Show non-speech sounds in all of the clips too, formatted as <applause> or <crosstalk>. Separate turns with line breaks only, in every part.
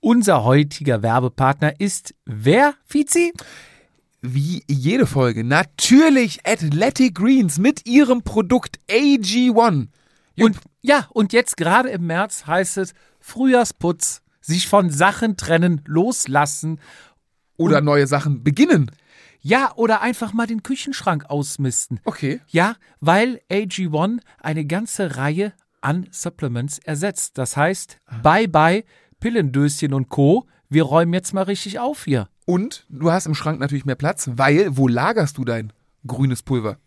Unser heutiger Werbepartner ist wer, Fizi?
Wie jede Folge natürlich Athletic Greens mit ihrem Produkt AG1.
Und ja, und jetzt gerade im März heißt es Frühjahrsputz, sich von Sachen trennen, loslassen.
Oder neue Sachen beginnen.
Ja, oder einfach mal den Küchenschrank ausmisten.
Okay.
Ja, weil AG1 eine ganze Reihe an Supplements ersetzt. Das heißt, bye bye Pillendöschen und Co. Wir räumen jetzt mal richtig auf hier.
Und du hast im Schrank natürlich mehr Platz, weil wo lagerst du dein grünes Pulver?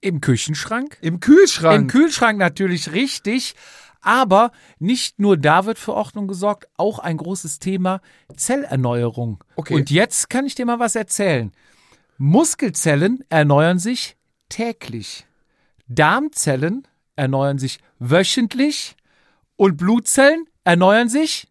Im Küchenschrank?
Im Kühlschrank.
Im Kühlschrank natürlich richtig. Aber nicht nur da wird für Ordnung gesorgt, auch ein großes Thema Zellerneuerung.
Okay.
Und jetzt kann ich dir mal was erzählen. Muskelzellen erneuern sich täglich. Darmzellen erneuern sich wöchentlich und Blutzellen erneuern sich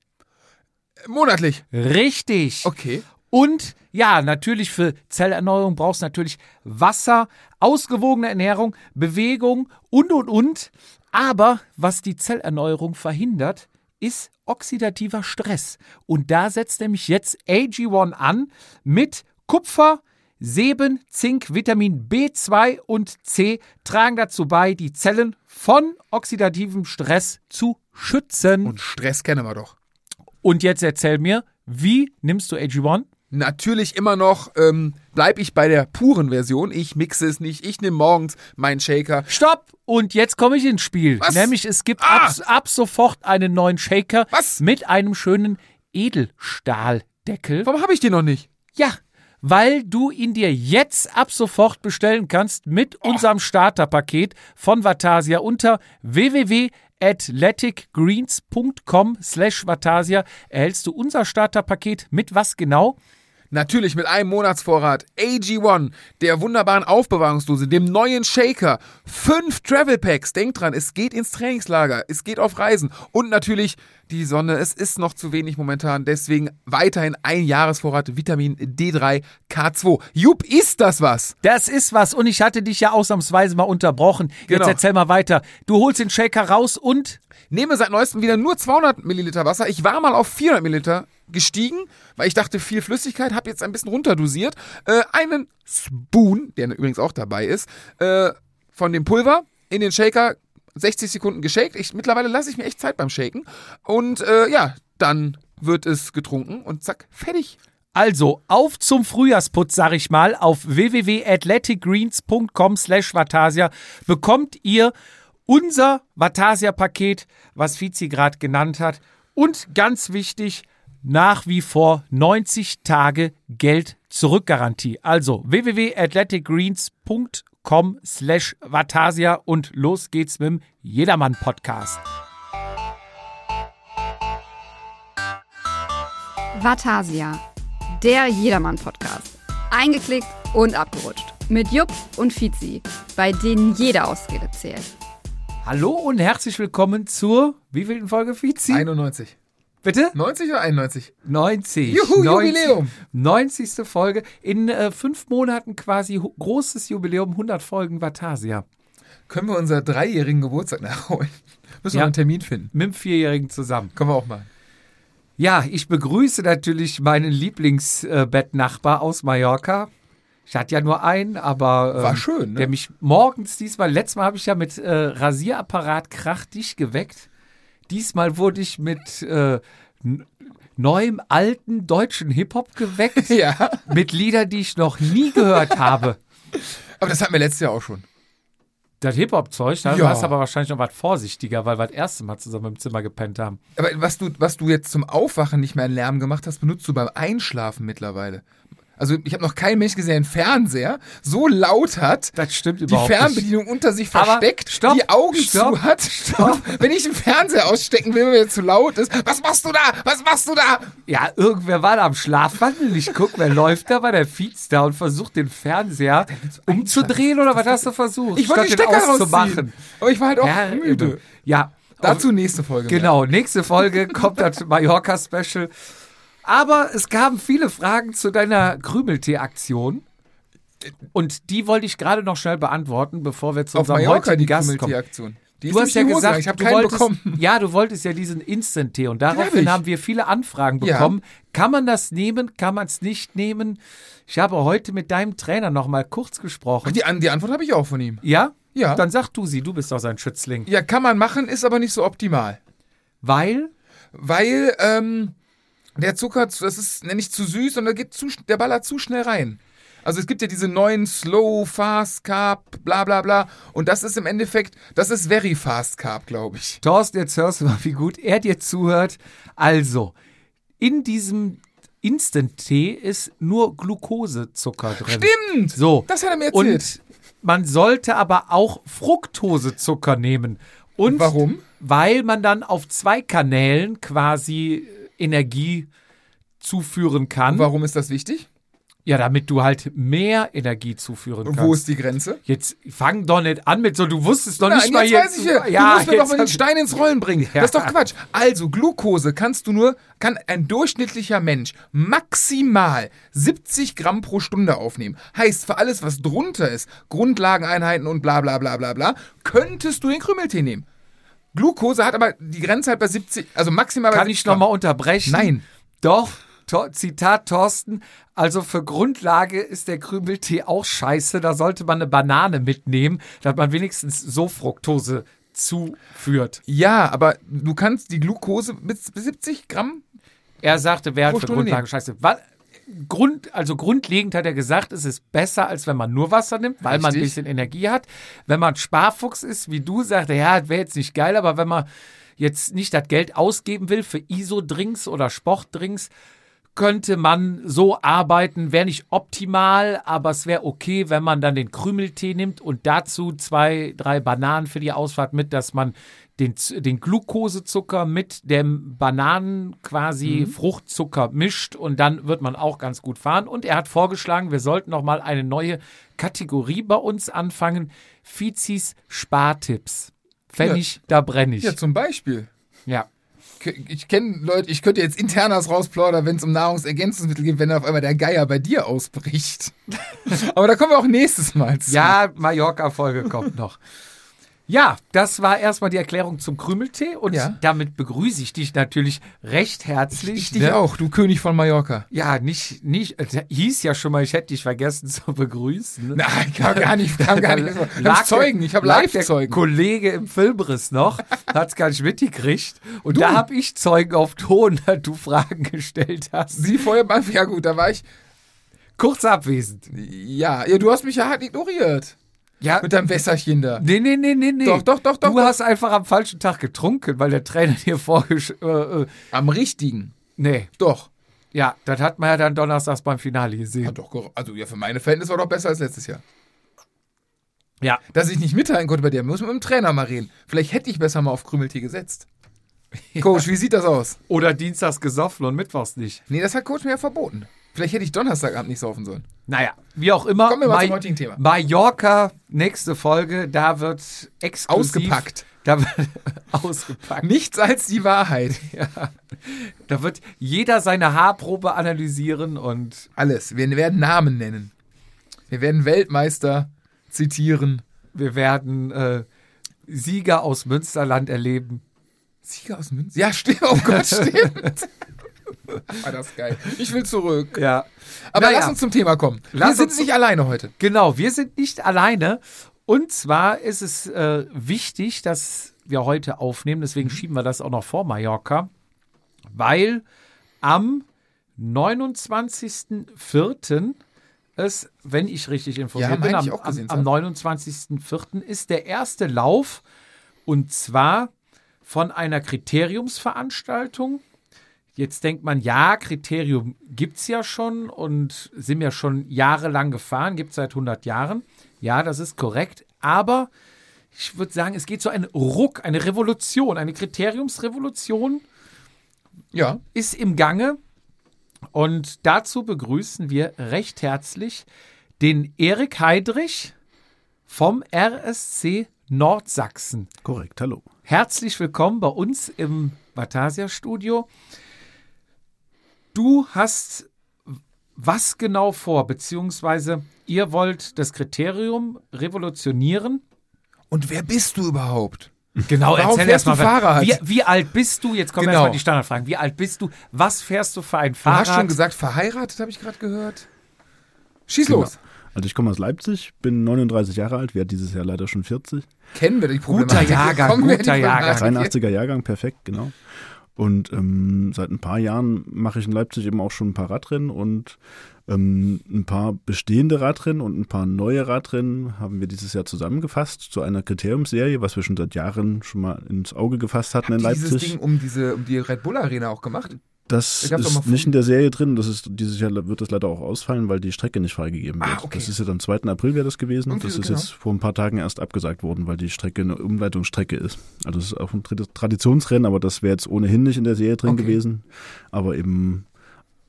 Monatlich.
richtig.
Okay.
Und ja, natürlich für Zellerneuerung brauchst du natürlich Wasser, ausgewogene Ernährung, Bewegung und, und, und. Aber was die Zellerneuerung verhindert, ist oxidativer Stress. Und da setzt nämlich jetzt AG1 an mit Kupfer, Seben, Zink, Vitamin B2 und C tragen dazu bei, die Zellen von oxidativem Stress zu schützen.
Und Stress kennen wir doch.
Und jetzt erzähl mir, wie nimmst du AG1?
Natürlich immer noch ähm, bleib ich bei der puren Version. Ich mixe es nicht. Ich nehme morgens meinen Shaker.
Stopp! Und jetzt komme ich ins Spiel.
Was?
Nämlich es gibt
Ah!
ab, ab sofort einen neuen Shaker
Was?
mit einem schönen Edelstahldeckel.
Warum habe ich den noch nicht?
Ja, weil du ihn dir jetzt ab sofort bestellen kannst mit unserem Starterpaket von Vatasia unter www.athleticgreens.com slash Vatasia erhältst du unser Starterpaket mit was genau?
Natürlich mit einem Monatsvorrat AG1, der wunderbaren Aufbewahrungsdose, dem neuen Shaker, fünf Travel Packs. Denk dran, es geht ins Trainingslager, es geht auf Reisen und natürlich die Sonne. Es ist noch zu wenig momentan, deswegen weiterhin ein Jahresvorrat Vitamin D3 K2. Jupp, ist das was?
Das ist was und ich hatte dich ja ausnahmsweise mal unterbrochen. Jetzt
Genau.
erzähl mal weiter. Du holst den Shaker raus und
Nehme seit neuestem wieder nur 200 Milliliter Wasser. Ich war mal auf 400 Milliliter gestiegen, weil ich dachte, viel Flüssigkeit, habe jetzt ein bisschen runterdosiert. Äh, einen Spoon, der übrigens auch dabei ist, äh, von dem Pulver in den Shaker, 60 Sekunden geshakt. Ich, mittlerweile lasse ich mir echt Zeit beim Shaken. Und äh, ja, dann wird es getrunken und zack, fertig.
Also, auf zum Frühjahrsputz, sag ich mal, auf www.athleticgreens.com slash Vatasia bekommt ihr unser Vatasia-Paket, was Fizi gerade genannt hat. Und ganz wichtig, nach wie vor 90 Tage Geld zurückgarantie. Also www.athleticgreens.com slash Vatasia und los geht's mit dem Jedermann-Podcast.
Vatasia, der Jedermann-Podcast. Eingeklickt und abgerutscht. Mit Jupp und Fizi, bei denen jede Ausrede zählt.
Hallo und herzlich willkommen zur wievielten Folge Fizi?
91.
Bitte?
90 oder 91?
90.
Juhu,
90,
Jubiläum.
90. Folge. In äh, fünf Monaten quasi großes Jubiläum, 100 Folgen Vatasia.
Können wir unser dreijährigen Geburtstag nachholen? <laughs> Müssen wir
Ja.
einen Termin finden.
Mit dem Vierjährigen zusammen.
Können wir auch machen.
Ja, ich begrüße natürlich meinen Lieblingsbettnachbar aus Mallorca. Ich hatte ja nur einen, aber ähm,
War schön, ne?
der mich morgens diesmal, letztes Mal habe ich ja mit äh, Rasierapparat krachtig geweckt. Diesmal wurde ich mit äh, neuem, alten deutschen Hip-Hop geweckt. <laughs>
Ja.
mit Liedern, die ich noch nie gehört habe.
Aber das hatten wir letztes Jahr auch schon.
Das Hip-Hop-Zeug, da
Ja.
warst aber wahrscheinlich noch was vorsichtiger, weil wir das erste Mal zusammen im Zimmer gepennt haben.
Aber was du, was du jetzt zum Aufwachen nicht mehr an Lärm gemacht hast, benutzt du beim Einschlafen mittlerweile. Also ich habe noch keinen Mensch gesehen, der einen Fernseher so laut hat,
Das stimmt
die
überhaupt nicht.
Fernbedienung unter sich versteckt,
stopp,
die Augen
stopp,
zu hat.
stopp.
Wenn ich den Fernseher ausstecken will, weil er zu laut ist, was machst du da? Was machst du da?
Ja, irgendwer war da am Schlafwandel. Ich guck, wer läuft da, war der Fietz da und versucht den Fernseher umzudrehen oder was hast du versucht?
Ich wollte den Stecker
auszumachen.
Aber ich war halt auch
Ja,
müde.
ja.
Dazu nächste Folge. mehr.
Genau, nächste Folge kommt das Mallorca-Special. Aber es kamen viele Fragen zu deiner Krümeltee-Aktion. Und die wollte ich gerade noch schnell beantworten, bevor wir zu
Auf
unserem
Mallorca
heutigen
die
Gast kommen.
Die
Du hast ja
die Hose
gesagt,
ich habe keinen
wolltest,
bekommen.
ja, du wolltest ja diesen Instant-Tee und daraufhin haben wir viele Anfragen
Ja.
bekommen. Kann man das nehmen? Kann man es nicht nehmen? Ich habe heute mit deinem Trainer noch mal kurz gesprochen.
Die, An- die Antwort habe ich auch von ihm.
ja?
Ja.
Dann sag du sie, du bist doch sein Schützling.
Ja, kann man machen, ist aber nicht so optimal.
Weil,
Weil ähm, der Zucker, das ist nicht zu süß und da geht zu, der ballert zu schnell rein. Also es gibt ja diese neuen Slow, Fast Carb, bla bla bla. Und das ist im Endeffekt, das ist Very Fast Carb, glaube ich.
Thorsten, jetzt hörst du mal, wie gut er dir zuhört. Also, in diesem Instant-Tee ist nur Glukosezucker drin.
Stimmt!
So.
Das hat er mir erzählt.
Und man sollte aber auch Fructosezucker nehmen. Und
Warum?
Weil man dann auf zwei Kanälen quasi Energie zuführen kann.
Warum ist das wichtig?
Ja, damit du halt mehr Energie zuführen
Und
kannst.
wo ist die Grenze?
Jetzt fang doch nicht an mit so, du wusstest doch
Nein,
nicht mal
jetzt weiß ich ja.
ja,
du musst mir doch mal den Stein ins Rollen bringen.
Ja.
Das ist doch Quatsch. Also, Glucose kannst du nur, kann ein durchschnittlicher Mensch maximal 70 Gramm pro Stunde aufnehmen. Heißt, für alles, was drunter ist, Grundlageneinheiten und bla bla bla bla bla, könntest du den Krümeltee nehmen. Glucose hat aber die Grenze halt bei 70, also maximal bei
Kann
70
ich nochmal unterbrechen?
Nein.
Doch. To Zitat Thorsten, also für Grundlage ist der Krümeltee auch scheiße. Da sollte man eine Banane mitnehmen, dass man wenigstens so Fructose zuführt.
Ja, aber du kannst die Glucose mit 70 Gramm
Er sagte, wer hat für
Stunde
Grundlage
nehmen.
scheiße. Weil, Grund, also grundlegend hat er gesagt, es ist besser, als wenn man nur Wasser nimmt, weil man ein
Richtig.
bisschen Energie hat. Wenn man Sparfuchs ist, wie du sagst, ja, wäre jetzt nicht geil, aber wenn man jetzt nicht das Geld ausgeben will für ISO-Drinks oder Sportdrinks, könnte man so arbeiten, wäre nicht optimal, aber es wäre okay, wenn man dann den Krümeltee nimmt und dazu zwei, drei Bananen für die Ausfahrt mit, dass man den, den Glukosezucker mit dem Bananen quasi Fruchtzucker mischt und dann wird man auch ganz gut fahren. Und er hat vorgeschlagen, wir sollten noch mal eine neue Kategorie bei uns anfangen. Fizis Spartipps. Fände
Ja.
ich, da brenne ich.
Ja, zum Beispiel.
ja.
Ich kenne Leute, ich könnte jetzt internas rausplaudern, wenn es um Nahrungsergänzungsmittel geht, wenn auf einmal der Geier bei dir ausbricht. <laughs> Aber da kommen wir auch nächstes Mal zu.
Ja, Mallorca-Folge kommt noch. <laughs> Ja, das war erstmal die Erklärung zum Krümeltee und
Ja.
damit begrüße ich dich natürlich recht herzlich.
ich dich
ne?
auch, du König von Mallorca.
Ja, nicht, nicht, hieß ja schon mal, ich hätte dich vergessen zu begrüßen. ne?
Nein, kam gar nicht, kam gar nicht. <laughs> Ich
Lag
hab Zeugen, ich habe Live-Zeugen.
Kollege im Filmriss noch, <laughs> hat es gar nicht mitgekriegt. Und
Du.
da habe ich Zeugen auf Ton, da <laughs> du Fragen gestellt hast.
Sie vorher, ja gut, da war ich,
Kurz abwesend.
ja, ja, du hast mich ja hart ignoriert.
Ja,
Mit deinem Wässerchen da.
Nee, nee, nee, nee, nee.
Doch, doch, doch, doch,
Du
doch.
hast einfach am falschen Tag getrunken, weil der Trainer dir vorgesch... Äh, äh,
Am richtigen.
nee,
Doch.
ja, das hat man ja dann donnerstags beim Finale gesehen.
doch, ger- also ja, für meine Verhältnisse war doch besser als letztes Jahr.
Ja.
Dass ich nicht mitteilen konnte bei dir, muss man mit dem Trainer mal reden. Vielleicht hätte ich besser mal auf Krümeltee gesetzt. <laughs> Coach, wie sieht das aus?
Oder dienstags gesoffen und mittwochs nicht.
Nee, das hat Coach mir ja verboten. Vielleicht hätte ich Donnerstagabend nicht saufen sollen.
Naja, wie auch immer.
Kommen wir mal
Ma-
zum heutigen Thema.
Mallorca, nächste Folge, da wird exklusiv...
Ausgepackt.
Da wird <laughs> ausgepackt.
Nichts als die Wahrheit. <laughs>
Da wird jeder seine Haarprobe analysieren und
Alles. Wir werden Namen nennen. Wir werden Weltmeister zitieren.
wir werden äh, Sieger aus Münsterland erleben.
Sieger aus Münster? Ja, stimmt. Oh Gott, <laughs> stimmt. War <laughs> das geil. Ich will zurück.
Ja.
Aber
Naja.
lass uns zum Thema kommen.
Lass
wir sind nicht alleine heute.
Genau, wir sind nicht alleine. Und zwar ist es äh, wichtig, dass wir heute aufnehmen, deswegen schieben wir das auch noch vor Mallorca, weil am 29.04. es, wenn ich richtig informiert
Ja,
bin, am,
gesehen
am, am 29.04. ist der erste Lauf und zwar von einer Kriteriumsveranstaltung. Jetzt denkt man, ja, Kriterium gibt es ja schon und sind ja schon jahrelang gefahren, gibt es seit 100 Jahren. Ja, das ist korrekt. Aber ich würde sagen, es geht so ein Ruck, eine Revolution, eine Kriteriumsrevolution
Ja.
ist im Gange. Und dazu begrüßen wir recht herzlich den Erik Heidrich vom RSC Nordsachsen.
Korrekt, hallo.
Herzlich willkommen bei uns im Batasia-Studio. Du hast was genau vor, beziehungsweise ihr wollt das Kriterium revolutionieren?
Und wer bist du überhaupt?
Genau,
Warum
erzähl
fährst
erst
du
mal.
Fahrrad?
Wie, wie alt bist du? Jetzt kommen
Genau.
erstmal die Standardfragen. Wie alt bist du? Was fährst du für ein
Du
Fahrrad?
hast schon gesagt, verheiratet, habe ich gerade gehört. Schieß
Genau.
los.
Also ich komme aus Leipzig, bin 39 Jahre alt, werde dieses Jahr leider schon 40.
Kennen wir die Problematik?
Guter Jahrgang, guter Jahrgang.
Problematik?
83er Jahrgang, perfekt, genau. Und ähm, seit ein paar Jahren mache ich in Leipzig eben auch schon ein paar Radrennen und ähm, ein paar bestehende Radrennen und ein paar neue Radrennen haben wir dieses Jahr zusammengefasst zu einer Kriteriumsserie, was wir schon seit Jahren schon mal ins Auge gefasst hatten in
Habt dieses
Leipzig.
Ding um, diese, um die Red Bull Arena auch gemacht?
Das ist nicht in der Serie drin. Das ist dieses Jahr wird das leider auch ausfallen, weil die Strecke nicht freigegeben wird.
Ah, okay.
Das ist jetzt am 2. April wäre das gewesen.
Irgendwie
das ist
genau.
jetzt vor ein paar Tagen erst abgesagt worden, weil die Strecke eine Umleitungsstrecke ist. Also es ist auch ein Tra- Traditionsrennen, aber das wäre jetzt ohnehin nicht in der Serie drin
Okay.
gewesen. Aber eben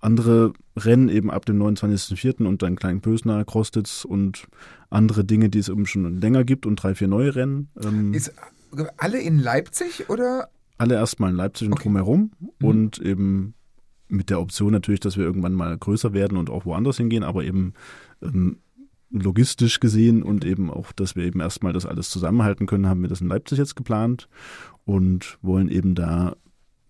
andere Rennen eben ab dem 29.04. und dann Klein Pösner, Krostitz und andere Dinge, die es eben schon länger gibt und drei, vier neue Rennen. Ähm,
Ist äh, alle in Leipzig oder?
Alle erstmal in Leipzig und
Okay.
drumherum
Mhm.
und eben mit der Option natürlich, dass wir irgendwann mal größer werden und auch woanders hingehen, aber eben ähm, logistisch gesehen und eben auch, dass wir eben erstmal das alles zusammenhalten können, haben wir das in Leipzig jetzt geplant und wollen eben da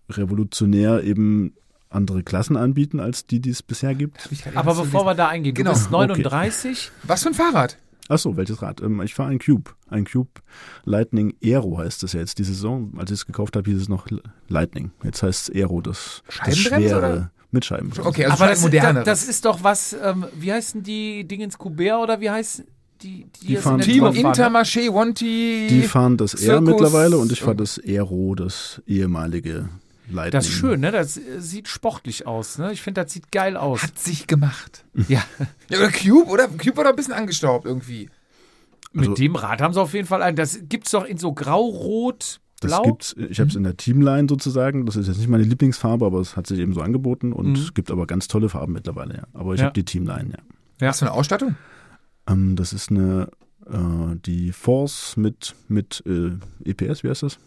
revolutionär eben andere Klassen anbieten als die, die es bisher gibt.
Aber bevor wir da eingehen,
Genau,
du bist
okay.
39.
Was für ein Fahrrad?
Achso, welches Rad? Ähm, ich fahre ein Cube. Ein Cube Lightning Aero heißt das ja jetzt. Die Saison, als ich es gekauft habe, hieß es noch Lightning. Jetzt heißt es Aero, das, das schwere
oder?
mit Scheibenbremse.
Okay, also
Aber das,
ein moderneres.
das, das ist doch was, ähm, wie heißen die Dingens Kubert oder wie heißen die, die,
Die fahren-
Team? Intermarché, Wanty.
Die fahren das R
Circus-
mittlerweile und ich fahre das Aero, das ehemalige Lightning.
Das ist schön, ne? Das äh, sieht sportlich aus, ne? Ich finde, das sieht geil aus.
hat sich gemacht. <laughs>
Ja,
Ja, oder Cube, oder? Cube war doch ein bisschen angestaubt irgendwie.
mit
Also-
dem Rad haben sie auf jeden Fall einen. Das gibt's doch in so grau, rot,
Das
blau.
gibt's, ich habe es in der Teamline sozusagen. Das ist jetzt nicht meine Lieblingsfarbe, aber es hat sich eben so angeboten und
Mhm.
es gibt aber ganz tolle Farben mittlerweile, ja. Aber ich
Ja.
habe die Teamline, ja.
Ja.
Was für eine Ausstattung?
Ähm, das ist eine äh, die Force mit mit äh, EPS, wie heißt das?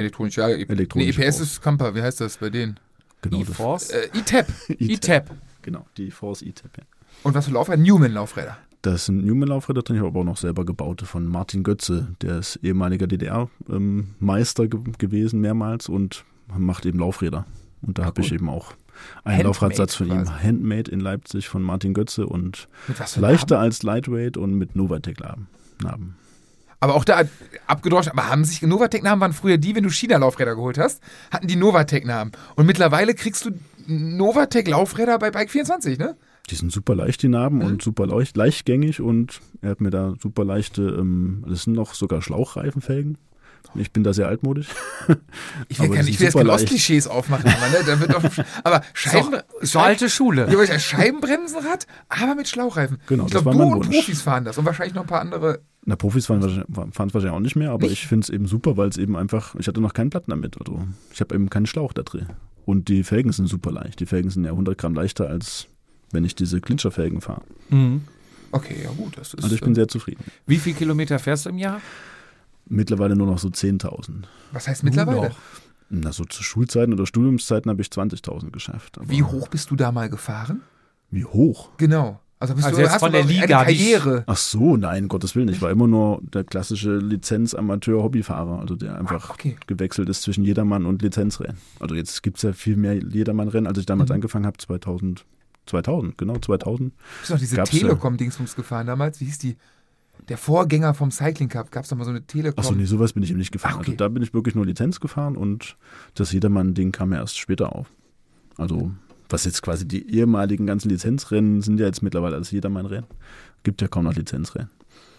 Elektronisch, ja. E-
Elektronisch
Nee, EPS
auch.
ist Camper, wie heißt das bei denen?
Genau,
E-Force.
Äh, E-Tap. <laughs>
E-Tap.
Genau, die Force E-Tap, ja.
Und was für Laufräder? Newman-Laufräder.
Das sind Newman-Laufräder drin, ich habe aber auch noch selber gebaute von Martin Götze, der ist ehemaliger DDR-Meister ge gewesen mehrmals und macht eben Laufräder. Und da habe ich eben auch einen
Handmade
Laufradsatz von ihm,
quasi.
Handmade in Leipzig von Martin Götze und leichter
Namen?
als Lightweight und mit Novatec-Narben.
Aber auch da abgedroschen. Aber haben sich Novatec-Namen waren früher die, wenn du China-Laufräder geholt hast, hatten die Novatec-Namen. Und mittlerweile kriegst du Novatec-Laufräder bei Bike 24, ne?
Die sind super leicht, die Narben,
Mhm.
und super leicht, leichtgängig und er hat mir da super leichte, ähm, das sind noch sogar Schlauchreifenfelgen. Ich bin da sehr altmodisch.
Ich will,
Aber
kein,
die
ich will jetzt keine. Ostklischees aufmachen, aber, ne? Da wird doch, <laughs> aber Scheiben,
so alte Schule.
Ja, Scheibenbremsenrad, aber mit Schlauchreifen.
Genau,
ich
das
glaube, du und
Wunsch.
Profis fahren das und wahrscheinlich noch ein paar andere.
Na, Profis fahren es wahrscheinlich auch nicht mehr, aber
Nicht?
ich finde es eben super, weil es eben einfach, ich hatte noch keinen Platten damit. Also ich habe eben keinen Schlauch da drin. Und die Felgen sind super leicht. Die Felgen sind ja 100 Gramm leichter, als wenn ich diese Clincher-Felgen fahre.
Mhm.
Okay, ja gut, das ist.
Also ich bin
äh,
sehr zufrieden.
Wie viel Kilometer fährst du im Jahr?
Mittlerweile nur noch so 10.000.
was heißt mittlerweile?
noch.
Na, so zu Schulzeiten oder Studiumszeiten habe ich 20.000 geschafft. Aber
Wie hoch bist du da mal gefahren?
Wie hoch?
Genau. Also bist
Also
du
jetzt
hast
von der Liga,
eine Karriere.
Ach so, nein, Gottes Willen. Ich war immer nur der klassische Lizenz-Amateur-Hobbyfahrer, also der einfach
Ach, okay.
gewechselt ist zwischen Jedermann und Lizenzrennen. Also jetzt gibt es ja viel mehr Jedermann-Rennen, als ich damals
Mhm.
angefangen habe, 2000. 2000, genau, 2000.
Bist du noch diese. Telekom-Dingsbums gefahren damals? Wie hieß die? Der Vorgänger vom Cycling Cup. Gab es da mal so eine Telekom?
Achso, nee, sowas bin ich eben nicht gefahren.
Ach, okay.
Also da bin ich wirklich nur Lizenz gefahren und das Jedermann-Ding kam ja erst später auf. Also, was jetzt quasi die ehemaligen ganzen Lizenzrennen sind ja jetzt mittlerweile als Jedermann-Rennen. Gibt ja kaum noch Lizenzrennen.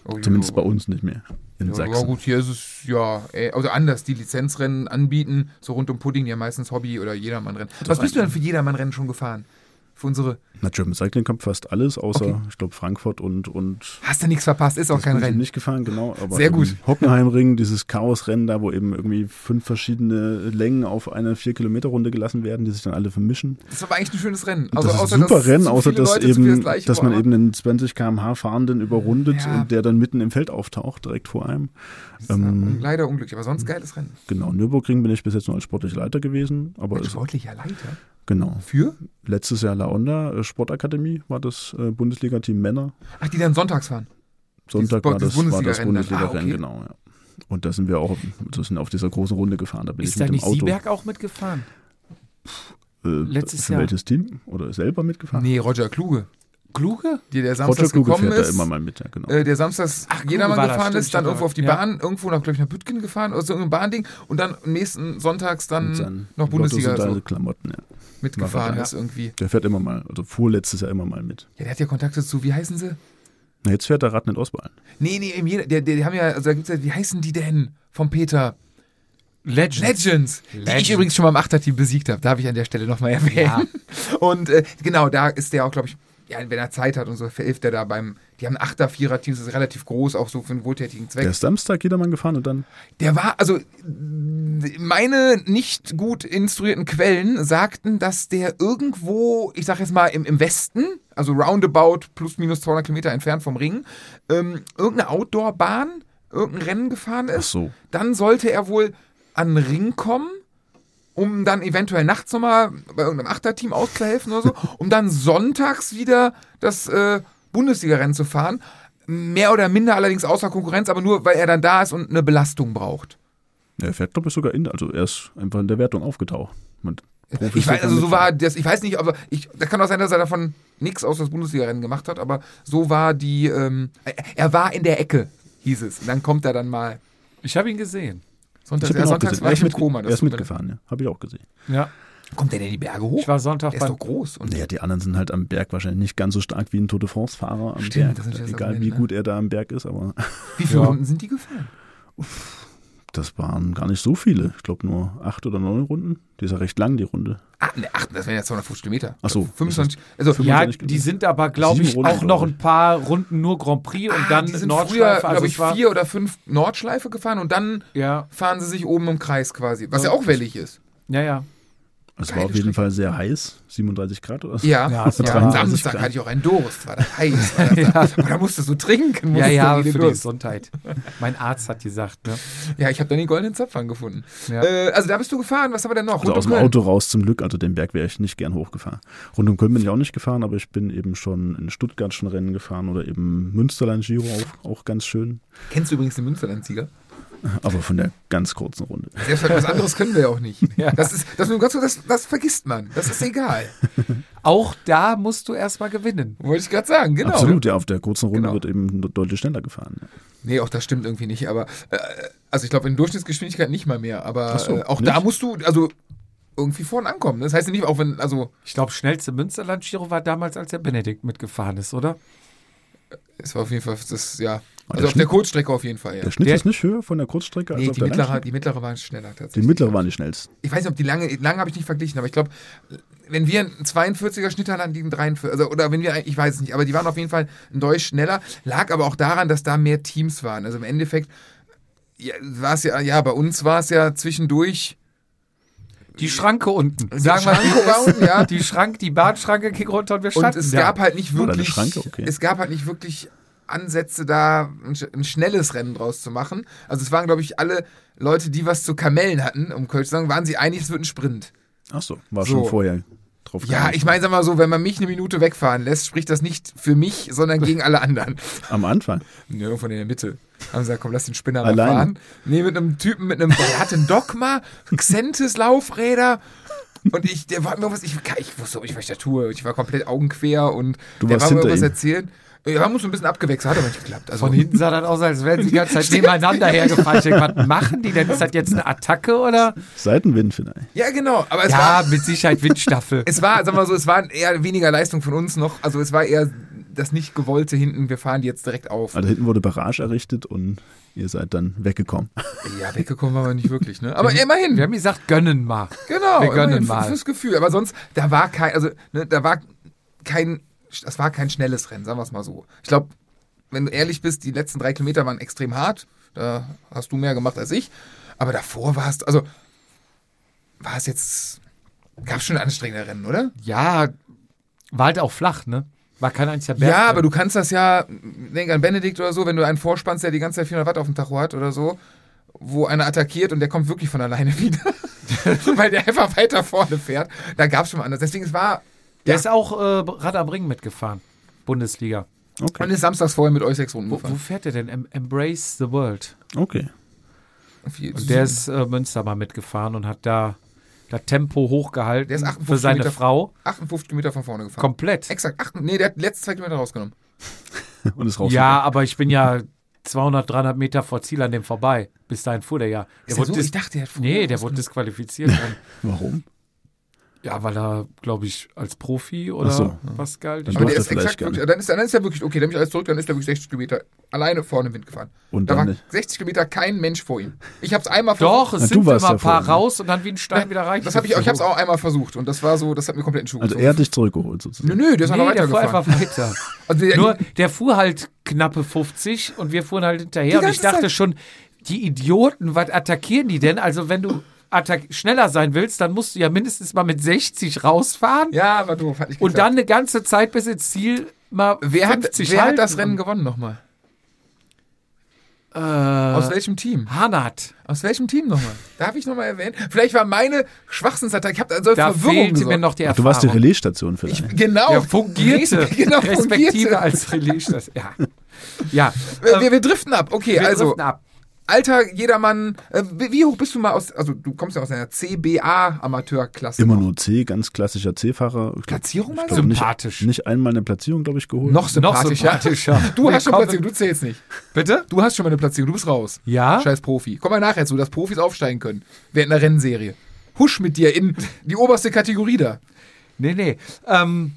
Oh,
Zumindest bei uns nicht mehr. In
Ja,
Sachsen.
ja, gut, hier ist es ja, also anders, die Lizenzrennen anbieten, so rund um Pudding, ja meistens Hobby- oder Jedermann-Rennen. Was bist du denn für Jedermann-Rennen schon gefahren? Für unsere,
Na, German Cycling Cup fast alles, außer,
Okay.
ich glaube, Frankfurt und, und
hast du nichts verpasst, ist auch kein Rennen.
nicht gefahren, genau. Aber
Sehr gut.
Hockenheimring, dieses Chaosrennen da, wo eben irgendwie fünf verschiedene Längen auf eine vier Kilometer Runde gelassen werden, die sich dann alle vermischen.
Das ist aber eigentlich ein schönes Rennen. Also
das ist
außer,
ein super Rennen, außer dass
Leute
eben,
das
dass man eben einen 20 km/h Fahrenden überrundet
Ja.
und der dann mitten im Feld auftaucht, direkt vor einem. Ähm,
leider unglücklich, aber sonst geiles Rennen.
Genau, Nürburgring bin ich bis jetzt nur als sportlicher Leiter gewesen, aber es,
sportlicher Leiter.
Genau.
Für?
Letztes Jahr La Onda äh, Sportakademie war das äh, Bundesliga-Team Männer.
Ach, die dann sonntags fahren.
Sonntag war das, war das. Bundesliga-Rennen,
Ah, okay.
genau. Ja. Und da sind wir auch das sind auf dieser großen Runde gefahren. Da bin
Ist
ich
da
mit dem
nicht
Auto.
Sieberg auch mitgefahren?
äh,
letztes Jahr?
welches Team? Oder selber mitgefahren?
Nee, Roger Kluge.
Kluge?
Die, der
Roger
samstags
Kluge
gekommen
fährt
ist.
da immer mal mit, ja, genau.
äh, der samstags
Ach,
jedermann
das,
gefahren
stimmt,
ist, dann irgendwo auf die
ja.
Bahn, irgendwo nach, glaube ich, nach Bütgen gefahren oder so irgendeine Bahnding und dann am nächsten sonntags dann noch Bundesliga so
seine Klamotten, ja.
mitgefahren ist irgendwie.
Der fährt immer mal, also fuhr letztes Jahr immer mal mit.
Ja, der hat ja Kontakte zu, wie heißen sie?
Na, jetzt fährt der Rad nicht Oswald.
Nee, nee, eben jeder, der, der, die haben ja, also da gibt's ja, wie heißen die denn? Vom Peter.
Legends.
Legends. Die
Legends.
ich übrigens schon mal im Achterteam besiegt habe. Darf ich an der Stelle nochmal erwähnen.
Ja.
Und äh, genau, da ist der auch, glaube ich, ja, wenn er Zeit hat und so, hilft er da beim, die haben ein Achter-, Vierer-Team, das ist relativ groß, auch so für einen wohltätigen Zweck.
Der ist Samstag jedermann gefahren und dann
Der war, also meine nicht gut instruierten Quellen sagten, dass der irgendwo, ich sag jetzt mal im, im Westen, also roundabout plus minus 200 Kilometer entfernt vom Ring, ähm, irgendeine Outdoor-Bahn, irgendein Rennen gefahren
Ach
ist.
so.
Dann sollte er wohl an den Ring kommen, um dann eventuell nachts nochmal bei irgendeinem Achterteam auszuhelfen oder so, <laughs> um dann sonntags wieder das äh, Bundesliga-Rennen zu fahren. Mehr oder minder allerdings außer Konkurrenz, aber nur, weil er dann da ist und eine Belastung braucht.
Er fährt, glaube ich, sogar in, also er ist einfach in der Wertung aufgetaucht. Profis
Ich weiß,
er
also so war das, ich weiß nicht, aber ich, da kann auch sein, dass er davon nichts aus das Bundesliga-Rennen gemacht hat, aber so war die, ähm, er war in der Ecke, hieß es. Und dann kommt er dann mal.
Ich habe ihn gesehen.
Sonntags,
Ich hab
ja, sonntags war
Er
ich
ist,
im
mit,
Koma.
er ist mitgefahren, ja. Habe ich auch gesehen.
Ja.
Kommt der denn die Berge hoch?
Ich war Sonntag
der ist doch groß. Und
Naja, die anderen sind halt am Berg wahrscheinlich nicht ganz so stark wie ein Tour de France-Fahrer am
Stimmt, das ist
Berg.
das
Egal
Argument,
wie
ne?
gut er da am Berg ist, aber
wie viele <laughs>
Ja.
Runden sind die gefahren?
Das waren gar nicht so viele. Ich glaube nur acht oder neun Runden. Die ist ja recht lang, die Runde.
Ah, ne, ach, das wären ja 250 Kilometer.
Ach so,
25. Also,
Ja,
25
die sind aber, glaube ich,
Runden,
auch noch ein paar Runden nur Grand Prix und
ah,
dann
die sind
Nordschleife.
früher,
also
glaube ich,
war,
vier oder fünf Nordschleife gefahren und dann
Ja,
fahren sie sich oben im Kreis quasi, was ja
Ja.
auch wellig ist.
ja, ja.
Es war auf jeden
Strecke.
Fall sehr heiß, 37 Grad oder so.
Ja,
Ja,
ja,
es war-
am
33
Samstag
Grad.
hatte ich auch einen Durst, war das <laughs> heiß. War das da, da musstest du trinken.
Ja,
musstest
ja,
du
für die
Durst.
Gesundheit. Mein Arzt hat gesagt, ne?
Ja, ich habe da den goldenen Zapfhahn gefunden.
Ja.
Äh, also da bist du gefahren, was haben wir denn noch?
Also
Rund
aus
um
dem
Köln.
Auto raus zum Glück, also den Berg wäre ich nicht gern hochgefahren. Rund um Köln bin ich auch nicht gefahren, aber ich bin eben schon in Stuttgart schon Rennen gefahren oder eben Münsterland Giro auch, auch ganz schön.
Kennst du übrigens den Münsterland-Sieger?
Aber von der ganz kurzen Runde.
Selbst was anderes können wir ja auch nicht. <laughs>
Ja.
Das, ist, das, das, das vergisst man. Das ist egal. <laughs>
Auch da musst du erstmal gewinnen.
Wollte ich gerade sagen, genau.
Absolut, ja, auf der kurzen Runde
Genau.
wird eben deutlich schneller gefahren. Ja.
Nee, auch das stimmt irgendwie nicht. Aber äh, also ich glaube in Durchschnittsgeschwindigkeit nicht mal mehr. Aber
so,
äh, auch
nicht?
da musst du also irgendwie vorne ankommen. Das heißt ja nicht, auch wenn, also
Ich glaube, schnellste Münsterland-Giro war damals, als der Benedikt mitgefahren ist, oder?
Es war auf jeden Fall das, ja.
der
Also auf
Schnitt-
der Kurzstrecke auf jeden Fall, ja.
Der Schnitt
Der-
ist nicht höher von der Kurzstrecke als
Nee,
auf
die
der
mittlere,
Langstrecke.
die mittlere waren schneller
Die
tatsächlich.
mittlere waren die schnellsten.
Ich weiß nicht, ob die lange, lange habe ich nicht verglichen, aber ich glaube, wenn wir einen 42er Schnitt hatten, die einen 43, also, oder wenn wir, ich weiß es nicht, aber die waren auf jeden Fall ein Deutsch schneller, lag aber auch daran, dass da mehr Teams waren. Also im Endeffekt ja, war es ja, ja, bei uns war es ja zwischendurch,
Die Schranke unten.
Die
Sagen wir,
Schranke war unten, ja.
Die Schrank, die Bahnschranke ging runter und wir
und
standen
es
da.
gab halt nicht wirklich,
Schranke, okay.
es gab halt nicht wirklich Ansätze da, ein, ein schnelles Rennen draus zu machen. Also es waren, glaube ich, alle Leute, die was zu Kamellen hatten, um Köln zu sagen, waren sie einig, es wird ein Sprint.
Ach so, war
So.
schon vorher drauf
Ja, ich meine, sag mal so, wenn man mich eine Minute wegfahren lässt, spricht das nicht für mich, sondern gegen alle anderen. <laughs>
Am Anfang.
Ja, irgendwo in der Mitte. Haben sie gesagt, komm, lass den Spinner mal
Alleine?
fahren. Nee, mit einem Typen, mit einem, der hatte einen Dogma, Xentis Laufräder. Und ich, der war mir was, ich, ich wusste nicht, was ich da tue. Ich war komplett augenquer und
Du
der war mir
ihm.
erzählen. Wir haben uns ein bisschen abgewechselt, hat aber nicht geklappt. Also,
Von hinten sah das aus, als wären sie die <laughs> ganze Zeit nebeneinander denke, was machen die denn? Ist das jetzt eine Attacke oder?
Seitenwind vielleicht.
ja, genau. Aber es
Ja,
war,
mit Sicherheit Windstaffel. <laughs>
es war, sag mal so, es war eher weniger Leistung von uns noch. Also es war eher das nicht gewollte hinten, wir fahren die jetzt direkt auf.
Also hinten wurde Barrage errichtet und ihr seid dann weggekommen.
Ja, weggekommen waren wir nicht wirklich, ne? Aber immerhin.
Wir haben gesagt, gönnen mal.
Genau,
Wir gönnen
immerhin,
mal.
Fürs Gefühl. Aber sonst, da war kein, also, ne, da war kein, das war kein schnelles Rennen, sagen wir es mal so. Ich glaube, wenn du ehrlich bist, die letzten drei Kilometer waren extrem hart. Da hast du mehr gemacht als ich. Aber davor war es, also, war es jetzt, gab es schon anstrengende Rennen, oder?
Ja, war halt auch flach, ne? War kein einziger Berg.
ja, aber du kannst das ja, denk an Benedikt oder so, wenn du einen vorspannst, der die ganze Zeit 400 Watt auf dem Tacho hat oder so, wo einer attackiert und der kommt wirklich von alleine <laughs> wieder, weil der einfach weiter vorne fährt. Da gab es schon mal anders. Deswegen, es war,
Der
Ja.
ist auch äh, Rad am Ring mitgefahren. Bundesliga.
Okay.
Und ist samstags vorher mit euch sechs Runden
Wo, wo
gefahren.
fährt der denn? Em Embrace the World.
Okay.
Und der ist äh, Münster mal mitgefahren und hat da das Tempo hochgehalten
Der ist 58
für seine
Kilometer-
Frau.
58 Kilometer von vorne gefahren.
Komplett.
Exakt. Ach, nee, der hat die letzten zwei Kilometer rausgenommen. <laughs>
und ist raus.
Ja, aber ich bin ja 200, 300 Meter vor Ziel an dem vorbei. Bis dahin fuhr der ja. Der
Ist
wurde
so? Ich dachte, der hat
Nee, der wurde disqualifiziert. <laughs>
Warum?
Ja, weil er, glaube ich, als Profi oder
Ach so.
was galt.
Dann
Aber der
er
ist
vielleicht
exakt wirklich, dann ist, dann ist er wirklich, okay, dann bin ich alles zurück, dann ist er wirklich 60 Kilometer alleine vorne im Wind gefahren.
Und
Da
dann
war
nicht.
60 Kilometer kein Mensch vor ihm. Ich habe es einmal
Doch,
versucht.
es
Na,
sind immer ein paar
vorne.
raus und dann wie ein Stein wieder rein.
Das habe ich, auch- ich habe es auch einmal versucht und das war so, das hat mir komplett in den Schuh
Also
gezogen.
er hat dich zurückgeholt
Nö,
sozusagen.
nö, der ist
Nee,
noch
der fuhr
weitergefahren.
einfach weiter. <laughs>
Also der,
Nur, der fuhr halt knappe 50 und wir fuhren halt hinterher. Und ich dachte
Zeit.
schon, die Idioten, was attackieren die denn? Also, wenn du schneller sein willst, dann musst du ja mindestens mal mit 60 rausfahren
ja, war doof. Hat nicht
und dann eine ganze Zeit bis ins Ziel mal
wer, hat,
50
wer hat das Rennen gewonnen nochmal?
Äh,
Aus welchem Team?
Hanat.
Aus welchem Team nochmal? Darf ich nochmal erwähnen? Vielleicht war meine Schwachsinnsattacke. Ich habe also
Da
Verwirrung
fehlte
gesorgt.
mir noch die Erfahrung.
du warst die Relaisstation vielleicht.
Ich, genau.
ja, fungierte,
Genau,
respektive
fungierte.
als Relais. Das, ja. <laughs> ja.
Wir, wir, wir driften ab. Okay,
Wir
also
driften ab.
Alter jedermann. Äh, wie wie hoch bist du mal aus? Also du kommst ja aus einer CBA Amateurklasse.
Immer nur C, ganz klassischer C-Fahrer.
Platzierung mal?
ich glaub, nicht,
Sympathisch.
nicht einmal eine Platzierung, glaube ich, geholt.
Noch
Noch
sympathischer.
sympathischer.
Du hast schon. Platzierung, du zählst nicht.
Bitte?
Du hast schon mal eine Platzierung, du bist raus.
Ja?
Scheiß Profi. Komm mal nachher zu, dass Profis aufsteigen können. Während einer Rennserie. Husch mit dir in die oberste Kategorie da.
Nee, nee. Ähm,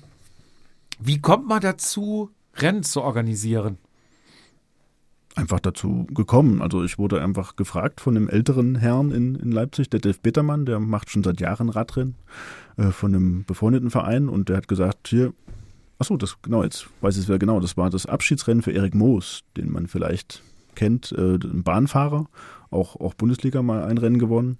wie kommt man dazu, Rennen zu organisieren?
Einfach dazu gekommen. Also ich wurde einfach gefragt von einem älteren Herrn in, in Leipzig, der Dave Bittermann, der macht schon seit Jahren Radrennen äh, von einem befreundeten Verein und der hat gesagt, hier, achso, das genau, jetzt weiß ich es wieder genau, das war das Abschiedsrennen für Erik Moos, den man vielleicht kennt, äh, ein Bahnfahrer, auch, auch Bundesliga mal ein Rennen gewonnen.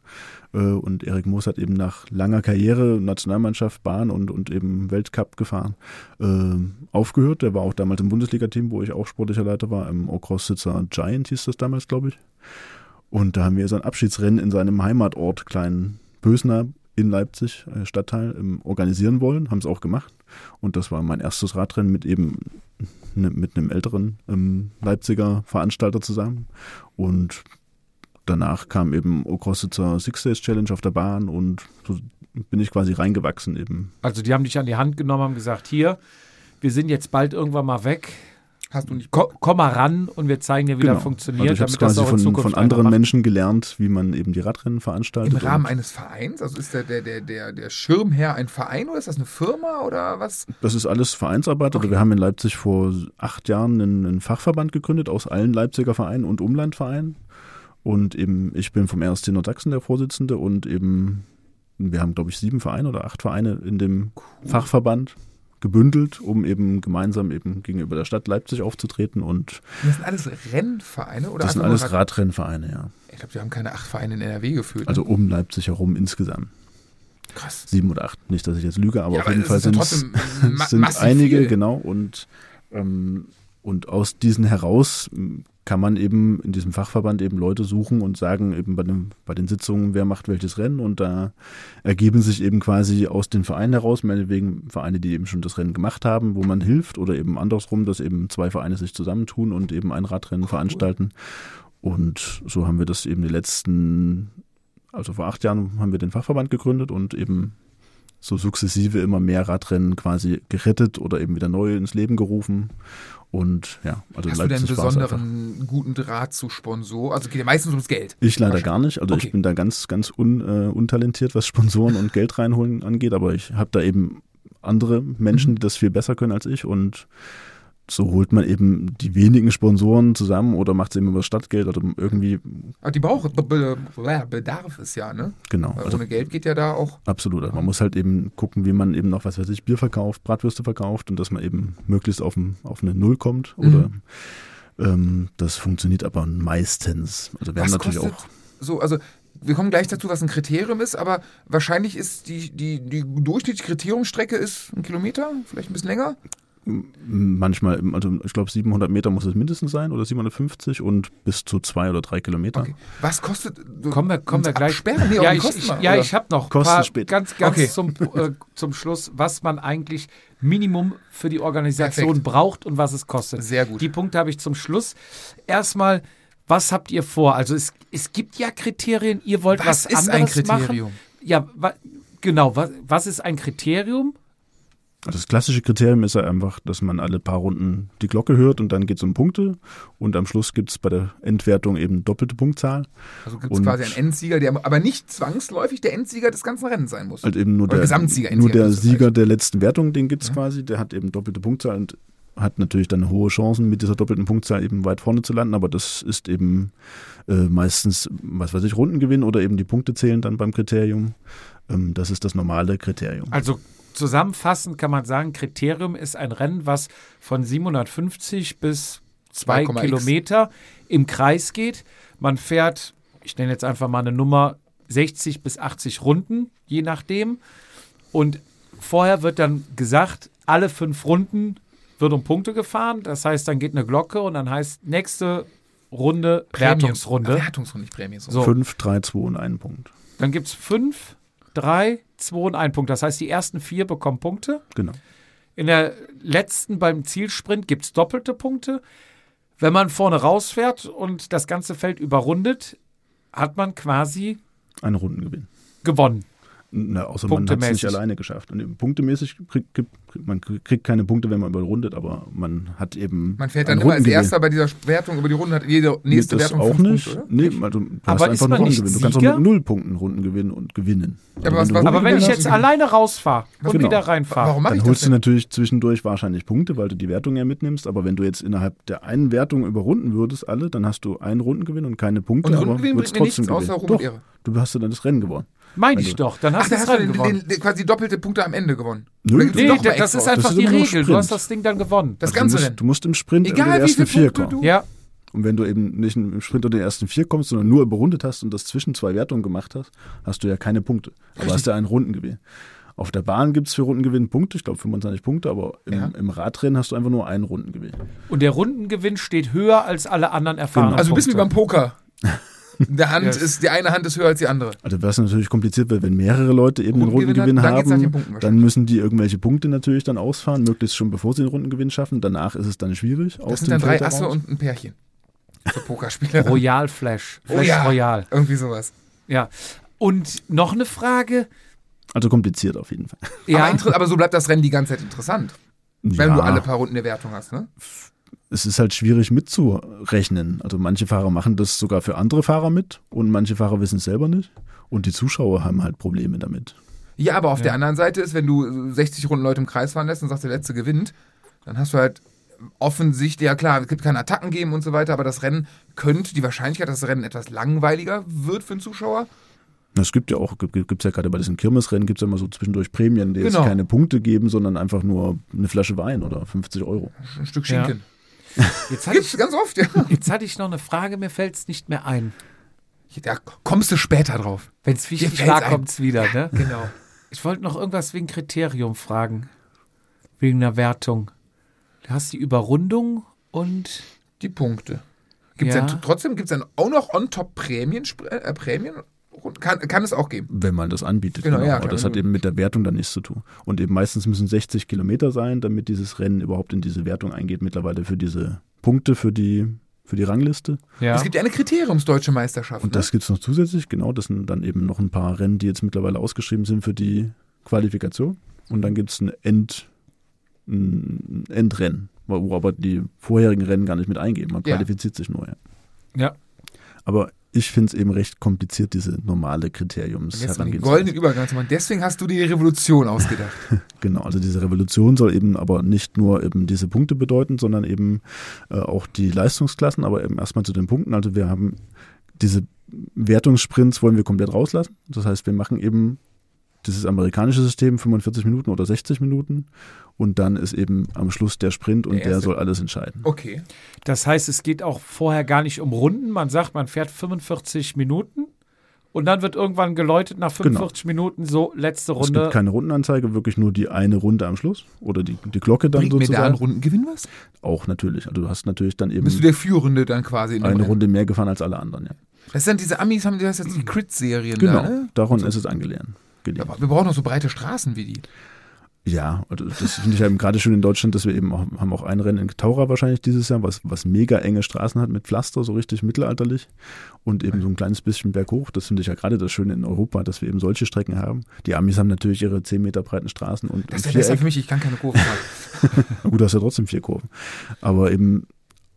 Äh, und Erik Moos hat eben nach langer Karriere Nationalmannschaft, Bahn und, und eben Weltcup gefahren, äh, aufgehört. Der war auch damals im Bundesliga-Team, wo ich auch sportlicher Leiter war, im Ocross-Sitzer Giant hieß das damals, glaube ich. Und da haben wir so ein Abschiedsrennen in seinem Heimatort, kleinen Bösner in Leipzig, äh, Stadtteil, ähm, organisieren wollen, haben es auch gemacht. Und das war mein erstes Radrennen mit eben ne, mit einem älteren ähm, Leipziger Veranstalter zusammen. Und danach kam eben Okrositzer Six Days Challenge auf der Bahn und so bin ich quasi reingewachsen eben.
Also die haben dich an die Hand genommen, haben gesagt, hier, wir sind jetzt bald irgendwann mal weg.
Hast du nicht
Ko komm mal ran und wir zeigen dir, wie das funktioniert,
Also ich habe quasi von, von anderen. Menschen gelernt, wie man eben die Radrennen veranstaltet.
im Rahmen eines Vereins? Also ist der, der, der, der, der Schirmherr ein Verein oder ist das eine Firma oder was?
Das ist alles Vereinsarbeit. Also wir haben in Leipzig vor acht Jahren einen, einen Fachverband gegründet aus allen Leipziger Vereinen und Umlandvereinen. Und eben, ich bin vom RSC Nordsachsen der Vorsitzende und eben, wir haben, glaube ich, sieben Vereine oder acht Vereine in dem Fachverband gebündelt, um eben gemeinsam eben gegenüber der Stadt Leipzig aufzutreten. Und
Das sind alles Rennvereine oder
das sind alles
Rad-
Radrennvereine, ja.
Ich glaube, die haben keine acht Vereine in NRW geführt.
Also
ne?
um Leipzig herum insgesamt.
krass.
Sieben oder acht. Nicht, dass ich jetzt lüge, aber
Ja,
auf
aber
jeden Fall sind <laughs> sind einige,
viel.
genau. Und, ähm, und aus diesen heraus kann man eben in diesem Fachverband eben Leute suchen und sagen eben bei, dem, bei den Sitzungen, wer macht welches Rennen. Und da ergeben sich eben quasi aus den Vereinen heraus, meinetwegen Vereine, die eben schon das Rennen gemacht haben, wo man hilft oder eben andersrum, dass eben zwei Vereine sich zusammentun und eben ein Radrennen veranstalten. Und so haben wir das eben die letzten, also vor acht Jahren haben wir den Fachverband gegründet und eben so sukzessive immer mehr Radrennen quasi gerettet oder eben wieder neu ins Leben gerufen. Und ja, also
Hast du denn einen besonderen guten Draht zu Sponsor? Also geht ja meistens ums Geld.
Ich leider gar nicht. Also
Okay.
ich bin da ganz, ganz un, äh, untalentiert, was Sponsoren und Geld reinholen angeht, aber ich habe da eben andere Menschen,
Mhm.
die das viel besser können als ich und so holt man eben die wenigen Sponsoren zusammen oder macht es eben über das Stadtgeld oder irgendwie,
Aber die braucht Be Be Be Bedarf ist ja, ne?
genau.
Weil
Also
ohne Geld geht ja da auch.
Absolut. Also man muss halt eben gucken, wie man eben noch, was weiß ich, Bier verkauft, Bratwürste verkauft und dass man eben möglichst auf, ein, auf eine Null kommt. Oder
Mhm.
ähm, das funktioniert aber meistens. Also wir
Was
haben natürlich auch.
so, also wir kommen gleich dazu, was ein Kriterium ist, aber wahrscheinlich ist die, die, die durchschnittliche Kriteriumsstrecke ist ein Kilometer, vielleicht ein bisschen länger.
Manchmal, also ich glaube 700 Meter muss es mindestens sein oder 750 und bis zu zwei oder drei Kilometer.
Okay. Was kostet.
Kommen wir, kommen wir gleich.
Absperren? Nee,
ja, ich, ich,
mal,
ja, ich habe noch ein
Kosten
paar,
spät.
ganz, ganz
Okay.
zum, äh, zum Schluss, was man eigentlich Minimum für die Organisation
Perfekt.
braucht und was es kostet.
Sehr gut.
Die Punkte habe ich zum Schluss. Erstmal, Was habt ihr vor? Also es, es gibt ja Kriterien, ihr wollt was,
Was ist
anderes
ein Kriterium?
machen. Ja, wa, genau, was, was ist ein Kriterium?
Also das klassische Kriterium ist ja einfach, dass man alle paar Runden die Glocke hört und dann geht es um Punkte und am Schluss gibt es bei der Endwertung eben doppelte Punktzahl.
Also gibt es quasi einen Endsieger, der aber nicht zwangsläufig der Endsieger des ganzen Rennens sein muss.
Halt eben nur
Oder
der,
Gesamtsieger,
nur der Sieger der letzten Wertung, den gibt's quasi, der hat eben doppelte Punktzahl und hat natürlich dann hohe Chancen, mit dieser doppelten Punktzahl eben weit vorne zu landen, aber das ist eben äh, meistens, was weiß ich, Rundengewinn oder eben die Punkte zählen dann beim Kriterium. Ähm, das ist das normale Kriterium.
Also zusammenfassend kann man sagen, Kriterium ist ein Rennen, was von 750 bis 2
2,x.
Kilometer im Kreis geht. Man fährt, ich nenne jetzt einfach mal eine Nummer, 60 bis 80 Runden, je nachdem. Und vorher wird dann gesagt, alle fünf Runden wird um Punkte gefahren. Das heißt, dann geht eine Glocke und dann heißt nächste Runde
Prämien.
Wertungsrunde.
Wertungsrunde, nicht Prämie. So.
So.
Fünf, drei, zwei und einen Punkt.
Dann gibt es fünf, drei, zwei und ein Punkt. Das heißt, die ersten vier bekommen Punkte.
Genau.
In der letzten beim Zielsprint gibt es doppelte Punkte. Wenn man vorne rausfährt und das ganze Feld überrundet, hat man quasi
Ein Rundengewinn.
gewonnen.
Na, außer man hat es nicht alleine geschafft. Und eben punktemäßig kriegt, kriegt, man kriegt keine Punkte, wenn man überrundet, aber man hat eben.
Man fährt dann immer als. Erster bei dieser Wertung über die Runde, hat jede
Nee,
nächste
das
Wertung
auch
fünf
nicht.
Punkte, oder?
Nee, also du hast
Aber ist
einfach einen
nicht
Rundengewinn. Du kannst auch mit null Punkten Runden gewinnen und gewinnen.
Ja, aber
Also
was-
wenn du
Aber wenn ich jetzt
hast
alleine rausfahre und
Genau.
wieder reinfahre,
Warum
dann
das
holst du natürlich zwischendurch wahrscheinlich Punkte, weil du die Wertung ja mitnimmst. Aber wenn du jetzt innerhalb der einen Wertung überrunden würdest, alle, dann hast du einen Rundengewinn und keine Punkte.
Und
aber
Rundengewinn bringt mir nichts außer
gewinnen. Doch, du hast ja dann das Rennen gewonnen.
Meine ich doch, dann
Ach,
hast das
hast du den,
gewonnen.
den, den, quasi doppelte Punkte am Ende gewonnen.
Nö,
Nee, das
extra?
ist einfach
ist
die Regel. Du hast das Ding dann gewonnen.
Das
Also
ganze
du, musst, du musst im Sprint
Egal,
unter die ersten vier kommen.
du-
Ja,
Und wenn du eben nicht im Sprint unter den ersten vier kommst, sondern nur überrundet hast und das zwischen zwei Wertungen gemacht hast, hast du ja keine Punkte. Aber
Richtig.
hast ja einen Rundengewinn. Auf der Bahn gibt es für Rundengewinn Punkte, ich glaube 25 Punkte, aber im,
Ja.
im Radrennen hast du einfach nur einen Rundengewinn.
und der Rundengewinn steht höher als alle anderen erfahrenen
Genau.
Also ein bisschen wie beim. Poker. <laughs> Der Hand
Yes.
ist, die eine Hand ist höher als die andere.
Also was natürlich kompliziert wird, wenn mehrere Leute eben den
Rundengewinn dann
haben,
Punkten
dann müssen die irgendwelche Punkte natürlich dann ausfahren, möglichst schon bevor sie den Rundengewinn schaffen. Danach ist es dann schwierig. aus
Das sind dann drei Asse und ein Pärchen. Für Pokerspieler.
Royal Flash.
Oh
Flash
ja.
Royal.
Irgendwie sowas.
Ja. Und noch eine Frage.
Also kompliziert auf jeden Fall.
Ja,
Aber, aber so bleibt das Rennen die ganze Zeit interessant. Wenn
ja,
du alle paar Runden der Wertung hast, ne?
Es ist halt schwierig mitzurechnen. Also manche Fahrer machen das sogar für andere Fahrer mit und manche Fahrer wissen es selber nicht. Und die Zuschauer haben halt Probleme damit.
Ja, aber auf
Ja.
der anderen Seite ist, wenn du 60 Runden Leute im Kreis fahren lässt und sagst, der letzte gewinnt, dann hast du halt offensichtlich, ja klar, es gibt keine Attacken geben und so weiter, aber das Rennen könnte, die Wahrscheinlichkeit, dass das Rennen etwas langweiliger wird für den Zuschauer.
Es gibt ja auch, gibt es ja gerade bei diesen Kirmesrennen, gibt es ja immer so zwischendurch Prämien, die
Genau.
jetzt keine Punkte geben, sondern einfach nur eine Flasche Wein oder 50 Euro.
Ein Stück
Ja. Jetzt hatte,
Gibt's
ich,
ganz oft, ja.
jetzt hatte ich noch eine Frage, mir fällt es nicht mehr ein.
Da kommst du später drauf.
Wenn es wichtig war, kommt es wieder. Ne?
Genau.
Ich wollte noch irgendwas wegen Kriterium fragen. Wegen einer Wertung. Du hast die Überrundung und
Die Punkte. Gibt's
Ja.
dann, trotzdem gibt es dann auch noch on top Prämien? Äh, Prämien? Kann, kann es auch geben.
Wenn man das anbietet.
Genau, ja,
Aber
klar,
das hat eben mit der Wertung dann nichts zu tun. Und eben meistens müssen 60 Kilometer sein, damit dieses Rennen überhaupt in diese Wertung eingeht, mittlerweile für diese Punkte, für die, für die Rangliste.
ja.
Es gibt ja eine Kriteriumsdeutsche Meisterschaft.
Und das gibt es noch zusätzlich, genau. Das sind dann eben noch ein paar Rennen, die jetzt mittlerweile ausgeschrieben sind für die Qualifikation. Und dann gibt es ein, End, ein Endrennen, wo aber die vorherigen Rennen gar nicht mit eingehen. Man
Ja.
qualifiziert sich nur, ja.
ja.
Aber ich finde es eben recht kompliziert, diese normale
Und jetzt den goldenen Übergang zu machen. Deswegen hast du die Revolution ausgedacht. <laughs>
Genau, also diese Revolution soll eben aber nicht nur eben diese Punkte bedeuten, sondern eben äh, auch die Leistungsklassen, aber eben erstmal zu den Punkten. Also wir haben diese Wertungssprints wollen wir komplett rauslassen. Das heißt, wir machen eben dieses amerikanische System 45 Minuten oder 60 Minuten und dann ist eben am Schluss der Sprint und
Der
der, soll alles entscheiden.
Okay.
Das heißt, es geht auch vorher gar nicht um Runden. Man sagt, man fährt 45 Minuten und dann wird irgendwann geläutet nach 45 Minuten so letzte
Genau. Es
Runde.
gibt keine Rundenanzeige, wirklich nur die eine Runde am Schluss oder die, die Glocke dann
Bringt mir da
sozusagen.
ein Rundengewinn was?
Auch natürlich. Also du hast natürlich dann eben
Bist du der Führende dann quasi in
eine
Rennen?
Runde mehr gefahren als alle anderen. Ja.
Das sind diese Amis, haben die das jetzt die Crit-Serien
Genau,
da, ne?
daran ist es angelehnt. gelegt.
Aber wir brauchen noch so breite Straßen wie die.
Ja, das finde ich eben gerade schön in Deutschland, dass wir eben auch, haben auch ein Rennen in Taura wahrscheinlich dieses Jahr, was, was mega enge Straßen hat mit Pflaster, so richtig mittelalterlich und eben so ein kleines bisschen berghoch. Das finde ich ja gerade das Schöne in Europa, dass wir eben solche Strecken haben. Die Amis haben natürlich ihre 10 Meter breiten Straßen und,
Das ist ja besser für mich, ich kann keine Kurven fahren.
Na <laughs> Gut, du hast ja trotzdem vier Kurven. Aber eben,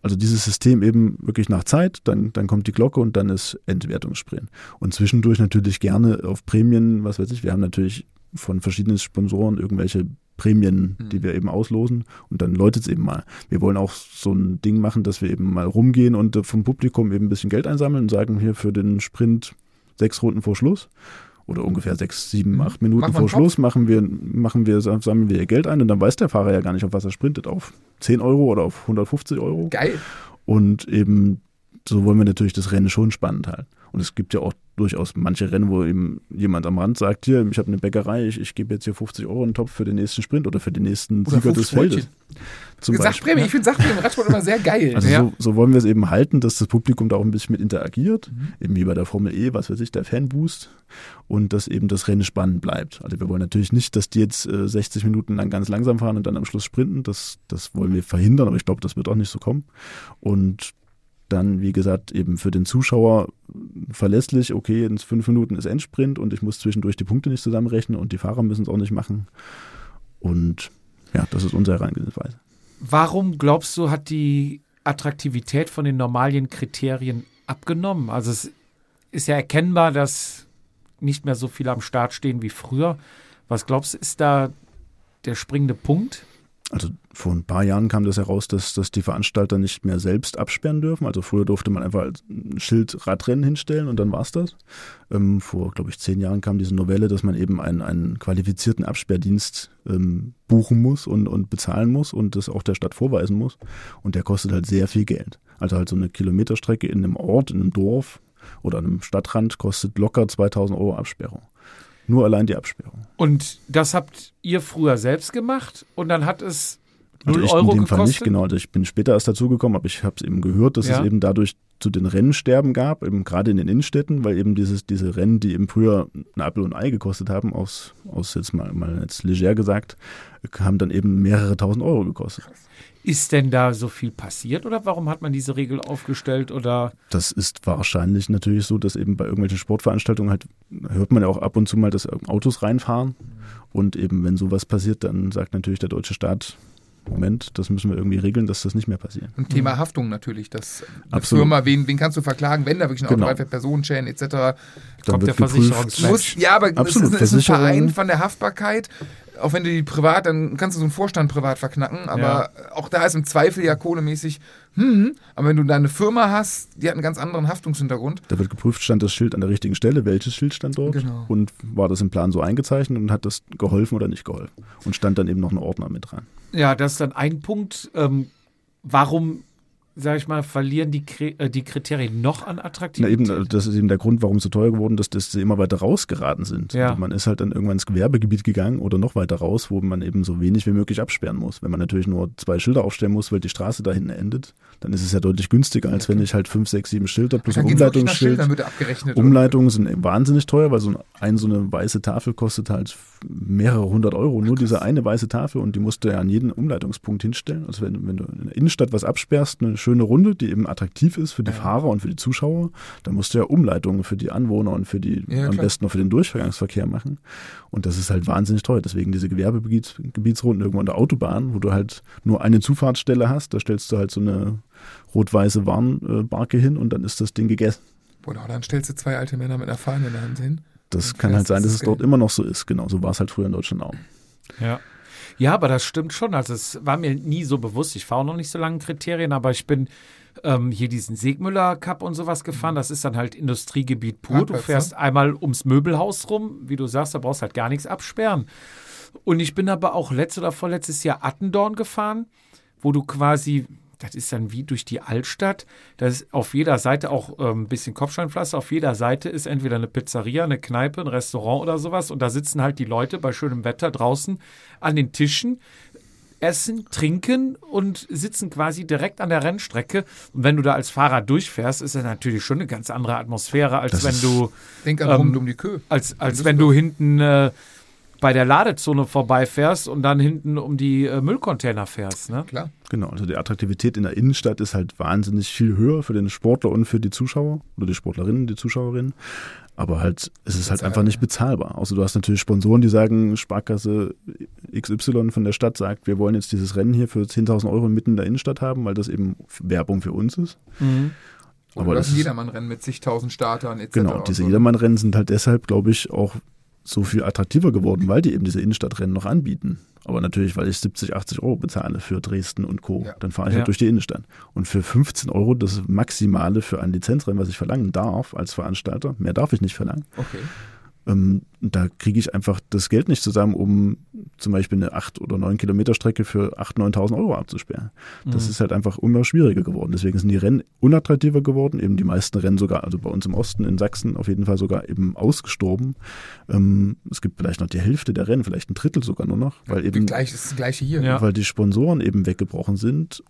also dieses System eben wirklich nach Zeit, dann, dann kommt die Glocke und dann ist Entwertungssprint. Und zwischendurch natürlich gerne auf Prämien, was weiß ich, wir haben natürlich von verschiedenen Sponsoren irgendwelche Prämien, die wir eben auslosen und dann läutet es eben mal. Wir wollen auch so ein Ding machen, dass wir eben mal rumgehen und äh, vom Publikum eben ein bisschen Geld einsammeln und sagen hier für den Sprint sechs Runden vor Schluss oder ungefähr sechs, sieben, acht Minuten vor Schluss machen wir, machen wir, sammeln wir ihr Geld ein und dann weiß der Fahrer ja gar nicht, auf was er sprintet, auf 10 Euro oder auf 150 Euro.
Geil.
Und eben so wollen wir natürlich das Rennen schon spannend halten. Und es gibt ja auch durchaus manche Rennen, wo eben jemand am Rand sagt, hier, ich habe eine Bäckerei, ich, ich gebe jetzt hier 50 Euro in den Topf für den nächsten Sprint oder für den nächsten
Oder
Sieger des
50 Brötchen.
Feldes. Zum.
Sachprämie, ich finde Sachprämie im Radsport immer sehr geil.
Also
ja.
so, so wollen wir es eben halten, dass das Publikum da auch ein bisschen mit interagiert,
Mhm.
eben wie bei der Formel E, was weiß ich, der Fanboost und dass eben das Rennen spannend bleibt. Also wir wollen natürlich nicht, dass die jetzt äh, 60 Minuten lang ganz langsam fahren und dann am Schluss sprinten, das, das wollen wir verhindern, aber ich glaube, das wird auch nicht so kommen. Und dann, wie gesagt, eben für den Zuschauer verlässlich, okay, in fünf Minuten ist Endsprint und ich muss zwischendurch die Punkte nicht zusammenrechnen und die Fahrer müssen es auch nicht machen. Und ja, das ist unsere Herangehensweise.
Warum glaubst du, hat die Attraktivität von den normalen Kriterien abgenommen? Also es ist ja erkennbar, dass nicht mehr so viele am Start stehen wie früher. Was glaubst du, ist da der springende Punkt?
Also vor ein paar Jahren kam das heraus, dass, dass die Veranstalter nicht mehr selbst absperren dürfen. Also früher durfte man einfach ein Schild Radrennen hinstellen und dann war's das. Ähm, vor, glaube ich, zehn Jahren kam diese Novelle, dass man eben einen, einen qualifizierten Absperrdienst ähm, buchen muss und, und bezahlen muss und das auch der Stadt vorweisen muss. Und der kostet halt sehr viel Geld. Also halt so eine Kilometerstrecke in einem Ort, in einem Dorf oder an einem Stadtrand kostet locker 2000 Euro Absperrung. Nur allein die Absperrung.
Und das habt ihr früher selbst gemacht und dann hat es 0
Also ich
Euro
in dem
gekostet?
Fall nicht, genau. Also ich bin später erst dazugekommen, aber ich habe es eben gehört, dass
Ja.
es eben dadurch zu den Rennensterben gab, eben gerade in den Innenstädten, weil eben dieses, diese Rennen, die eben früher ein Apfel und ein Ei gekostet haben, aus, aus jetzt mal, mal jetzt leger gesagt, haben dann eben mehrere tausend Euro gekostet.
Ist denn da so viel passiert oder warum hat man diese Regel aufgestellt oder
Das ist wahrscheinlich natürlich so, dass eben bei irgendwelchen Sportveranstaltungen halt, hört man ja auch ab und zu mal, dass Autos reinfahren. Und eben, wenn sowas passiert, dann sagt natürlich der deutsche Staat, Moment, das müssen wir irgendwie regeln, dass das nicht mehr passiert.
Und Thema Haftung natürlich. Das eine
Absolut.
Firma, wen, wen kannst du verklagen, wenn da wirklich ein Auto
Genau.
reinfährt, Personenschäden etc.
Dann
kommt der Versicherungsmensch?
Ja, aber
Absolut,
es ist, ist ein. Verein von der Haftbarkeit. Auch wenn du die privat, dann kannst du so einen Vorstand privat verknacken. Aber auch da ist im Zweifel ja kohlemäßig, hm, aber wenn du da eine Firma hast, die hat einen ganz anderen Haftungshintergrund.
Da wird geprüft, stand das Schild an der richtigen Stelle, welches Schild stand dort
Genau.
und war das im Plan so eingezeichnet und hat das geholfen oder nicht geholfen. Und stand dann eben noch ein Ordner mit dran.
Ja, das ist dann ein Punkt. Ähm, warum, sag ich mal, verlieren die, äh, die Kriterien noch an
Na
Attraktivität?
eben, äh, das ist eben der Grund, warum es so teuer geworden ist, dass sie immer weiter rausgeraten sind.
Ja.
Und man ist halt dann irgendwann ins Gewerbegebiet gegangen oder noch weiter raus, wo man eben so wenig wie möglich absperren muss. Wenn man natürlich nur zwei Schilder aufstellen muss, weil die Straße da hinten endet, dann ist es ja deutlich günstiger, als wenn ich halt fünf, sechs, sieben Schilder plus ein Umleitungsschild. Umleitungen sind wahnsinnig teuer, weil so ein, ein, so eine weiße Tafel kostet halt mehrere hundert Euro. Nur diese eine weiße Tafel und die musst du ja an jeden Umleitungspunkt hinstellen. Also wenn, wenn du in der Innenstadt was absperrst, eine schöne Runde, die eben attraktiv ist für die Fahrer und für die Zuschauer, dann musst du ja Umleitungen für die Anwohner und für die,
Ja,
am besten noch für den Durchgangsverkehr machen. Und das ist halt wahnsinnig teuer. Deswegen diese Gewerbegebietsrunden irgendwo an der Autobahn, wo du halt nur eine Zufahrtsstelle hast, da stellst du halt so eine rot-weiße Warnbarke hin und dann ist das Ding gegessen.
Boah, dann stellst du zwei alte Männer mit einer Fahne in der Hand hin.
Das kann halt sein, dass
das
es dort immer noch so ist. Genau, so war es halt früher in Deutschland auch.
Ja. Ja, aber das stimmt schon. Also es war mir nie so bewusst. Ich fahre auch noch nicht so lange Kriterien, aber ich bin ähm, hier diesen Segmüller Cup und sowas gefahren. Das ist dann halt Industriegebiet pur. Du
Parkplatz,
fährst einmal ums Möbelhaus rum, wie du sagst, da brauchst halt gar nichts absperren. Und ich bin aber auch letztes oder vorletztes Jahr Attendorn gefahren, wo du quasi, das ist dann wie durch die Altstadt, da ist auf jeder Seite auch ähm, ein bisschen Kopfsteinpflaster, auf jeder Seite ist entweder eine Pizzeria, eine Kneipe, ein Restaurant oder sowas und da sitzen halt die Leute bei schönem Wetter draußen an den Tischen, essen, trinken und sitzen quasi direkt an der Rennstrecke. Und wenn du da als Fahrer durchfährst, ist das natürlich schon eine ganz andere Atmosphäre, als
Das
wenn du
Denk an
Ähm,
um die Kö.
als, als wenn du hinten äh, bei der Ladezone vorbeifährst und dann hinten um die äh, Müllcontainer fährst. Ne?
Klar.
Genau, also die Attraktivität in der Innenstadt ist halt wahnsinnig viel höher für den Sportler und für die Zuschauer oder die Sportlerinnen, die Zuschauerinnen. Aber halt, es ist halt einfach nicht bezahlbar. Außer du hast natürlich Sponsoren, die sagen, Sparkasse XY von der Stadt sagt, wir wollen jetzt dieses Rennen hier für 10.000 Euro mitten in der Innenstadt haben, weil das eben Werbung für uns ist.
Oder
Aber das
Jedermann-Rennen mit zigtausend Startern etc.
Genau,
und
diese
so.
Jedermann-Rennen sind halt deshalb, glaube ich, auch so viel attraktiver geworden, weil die eben diese Innenstadtrennen noch anbieten. Aber natürlich, weil ich 70, 80 Euro bezahle für Dresden und Co.,
Ja.
dann fahre ich
Ja.
halt durch die Innenstadt. Und für 15 Euro das Maximale für ein Lizenzrennen, was ich verlangen darf als Veranstalter, mehr darf ich nicht verlangen,
Okay.
Ähm, da kriege ich einfach das Geld nicht zusammen, um zum Beispiel eine 8 oder 9 Kilometer Strecke für 8.000, 9.000 Euro abzusperren. Das ist halt einfach immer schwieriger geworden. Deswegen sind die Rennen unattraktiver geworden. Eben die meisten Rennen sogar, also bei uns im Osten, in Sachsen auf jeden Fall sogar eben ausgestorben. Ähm, es gibt vielleicht noch die Hälfte der Rennen, vielleicht ein Drittel sogar nur noch, weil eben
Gleich, das ist das gleiche hier.
Ja.
weil die Sponsoren eben weggebrochen sind,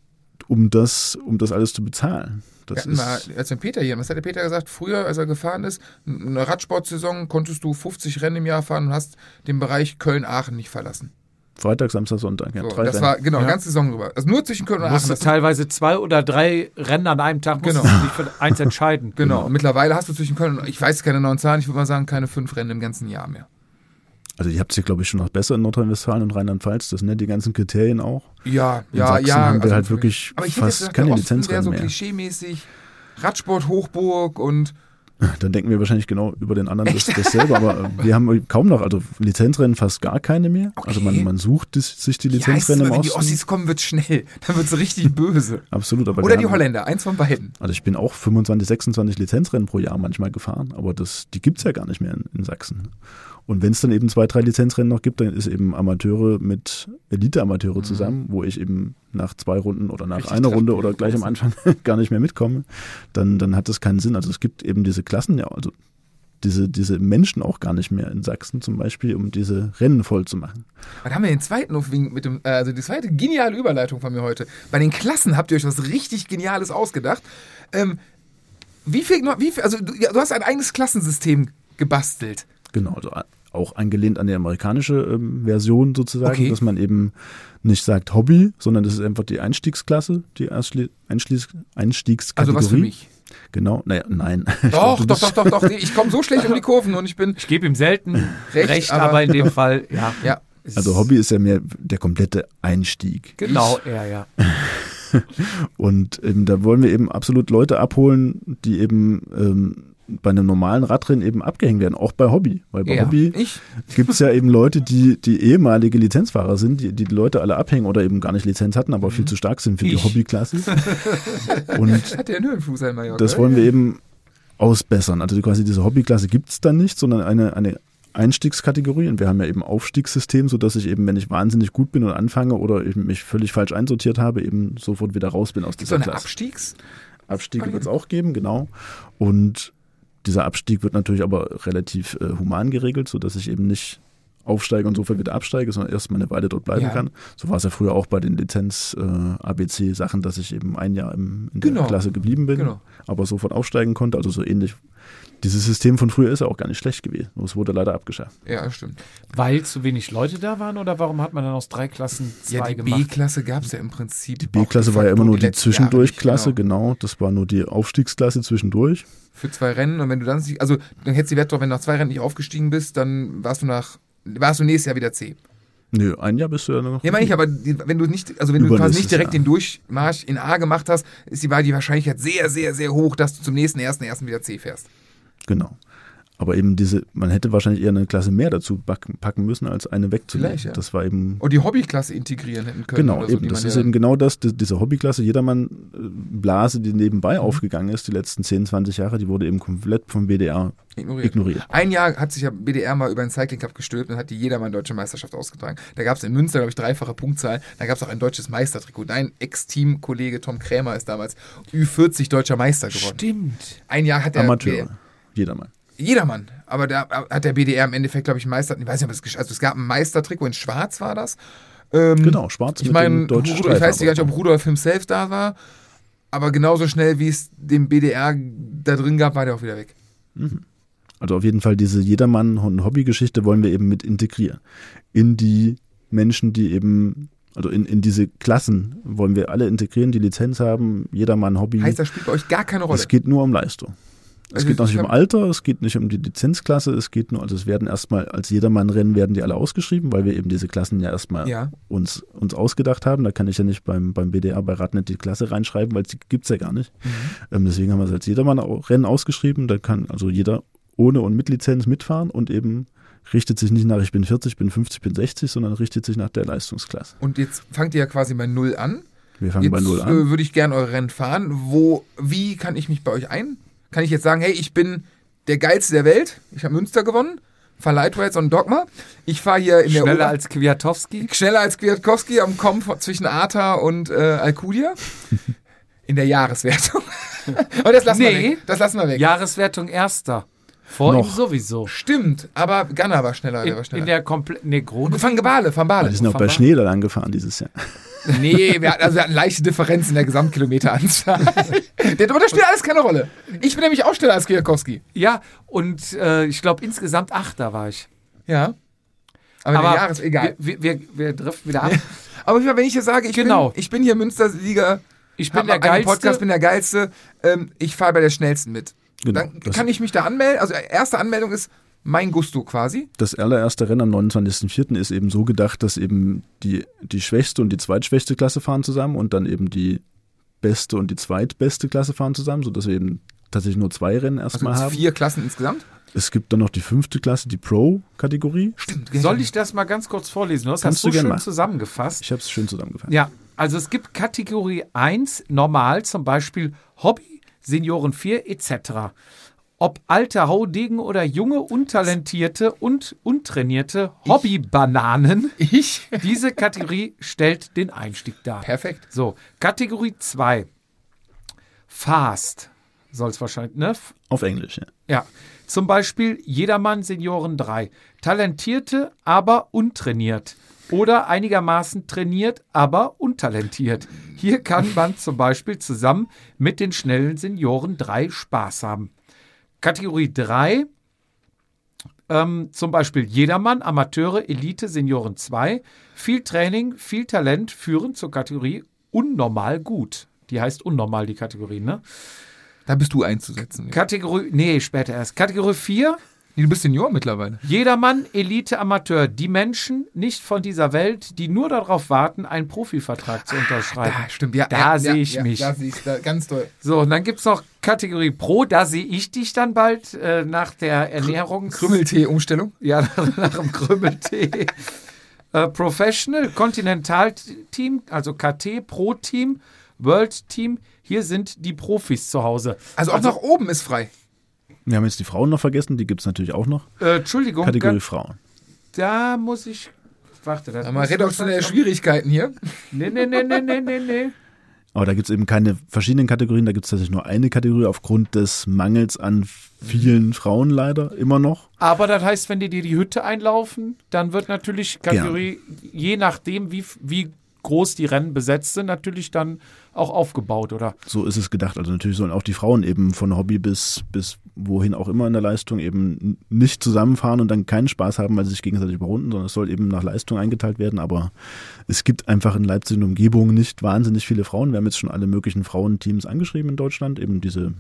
um das, um das alles zu bezahlen.
Wir
Das
hatten mal,
ist,
als wir Peter hier, was hat der Peter gesagt? Früher, als er gefahren ist, eine Radsportsaison, konntest du 50 Rennen im Jahr fahren und hast den Bereich Köln-Aachen nicht verlassen.
Freitag, Samstag, Sonntag. Ja,
So,
drei
das
Rennen.
war, genau,
Ja.
ganze Saison drüber. Also nur zwischen Köln und
Du
Aachen. Das,
teilweise zwei oder drei Rennen an einem Tag
Genau.
du dich für eins <laughs> entscheiden.
genau. Und mittlerweile hast du zwischen Köln und, ich weiß keine neuen Zahlen, ich würde mal sagen, keine fünf Rennen im ganzen Jahr mehr.
Also ihr habt es hier, glaube ich, schon noch besser in Nordrhein-Westfalen und Rheinland-Pfalz. Das sind ja die ganzen Kriterien auch.
Ja,
In
ja,
Sachsen
ja.
haben wir
also
halt wirklich
aber ich hätte
fast
gesagt,
keine
wäre
Lizenzrennen
so
mehr.
klischeemäßig Radsport Hochburg und <laughs>
Dann denken wir wahrscheinlich genau über den anderen das, dasselbe, aber äh, wir haben kaum noch, also Lizenzrennen fast gar keine mehr. Also man,
Okay.
man sucht dis, sich die
ja, es
Lizenzrennen
immer,
im
wenn die. Ossis kommen, wird schnell. <laughs> Dann wird es richtig böse. <laughs>
Absolut, aber
Oder die Holländer, eins von beiden.
Also ich bin auch 25, 26 Lizenzrennen pro Jahr manchmal gefahren, aber das, die gibt's ja gar nicht mehr in, in Sachsen. Und wenn es dann eben zwei, drei Lizenzrennen noch gibt, dann ist eben Amateure mit Elite-Amateure zusammen, wo ich eben nach zwei Runden oder nach
Richtig
einer Runde oder gleich am Anfang <laughs> gar nicht mehr mitkomme, dann, dann hat das keinen Sinn. Also es gibt eben diese Klassen, ja, also diese, diese Menschen auch gar nicht mehr in Sachsen zum Beispiel, um diese Rennen voll zu machen.
Dann haben wir den zweiten mit dem, äh, also die zweite geniale Überleitung von mir heute. Bei den Klassen habt ihr euch was richtig Geniales ausgedacht. Ähm, wie viel, wie viel, also du, du hast ein eigenes Klassensystem gebastelt.
Genau, also auch angelehnt an die amerikanische ähm, Version sozusagen,
Okay.
dass man eben nicht sagt Hobby, sondern das ist einfach die Einstiegsklasse, die Einschli- Einschließ Einstiegskategorie.
Also was für mich.
Genau, naja, nein. <laughs>
Doch, doch, doch, doch, doch. Ich komme so schlecht um die Kurven und ich bin.
Ich gebe ihm selten <laughs>
Recht,
recht,
aber-
aber, in dem Fall, ja.
Ja.
Also Hobby ist ja mehr der komplette Einstieg.
Genau, ja, ja. <laughs>
Und ähm, da wollen wir eben absolut Leute abholen, die eben ähm, bei einem normalen Radrennen eben abgehängt werden, auch bei Hobby. Weil bei
Ja.
Hobby gibt es ja eben Leute, die, die ehemalige Lizenzfahrer sind, die, die die Leute alle abhängen oder eben gar nicht Lizenz hatten, aber viel zu stark sind für die
Ich.
Hobbyklasse. <laughs> Und
Hat der einen Höhenfuß einmal, Jörg,
das wollen wir eben ausbessern. Also quasi diese Hobbyklasse gibt es dann nicht, sondern eine, eine Einstiegskategorie. Und wir haben ja eben Aufstiegssystem, sodass ich eben, wenn ich wahnsinnig gut bin und anfange oder ich mich völlig falsch einsortiert habe, eben sofort wieder raus bin aus
Gibt's so
dieser
eine
Klasse.
Abstiegs?
Abstiege wird es auch geben, genau. Und dieser Abstieg wird natürlich aber relativ äh, human geregelt, sodass ich eben nicht aufsteige und sofort wieder absteige, sondern erst mal eine Weile dort bleiben
Ja.
kann. So war es ja früher auch bei den Lizenz-ABC-Sachen, dass ich eben ein Jahr im, in der
Genau.
Klasse geblieben bin,
Genau.
aber sofort aufsteigen konnte. Also so ähnlich. Dieses System von früher ist ja auch gar nicht schlecht gewesen. Nur es wurde leider abgeschafft.
Ja, das stimmt.
Weil zu wenig Leute da waren oder warum hat man dann aus drei Klassen
Ja,
zwei
die
gemacht?
B-Klasse gab es ja im Prinzip.
Die B-Klasse war ja immer nur die Zwischendurchklasse,
Genau.
genau. Das war nur die Aufstiegsklasse zwischendurch.
Für zwei Rennen und wenn du dann, nicht- also dann hättest du die Wette drauf, wenn du nach zwei Rennen nicht aufgestiegen bist, dann warst du nach, warst du nächstes Jahr wieder C.
Nö, ein Jahr bist du ja noch.
Ja, meine ich, aber die, wenn du nicht, also wenn du quasi nicht direkt
Jahr.
den Durchmarsch in A gemacht hast, ist die, war die Wahrscheinlichkeit sehr, sehr, sehr hoch, dass du zum nächsten ersten ersten wieder C fährst.
Genau. Aber eben diese, man hätte wahrscheinlich eher eine Klasse mehr dazu packen müssen, als eine wegzunehmen.
Vielleicht, ja.
Das war eben.
Und die Hobbyklasse integrieren hätten können.
Genau,
oder so,
eben. Das ist
ja-
eben genau das, die, diese Hobbyklasse, jedermann äh, Blase, die nebenbei aufgegangen ist, die letzten 10, 20 Jahre, die wurde eben komplett vom WDR
ignoriert.
ignoriert.
Ein Jahr hat sich ja BDR mal über den Cycling Cup gestülpt und hat die jedermann deutsche Meisterschaft ausgetragen. Da gab es in Münster, glaube ich, dreifache Punktzahl. Da gab es auch ein deutsches Meistertrikot. Dein Ex-Team-Kollege Tom Krämer ist damals Ü40 deutscher Meister geworden.
Stimmt.
Ein Jahr hat der
Amateure.
BDR,
Jedermann.
jedermann, aber da hat der BDR im Endeffekt, glaube ich, Meister, ich weiß nicht, ob es, also es gab ein Meistertrikot in Schwarz war das. Ähm,
Genau, schwarz
Ich meine,
dem
ich weiß nicht, ob. Rudolf himself da war, aber genauso schnell, wie es den BDR da drin gab, war der auch wieder weg.
Also auf jeden Fall diese Jedermann- und Hobbygeschichte wollen wir eben mit integrieren. In die Menschen, die eben, also in, in diese Klassen wollen wir alle integrieren, die Lizenz haben, Jedermann Hobby.
Heißt, das spielt bei euch gar keine Rolle.
es geht nur um Leistung. Es
Also
geht noch
ich
nicht um Alter, es geht nicht um die Lizenzklasse, es geht nur, also es werden erstmal als Jedermann-Rennen werden die alle ausgeschrieben, weil wir eben diese Klassen ja erstmal
Ja.
uns, uns ausgedacht haben. Da kann ich ja nicht beim, beim BDR bei Radnet die Klasse reinschreiben, weil die gibt's ja gar nicht.
Mhm.
Ähm, deswegen haben wir es als Jedermann-Rennen ausgeschrieben. Da kann also jeder ohne und mit Lizenz mitfahren und eben richtet sich nicht nach, ich bin 40, bin 50, bin 60, sondern richtet sich nach der Leistungsklasse.
Und jetzt fangt ihr ja quasi bei Null an.
Wir fangen
Jetzt
bei Null an.
äh, würde ich gerne eure Rennen fahren. Wo, wie kann ich mich bei euch ein? Kann ich jetzt sagen, hey, ich bin der geilste der Welt. Ich habe Münster gewonnen. Fahre Lightweights und Dogma. Ich fahre hier in der
Schneller als Kwiatkowski.
schneller als Kwiatkowski am Kommen zwischen Ata und äh, Alcudia. In der Jahreswertung. <laughs> aber das lassen wir
Nee.
weg. Das lassen wir weg.
Jahreswertung erster. Vor
Noch.
ihm sowieso.
Stimmt, aber Ganna war schneller.
In,
war schneller.
in der kompletten. Nee, Grund.
Van Gebale, Van Bale.
Die sind auch bei Schnee da lang gefahren dieses Jahr.
Nee, wir hatten, also wir hatten leichte Differenz in der Gesamtkilometeranzahl. <laughs> Der- Aber das spielt alles keine Rolle. Ich bin nämlich auch schneller als Kwiatkowski.
Ja, und äh, ich glaube insgesamt Achter war ich.
Ja. Aber, der Jahres egal.
Wir, wir, wir driften wieder ab. <laughs>
Aber wenn ich jetzt sage, ich,
Genau.
bin, ich bin hier Münster-Sieger,
Ich bin der geilste.
Podcast, bin der geilste, ähm, ich fahre bei der schnellsten mit.
Genau.
Dann kann ich mich da anmelden. Also erste Anmeldung ist mein Gusto quasi.
das allererste Rennen am 29.04. ist eben so gedacht, dass eben die, die schwächste und die zweitschwächste Klasse fahren zusammen und dann eben die beste und die zweitbeste Klasse fahren zusammen, sodass wir eben tatsächlich nur zwei Rennen
Also
erstmal
es
haben.
vier Klassen insgesamt.
Es gibt dann noch die fünfte Klasse, die Pro-Kategorie.
Stimmt.
Soll ich das mal ganz kurz vorlesen? Du hast
Kannst
das so schön
machen.
zusammengefasst.
Ich habe es schön zusammengefasst.
Ja, also es gibt Kategorie 1, normal, zum Beispiel Hobby, Senioren 4 etc. Ob alte Haudegen oder junge, untalentierte und untrainierte Hobbybananen,
Ich? <laughs>
diese Kategorie stellt den Einstieg dar.
Perfekt.
So, Kategorie 2, Fast, soll es wahrscheinlich, ne?
Auf Englisch, ja.
Ja, zum Beispiel Jedermann Senioren 3. Talentierte, aber untrainiert. Oder einigermaßen trainiert, aber untalentiert. Hier kann man zum Beispiel zusammen mit den schnellen Senioren 3 Spaß haben. Kategorie 3, ähm, zum Beispiel Jedermann, Amateure, Elite, Senioren 2. Viel Training, viel Talent führen zur Kategorie unnormal gut. Die heißt unnormal, die Kategorie, ne?
Da bist du einzusetzen.
Kategorie, nee, später erst. Kategorie 4,
Nee, du bist Senior mittlerweile.
Jedermann, Elite, Amateur. Die Menschen nicht von dieser Welt, die nur darauf warten, einen Profivertrag zu unterschreiben.
Da, stimmt. Ja,
Da
ja,
sehe
ja,
ich
ja,
mich.
Da siehst du, ganz toll.
So, und dann gibt es noch Kategorie Pro. Da sehe ich dich dann bald äh, nach der Ernährungs...
Krümmeltee-Umstellung. <laughs>
Ja, nach dem Krümmeltee. äh, Professional, Continental-Team, also KT, Pro-Team, World-Team. Hier sind die Profis zu Hause.
Also auch nach oben ist frei.
Wir haben jetzt die Frauen noch vergessen, die gibt es natürlich auch noch.
Äh, Entschuldigung,
Kategorie Frauen.
da muss ich... Warte, das
Aber redaktionelle Schwierigkeiten hier.
Nee, nee, nee, nee, nee, nee, nee.
Aber da gibt es eben keine verschiedenen Kategorien, da gibt es tatsächlich nur eine Kategorie aufgrund des Mangels an vielen Frauen leider immer noch.
Aber das heißt, wenn die dir die Hütte einlaufen, dann wird natürlich Kategorie, je nachdem, wie, wie groß die Rennen besetzt sind, natürlich dann auch aufgebaut, oder?
So ist es gedacht. Also natürlich sollen auch die Frauen eben von Hobby bis, bis wohin auch immer in der Leistung eben nicht zusammenfahren und dann keinen Spaß haben, weil sie sich gegenseitig überrunden, sondern es soll eben nach Leistung eingeteilt werden. Aber es gibt einfach in Leipzig und Umgebung nicht wahnsinnig viele Frauen. Wir haben jetzt schon alle möglichen Frauenteams angeschrieben in Deutschland, eben diese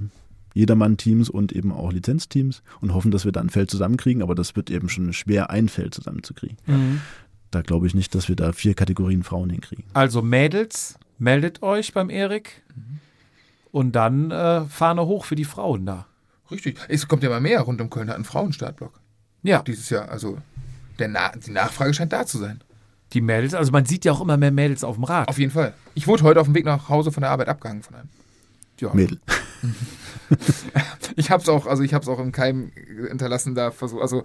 Jedermann-Teams und eben auch Lizenzteams und hoffen, dass wir da ein Feld zusammenkriegen, aber das wird eben schon schwer, ein Feld zusammenzukriegen. Da glaube ich nicht, dass wir da vier Kategorien Frauen hinkriegen.
Also Mädels, meldet euch beim Erik und dann äh, Fahne hoch für die Frauen da.
Richtig. Es kommt ja mal mehr. Rund um Köln hat einen Frauenstartblock.
Ja,
Dieses Jahr. Also der Na die Nachfrage scheint da zu sein.
die Mädels, also man sieht ja auch immer mehr Mädels auf dem Rad.
Auf jeden Fall. Ich wurde heute auf dem Weg nach Hause von der Arbeit abgehangen von einem. Ja.
Mädel. <laughs>
Ich hab's auch, also ich hab's auch im Keim hinterlassen da versucht. Also,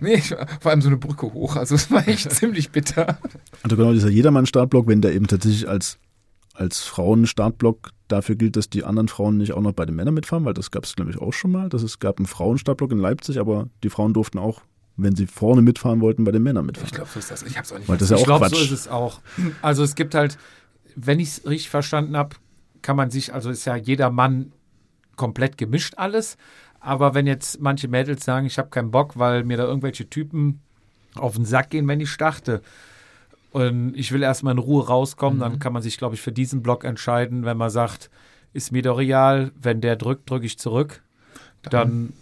nee, vor allem so eine Brücke hoch. Also es war echt <laughs> ziemlich bitter.
Also genau dieser Jedermann-Startblock, wenn der eben tatsächlich als, als Frauen-Startblock dafür gilt, dass die anderen Frauen nicht auch noch bei den Männern mitfahren, weil das gab es, glaube ich, auch schon mal. Dass es gab einen Frauenstartblock in Leipzig, aber die Frauen durften auch, wenn sie vorne mitfahren wollten, bei den Männern mitfahren.
Ich glaube, so ist das. Ich hab's auch nicht
Weil das ist ja
ich glaube, so ist es auch. Also es gibt halt, wenn ich es richtig verstanden habe, kann man sich, also ist ja jeder Mann komplett gemischt alles, Aber wenn jetzt manche Mädels sagen, ich habe keinen Bock, weil mir da irgendwelche Typen auf den Sack gehen, wenn ich starte. Und ich will erstmal in Ruhe rauskommen, dann kann man sich, glaube ich, für diesen Block entscheiden, wenn man sagt, ist mir doch real, wenn der drückt, drücke ich zurück. Dann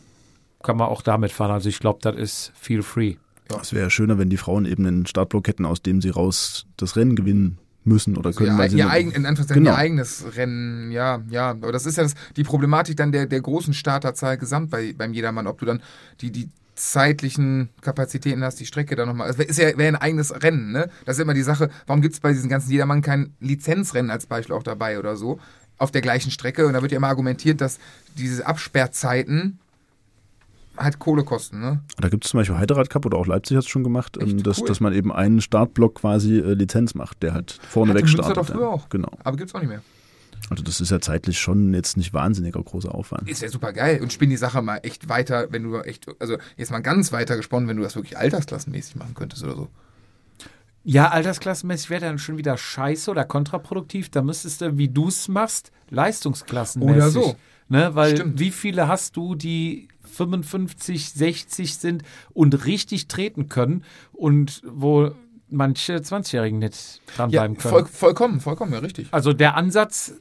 kann man auch damit fahren. Also ich glaube, das ist feel free.
Es wäre schöner, wenn die Frauen eben einen Startblock hätten, aus dem sie raus das Rennen gewinnen müssen oder können.
ihr,
weil sie
ihr, eigen, in Anführungszeichen
Genau.
ihr eigenes Rennen, ja, ja. Aber das ist ja das, die Problematik dann der, der großen Starterzahl gesamt bei, beim Jedermann, ob du dann die, die zeitlichen Kapazitäten hast, die Strecke dann nochmal. Es ist ja wäre ein eigenes Rennen, ne? Das ist immer die Sache, warum gibt es bei diesen ganzen Jedermann kein Lizenzrennen als Beispiel auch dabei oder so? Auf der gleichen Strecke. Und da wird ja immer argumentiert, dass diese Absperrzeiten halt Kohle kosten, ne?
Da gibt es zum Beispiel Heiderad Cup oder auch Leipzig hat es schon gemacht, ähm, dass,
Cool.
dass man eben einen Startblock quasi äh, Lizenz macht, der halt vorne
Hatte
weg startet.
doch früher auch.
Genau.
Aber gibt's auch nicht mehr.
Also das ist ja zeitlich schon jetzt nicht wahnsinniger großer Aufwand.
Ist ja super geil und spinn die Sache mal echt weiter, wenn du echt, also jetzt mal ganz weiter gesponnen, wenn du das wirklich altersklassenmäßig machen könntest oder so.
Ja, altersklassenmäßig wäre dann schon wieder scheiße oder kontraproduktiv. Da müsstest du, wie du es machst, leistungsklassenmäßig.
Oder so.
Ne? Weil
Stimmt.
wie viele hast du, die 55, 60 sind und richtig treten können und wo manche 20-Jährigen nicht dranbleiben können?
voll, vollkommen, vollkommen, ja, richtig.
Also der Ansatz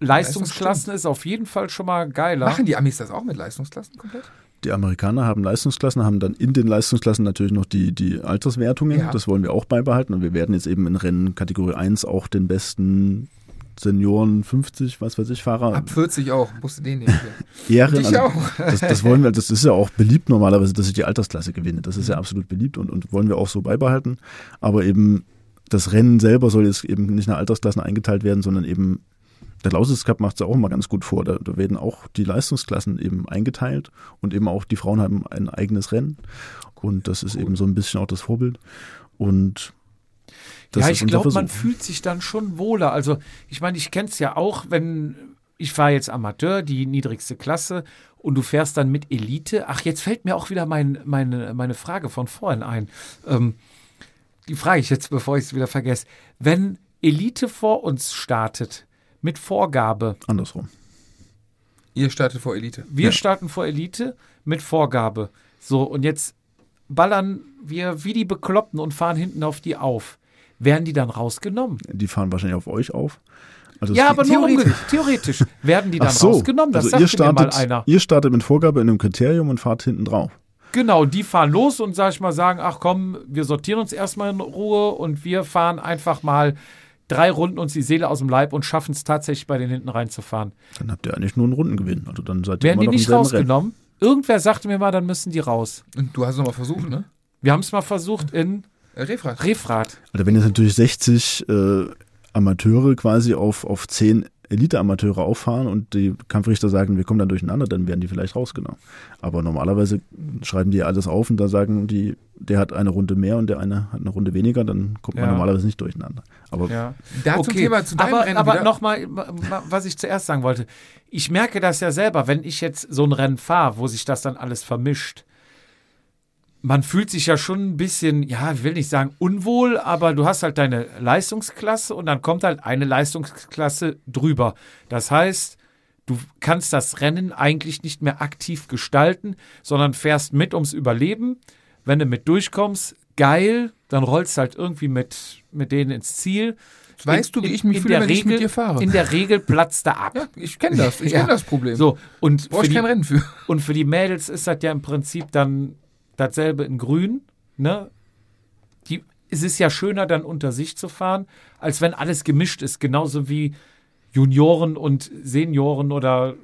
Leistungsklassen ist auf jeden Fall schon mal geiler.
Machen die Amis das auch mit Leistungsklassen komplett?
Die Amerikaner haben Leistungsklassen, haben dann in den Leistungsklassen natürlich noch die, die Alterswertungen.
Ja.
Das wollen wir auch beibehalten. Und wir werden jetzt eben in Rennen Kategorie 1 auch den besten Senioren 50, was weiß ich, Fahrer
Ab 40 auch, musst du den nehmen. <laughs>
ehren.
Dich
Also,
auch.
das, das wollen wir, das ist ja auch beliebt normalerweise, dass ich die Altersklasse gewinne. Das ist ja absolut beliebt und, und wollen wir auch so beibehalten. Aber eben das Rennen selber soll jetzt eben nicht nach Altersklassen eingeteilt werden, sondern eben der Lausitz Cup macht es auch immer ganz gut vor. Da, da werden auch die Leistungsklassen eben eingeteilt und eben auch die Frauen haben ein eigenes Rennen. Und das ist eben so ein bisschen auch das Vorbild. Und das
ja, ich glaube, man fühlt sich dann schon wohler. Also, ich meine, ich kenne es ja auch, wenn ich fahre jetzt Amateur, die niedrigste Klasse, und du fährst dann mit Elite. Ach, jetzt fällt mir auch wieder mein, meine, meine Frage von vorhin ein. Ähm, die frage ich jetzt, bevor ich es wieder vergesse. Wenn Elite vor uns startet, mit Vorgabe,
Andersrum.
Ihr startet vor Elite.
wir
Ja.
starten vor Elite mit Vorgabe. So, und jetzt ballern wir wie die Bekloppten und fahren hinten auf die auf. Werden die dann rausgenommen?
Die fahren wahrscheinlich auf euch auf. Also
Ja, aber nur
theoretisch.
theoretisch. Werden die dann
Ach so,
rausgenommen? Das
also ihr
sagte mir mal
startet,
einer.
ihr startet mit Vorgabe in einem Kriterium und fahrt hinten drauf.
Genau, die fahren los und sag ich mal sagen, ach komm, wir sortieren uns erstmal in Ruhe und wir fahren einfach mal drei Runden uns die Seele aus dem Leib und schaffen es tatsächlich bei den hinten reinzufahren.
Dann habt ihr eigentlich nur einen Rundengewinn. Also dann seid ihr
Werden
immer
die
noch
nicht
selben Rennen.
rausgenommen? Irgendwer sagte mir mal, dann müssen die raus.
Und du hast es nochmal versucht, ne?
Wir haben es mal versucht in
Refrat.
Refrat.
Also wenn jetzt natürlich 60 äh, Amateure quasi auf, auf 10 Elite-Amateure auffahren und die Kampfrichter sagen, wir kommen dann durcheinander, dann werden die vielleicht rausgenommen. Aber normalerweise schreiben die alles auf und da sagen die, der hat eine Runde mehr und der eine hat eine Runde weniger, dann kommt man
Ja.
normalerweise nicht durcheinander. Aber
Ja.
Da zum Thema, zu deinem
aber,
Rennen
aber nochmal, was ich zuerst sagen wollte. Ich merke das ja selber, wenn ich jetzt so ein Rennen fahre, wo sich das dann alles vermischt. Man fühlt sich ja schon ein bisschen, ja, ich will nicht sagen unwohl, aber du hast halt deine Leistungsklasse und dann kommt halt eine Leistungsklasse drüber. Das heißt, du kannst das Rennen eigentlich nicht mehr aktiv gestalten, sondern fährst mit ums Überleben. Wenn du mit durchkommst, geil, dann rollst du halt irgendwie mit, mit denen ins Ziel.
Weißt du, wie ich mich fühle,
der
wenn ich
Regel,
mit dir fahre?
In der Regel platzt er ab. <laughs>
ja, ich kenne das. Ich <laughs>
Ja.
kenne das Problem.
So, und
Brauche
für,
ich
die,
kein Rennen für.
und für die Mädels ist das ja im Prinzip dann dasselbe in Grün. Ne? Die, es ist ja schöner, dann unter sich zu fahren, als wenn alles gemischt ist. Genauso wie Junioren und Senioren oder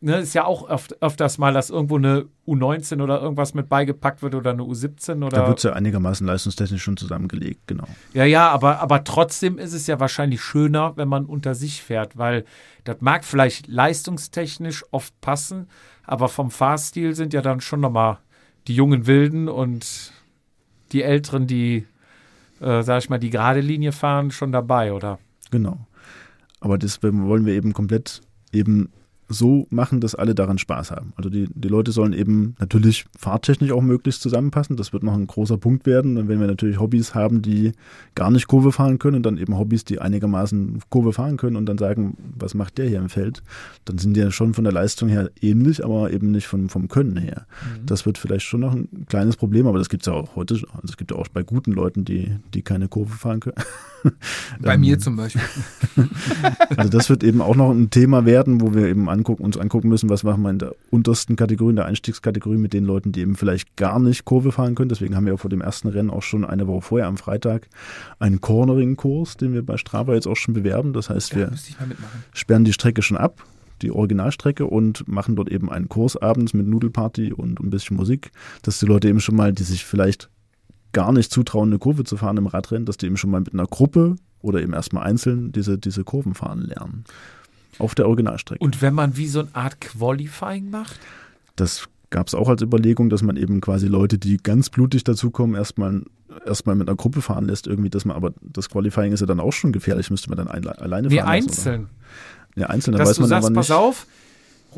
ne, ist ja auch öft, öfters mal, dass irgendwo eine U19 oder irgendwas mit beigepackt wird oder eine U17
da
oder.
wird es ja einigermaßen leistungstechnisch schon zusammengelegt, genau.
Ja, ja, aber, aber trotzdem ist es ja wahrscheinlich schöner, wenn man unter sich fährt, weil das mag vielleicht leistungstechnisch oft passen, aber vom Fahrstil sind ja dann schon nochmal die jungen Wilden und die Älteren, die, äh, sag ich mal, die gerade Linie fahren, schon dabei, oder?
Genau. Aber das wollen wir eben komplett eben so machen, dass alle daran Spaß haben. Also die, die Leute sollen eben natürlich fahrtechnisch auch möglichst zusammenpassen. Das wird noch ein großer Punkt werden. Und wenn wir natürlich Hobbys haben, die gar nicht Kurve fahren können und dann eben Hobbys, die einigermaßen Kurve fahren können und dann sagen, was macht der hier im Feld, dann sind die ja schon von der Leistung her ähnlich, aber eben nicht vom, vom Können her. Mhm. Das wird vielleicht schon noch ein kleines Problem, aber das gibt es ja auch heute. Also es gibt ja auch bei guten Leuten, die, die keine Kurve fahren können.
Bei <laughs> ähm, mir zum Beispiel. <laughs>
also das wird eben auch noch ein Thema werden, wo wir eben angucken, uns angucken müssen, was machen wir in der untersten Kategorie, in der Einstiegskategorie mit den Leuten, die eben vielleicht gar nicht Kurve fahren können. Deswegen haben wir vor dem ersten Rennen auch schon eine Woche vorher am Freitag einen Cornering-Kurs, den wir bei Strava jetzt auch schon bewerben. Das heißt, wir sperren die Strecke schon ab, die Originalstrecke und machen dort eben einen Kurs abends mit Nudelparty und ein bisschen Musik, dass die Leute eben schon mal, die sich vielleicht gar nicht zutrauen, eine Kurve zu fahren im Radrennen, dass die eben schon mal mit einer Gruppe oder eben erstmal einzeln diese, diese Kurven fahren lernen. Auf der Originalstrecke.
Und wenn man wie so eine Art Qualifying macht?
Das gab es auch als Überlegung, dass man eben quasi Leute, die ganz blutig dazukommen, erstmal erstmal mit einer Gruppe fahren lässt, irgendwie, dass man, aber das Qualifying ist ja dann auch schon gefährlich, müsste man dann ein, alleine fahren.
einzeln.
Ja, einzeln,
da weiß
man
sagst,
aber
pass
nicht.
auf,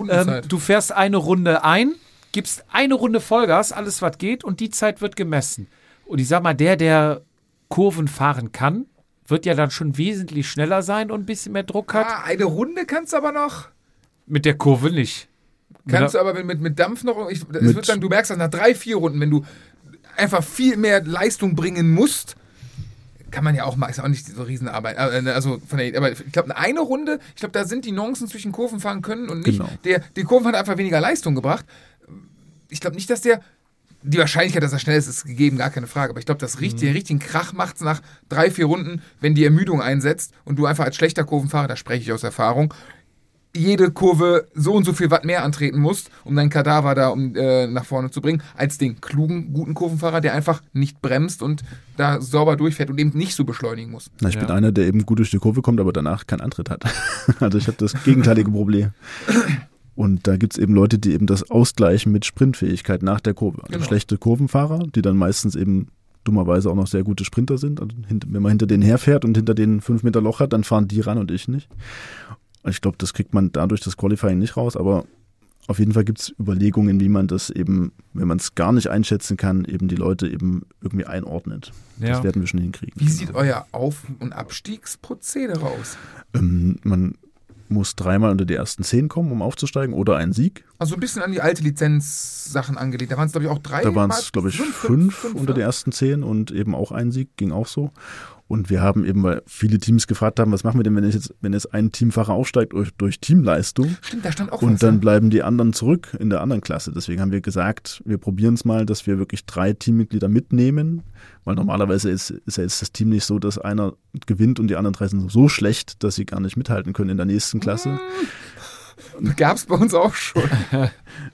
ähm, du fährst eine Runde ein, gibst eine Runde Vollgas, alles was geht und die Zeit wird gemessen. Und ich sag mal, der, der Kurven fahren kann, wird ja dann schon wesentlich schneller sein und ein bisschen mehr Druck hat.
Ah, eine Runde kannst du aber noch.
Mit der Kurve nicht.
Kannst
Ja.
du aber mit, mit Dampf noch. Ich, es
Mit-
wird dann, du merkst das nach drei, vier Runden, wenn du einfach viel mehr Leistung bringen musst. Kann man ja auch mal, ist auch nicht so Riesenarbeit. äh, Also von der, aber ich glaube, eine Runde, ich glaube, da sind die Nuancen zwischen Kurven fahren können und nicht.
Genau.
Der, die Kurven hat einfach weniger Leistung gebracht. Ich glaube nicht, dass der. Die Wahrscheinlichkeit, dass er schnell ist, ist gegeben, gar keine Frage. Aber ich glaube, das riecht, den richtigen Krach macht es nach drei, vier Runden, wenn die Ermüdung einsetzt und du einfach als schlechter Kurvenfahrer, da spreche ich aus Erfahrung, jede Kurve so und so viel Watt mehr antreten musst, um deinen Kadaver da um, äh, nach vorne zu bringen, als den klugen, guten Kurvenfahrer, der einfach nicht bremst und da sauber durchfährt und eben nicht so beschleunigen muss.
Na, ich
Ja.
bin einer, der eben gut durch die Kurve kommt, aber danach keinen Antritt hat. <laughs> also ich habe das gegenteilige Problem. Und da gibt es eben Leute, die eben das ausgleichen mit Sprintfähigkeit nach der Kurve. Also
Genau.
schlechte Kurvenfahrer, die dann meistens eben dummerweise auch noch sehr gute Sprinter sind. Also wenn man hinter denen herfährt und hinter denen fünf Meter Loch hat, dann fahren die ran und ich nicht. Ich glaube, das kriegt man dadurch das Qualifying nicht raus, aber auf jeden Fall gibt es Überlegungen, wie man das eben, wenn man es gar nicht einschätzen kann, eben die Leute eben irgendwie einordnet.
Ja.
Das werden wir schon hinkriegen.
Wie sieht euer Auf- und Abstiegsprozedere aus?
Ähm, man muss dreimal unter die ersten zehn kommen, um aufzusteigen oder einen Sieg.
Also ein bisschen an die alte Lizenz-Sachen angelegt. Da waren es, glaube ich, auch drei.
Da waren es, glaube ich,
fünf,
fünf,
fünf,
unter
ja.
die ersten zehn und eben auch ein Sieg, ging auch so. Und wir haben eben, weil viele Teams gefragt haben, was machen wir denn, wenn jetzt, wenn jetzt ein Teamfahrer aufsteigt durch, durch Teamleistung
Stimmt, da stand auch
und
was.
dann
ja.
bleiben die anderen zurück in der anderen Klasse. Deswegen haben wir gesagt, wir probieren es mal, dass wir wirklich drei Teammitglieder mitnehmen, weil normalerweise ist, ist ja jetzt das Team nicht so, dass einer gewinnt und die anderen drei sind so schlecht, dass sie gar nicht mithalten können in der nächsten Klasse. <laughs>
Gab es bei uns auch schon. <laughs>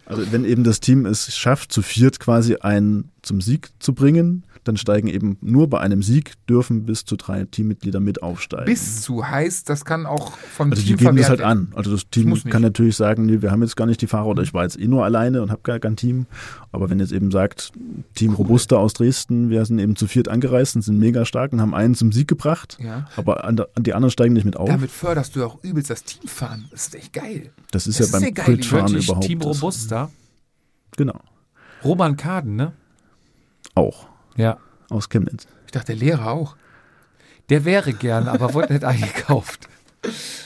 Also wenn eben das Team es schafft, zu viert quasi einen zum Sieg zu bringen, dann steigen eben nur bei einem Sieg dürfen bis zu drei Teammitglieder mit aufsteigen.
Bis zu heißt, das kann auch vom
also die
Team
geben das halt an. Also das Team
nicht.
kann natürlich sagen, nee, wir haben jetzt gar nicht die Fahrer oder ich war jetzt eh nur alleine und habe gar kein Team. Aber wenn jetzt eben sagt, Team Robusta aus Dresden, wir sind eben zu viert angereist und sind mega stark und haben einen zum Sieg gebracht,
Ja.
aber an, die anderen steigen nicht mit auf.
Damit förderst du auch übelst das Teamfahren. Das ist echt geil.
das ist
das
ja
ist
beim
ja geil,
Crit-Fahren
Wirklich
überhaupt.
Team
das-
Robusta.
Genau.
Roman Kaden, ne?
Auch.
Ja.
Aus Chemnitz.
Ich dachte, der Lehrer auch.
Der wäre gern, aber wurde nicht <laughs> eingekauft.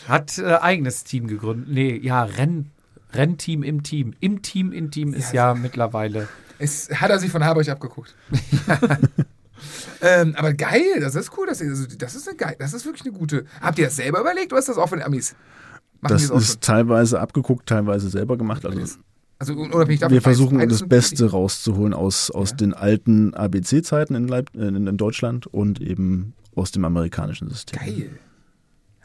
Hat äh, eigenes Team gegründet. Nee, ja, Renn, Rennteam im Team. Im Team in Team ist ja, mittlerweile.
Es hat er sich von Haberich abgeguckt. <laughs> ähm, aber geil, das ist cool. Das ist, also, das, ist eine geil, das ist wirklich eine gute. Habt ihr das selber überlegt oder ist das auch von den Amis? Machen
Das ist
schon?
teilweise abgeguckt, teilweise selber gemacht. Also
Also unabhängig davon.
wir versuchen das Beste rauszuholen aus, aus
Ja.
den alten ABC-Zeiten in, äh, in, in Deutschland und eben aus dem amerikanischen System.
Geil.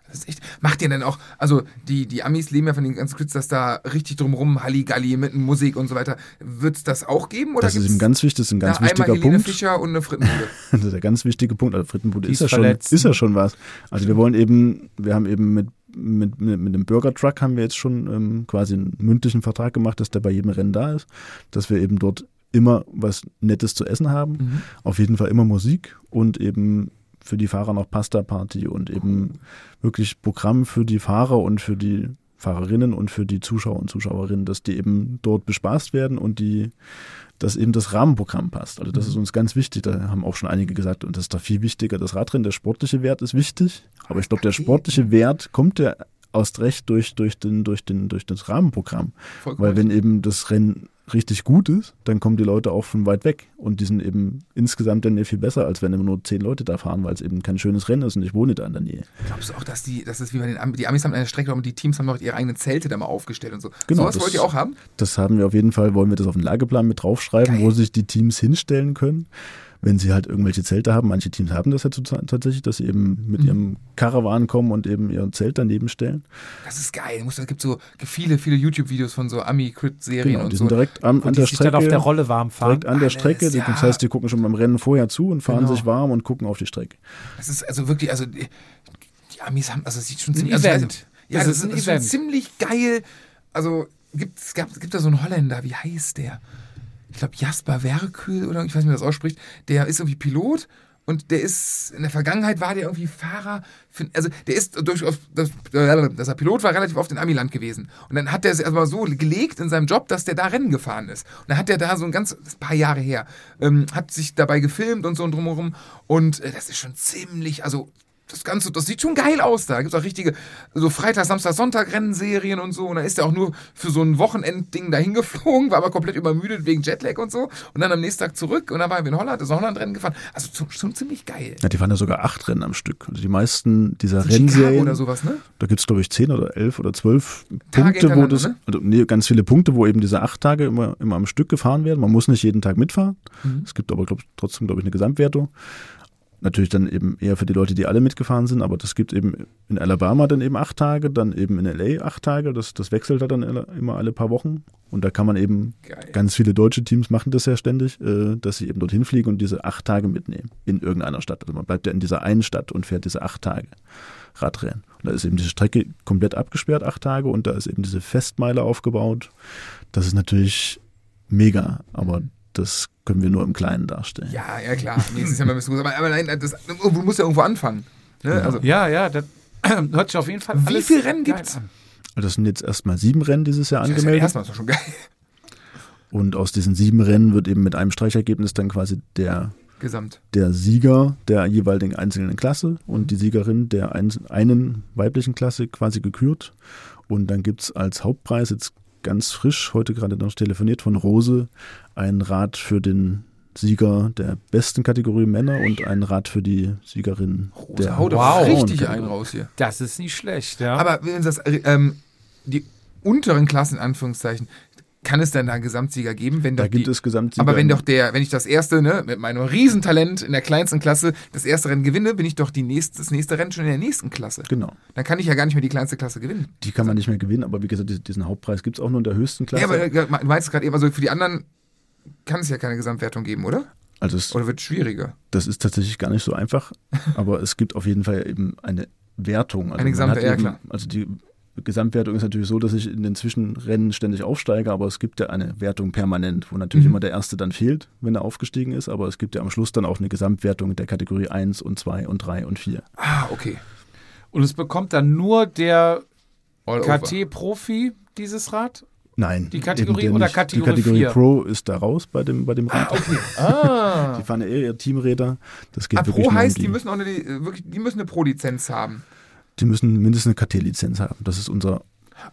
Das ist echt. Macht ihr denn auch, also die, die Amis leben ja von den ganzen Quiz, dass da richtig drumrum Halligalli mit Musik und so weiter. Wird es das auch geben? Oder
Das ist ein ganz wichtig, das ist ein ganz wichtiger
Helene
Punkt.
Fischer und eine Frittenbude. <laughs>
Das ist der ganz wichtige Punkt. Also Frittenbude
Die
ist ja,
ist
schon, ist ja schon was. Also wir wollen eben, wir haben eben mit, mit, mit, mit dem Burger-Truck haben wir jetzt schon ähm, quasi einen mündlichen Vertrag gemacht, dass der bei jedem Rennen da ist, dass wir eben dort immer was Nettes zu essen haben.
Mhm.
Auf jeden Fall immer Musik und eben für die Fahrer noch Pasta-Party und eben wirklich Programm für die Fahrer und für die Fahrerinnen und für die Zuschauer und Zuschauerinnen, dass die eben dort bespaßt werden und die dass eben das Rahmenprogramm passt. Also das ist uns ganz wichtig. Da haben auch schon einige gesagt, und das ist da viel wichtiger. Das Radrennen, der sportliche Wert ist wichtig, aber ich glaube, der sportliche Wert kommt ja erst recht durch, durch, den, durch, den, durch das Rahmenprogramm.
Voll
Weil wenn eben das Rennen richtig gut ist, dann kommen die Leute auch von weit weg. Und die sind eben insgesamt dann viel besser, als wenn immer nur zehn Leute da fahren, weil es eben kein schönes Rennen ist und ich wohne da in der Nähe.
Glaubst du auch, dass die, das ist wie bei den Am die Amis haben eine Strecke, aber die Teams haben noch ihre eigenen Zelte da mal aufgestellt und so.
Genau,
Sowas
das-
wollt ihr auch haben?
Das haben wir auf jeden Fall, wollen wir das auf den Lageplan mit draufschreiben,
Geil.
wo sich die Teams hinstellen können. Wenn sie halt irgendwelche Zelte haben, manche Teams haben das ja tatsächlich, dass sie eben mit
Mhm.
ihrem Karawan kommen und eben ihr Zelt daneben stellen.
Das ist geil. Es gibt so viele, viele YouTube-Videos von so Ami-Crit-Serien
Genau,
und
die
so.
sind direkt an, an
die
der
sich dann
Strecke.
auf der Rolle warm fahren.
direkt an der
Alles,
Strecke. Die-
ja.
Das heißt, die gucken schon beim Rennen vorher zu und fahren
Genau.
sich warm und gucken auf die Strecke.
Das ist also wirklich, also die, Amis haben, also es sieht schon ziemlich, also,
Event.
nicht, ja,
Das
das,
ist ein
ist, schon ziemlich geil. Also gibt es gab, gibt da so einen Holländer, wie heißt der? Ich glaube Jasper Werkühl oder ich weiß nicht, wie das ausspricht. Der ist irgendwie Pilot und der ist in der Vergangenheit war der irgendwie Fahrer. Für, also der ist durch das, dass er Pilot war relativ oft in Amiland gewesen und dann hat er es aber so gelegt in seinem Job, dass der da Rennen gefahren ist. Und dann hat er da so ein ganz ein paar Jahre her ähm, hat sich dabei gefilmt und so und drumherum und äh, das ist schon ziemlich also das Ganze, das sieht schon geil aus da. Da gibt es auch richtige, so Freitag, Samstag, Sonntag Rennserien und so. Und da ist er auch nur für so ein Wochenendding dahin geflogen, war aber komplett übermüdet wegen Jetlag und so. Und dann am nächsten Tag zurück und dann war er in Holland, ist Holland-Rennen gefahren. Also schon, schon ziemlich geil.
Ja, die fahren ja sogar acht Rennen am Stück. Also die meisten dieser
Chicago
Rennserien,
oder sowas, ne?
da gibt es glaube ich zehn oder elf oder zwölf
Tage
Punkte, wo das,
ne?
also, nee, ganz viele Punkte, wo eben diese acht Tage immer, immer am Stück gefahren werden. Man muss nicht jeden Tag mitfahren.
Mhm.
Es gibt aber glaub, ich, trotzdem, glaube ich, eine Gesamtwertung. Natürlich dann eben eher für die Leute, die alle mitgefahren sind, aber das gibt eben in Alabama dann eben acht Tage, dann eben in LA acht Tage, das, das wechselt halt dann immer alle paar Wochen. Und da kann man eben,
Geil.
ganz viele deutsche Teams machen das ja ständig, äh, dass sie eben dorthin fliegen und diese acht Tage mitnehmen in irgendeiner Stadt. Also man bleibt ja in dieser einen Stadt und fährt diese acht Tage Radrennen. Und da ist eben diese Strecke komplett abgesperrt, acht Tage, und da ist eben diese Festmeile aufgebaut. Das ist natürlich mega, aber das können wir nur im Kleinen darstellen.
Ja, ja klar. Nee, das ist ja mal ein bisschen groß. Aber, aber nein, das, du musst ja irgendwo anfangen. Ne? Also,
Ja, ja, das <clears throat> hört sich auf jeden Fall
Wie
alles
viele Rennen
geil
gibt's?
an.
Das sind jetzt erstmal sieben Rennen dieses Jahr
das ist ja
angemeldet.
erstmal ist doch schon geil.
Und aus diesen sieben Rennen wird eben mit einem Streichergebnis dann quasi der,
Gesamt.
der Sieger der jeweiligen einzelnen Klasse und die Siegerin der ein, einen weiblichen Klasse quasi gekürt. Und dann gibt es als Hauptpreis jetzt ganz frisch, heute gerade noch telefoniert von Rose, ein Rad für den Sieger der besten Kategorie Männer und ein Rad für die Siegerin
Rose,
der
hau doch
Wow.
richtig einen raus hier.
Das ist nicht schlecht, ja.
Aber wenn das, ähm, die unteren Klassen, in Anführungszeichen, kann es denn da einen Gesamtsieger geben, wenn
Da gibt
die,
es Gesamtsieger.
aber wenn doch der, wenn ich das erste, ne, mit meinem Riesentalent in der kleinsten Klasse das erste Rennen gewinne, bin ich doch die nächste, das nächste Rennen schon in der nächsten Klasse.
Genau.
Dann kann ich ja gar nicht mehr die kleinste Klasse gewinnen.
Die kann man nicht mehr gewinnen, aber wie gesagt, diesen- Hauptpreis gibt es auch nur in der höchsten Klasse.
Ja, aber äh, du meinst gerade eben, also für die anderen kann es ja keine Gesamtwertung geben, oder?
also es,
Oder wird es schwieriger?
das ist tatsächlich gar nicht so einfach, <laughs> aber es gibt auf jeden Fall eben eine Wertung. Also
Eine gesamte- ja,
eben,
klar.
Also die Gesamtwertung ist natürlich so, dass ich in den Zwischenrennen ständig aufsteige, aber es gibt ja eine Wertung permanent, wo natürlich
Mhm.
immer der Erste dann fehlt, wenn er aufgestiegen ist, aber es gibt ja am Schluss dann auch eine Gesamtwertung der Kategorie 1 und 2 und 3 und 4.
Ah, okay.
Und es bekommt dann nur der. KT-Profi dieses Rad?
Nein.
Die Kategorie oder
nicht.
Kategorie
Die Kategorie
vier?
Pro ist da raus bei dem, bei dem Rad.
Ah, okay. <laughs> Ah.
Die fahren ja eher ihre Teamräder. Das geht
Ah,
wirklich
Pro heißt, die müssen auch eine, wirklich, die müssen eine Pro-Lizenz haben.
Die müssen mindestens eine KT-Lizenz haben. Das ist unser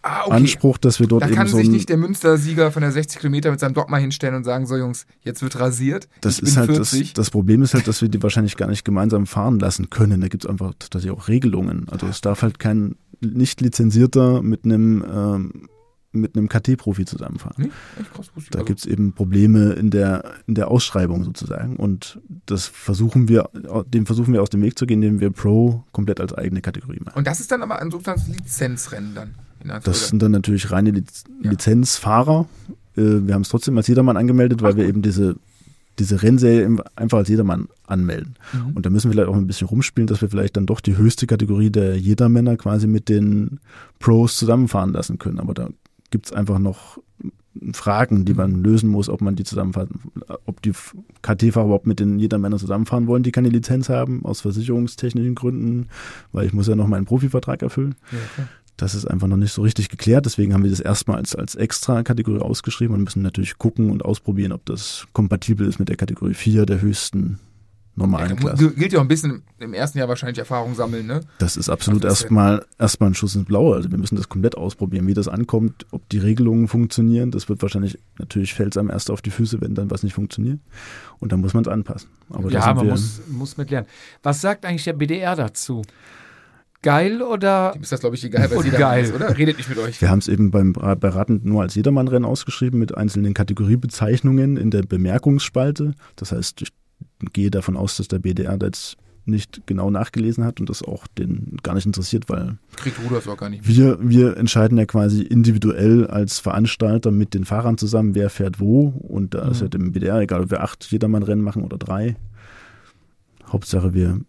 Ah, okay.
Anspruch, dass wir dort
Da
eben
kann
so
sich nicht der Münster-Sieger von der 60 Kilometer mit seinem Dogma hinstellen und sagen, so Jungs, jetzt wird rasiert.
Das
ich
ist halt das,
40.
das Problem ist halt, dass wir die wahrscheinlich gar nicht gemeinsam fahren lassen können. Da gibt es einfach tatsächlich auch Regelungen. Also es darf halt kein nicht lizenzierter mit einem ähm, mit einem KT-Profi zusammenfahren.
Nee, krass.
Da
Also,
gibt es eben Probleme in der, in der Ausschreibung sozusagen. Und das versuchen wir, dem versuchen wir aus dem Weg zu gehen, indem wir Pro komplett als eigene Kategorie machen.
und das ist dann aber ein sogenanntes Lizenzrennen dann.
Das sind dann natürlich reine Liz
Ja.
Lizenzfahrer. Äh, wir haben es trotzdem als Jedermann angemeldet, weil
Ach,
wir eben diese, diese Rennserie einfach als Jedermann anmelden.
Mhm.
Und da müssen wir vielleicht auch ein bisschen rumspielen, dass wir vielleicht dann doch die höchste Kategorie der Jedermänner quasi mit den Pros zusammenfahren lassen können. Aber da gibt es einfach noch Fragen, die man lösen muss, ob man die zusammenfahren, ob die KT-Fahrer überhaupt mit den Jedermännern zusammenfahren wollen, die keine Lizenz haben, aus versicherungstechnischen Gründen, weil ich muss ja noch meinen Profivertrag erfüllen.
Ja, klar.
Das ist einfach noch nicht so richtig geklärt. Deswegen haben wir das erstmal als, als extra Kategorie ausgeschrieben und müssen natürlich gucken und ausprobieren, ob das kompatibel ist mit der Kategorie 4 der höchsten normalen
Ja,
Klasse.
gilt ja auch ein bisschen im ersten Jahr wahrscheinlich Erfahrung sammeln, ne?
Das ist absolut
Also
erstmal erstmal ein Schuss ins Blaue. Also wir müssen das komplett ausprobieren, wie das ankommt, ob die Regelungen funktionieren. Das wird wahrscheinlich, natürlich fällt es einem erst auf die Füße, wenn dann was nicht funktioniert. Und dann muss man es anpassen. Aber da
ja, man muss, muss mit lernen. Was sagt eigentlich der BDR dazu? Geil oder
Dem ist das, glaube ich, egal,
Und
jeder
geil.
ist, oder? Redet nicht mit euch.
wir haben es eben beim Ra- bei Raten nur als Jedermannrennen ausgeschrieben mit einzelnen Kategoriebezeichnungen in der Bemerkungsspalte. Das heißt, ich gehe davon aus, dass der BDR da jetzt nicht genau nachgelesen hat und das auch den gar nicht interessiert, weil
Kriegt Rudolf auch gar nicht mit.
Wir, wir entscheiden ja quasi individuell als Veranstalter mit den Fahrern zusammen, wer fährt wo. Und da ist ja dem BDR egal, ob wir acht Jedermann-Rennen machen oder drei. Hauptsache, wir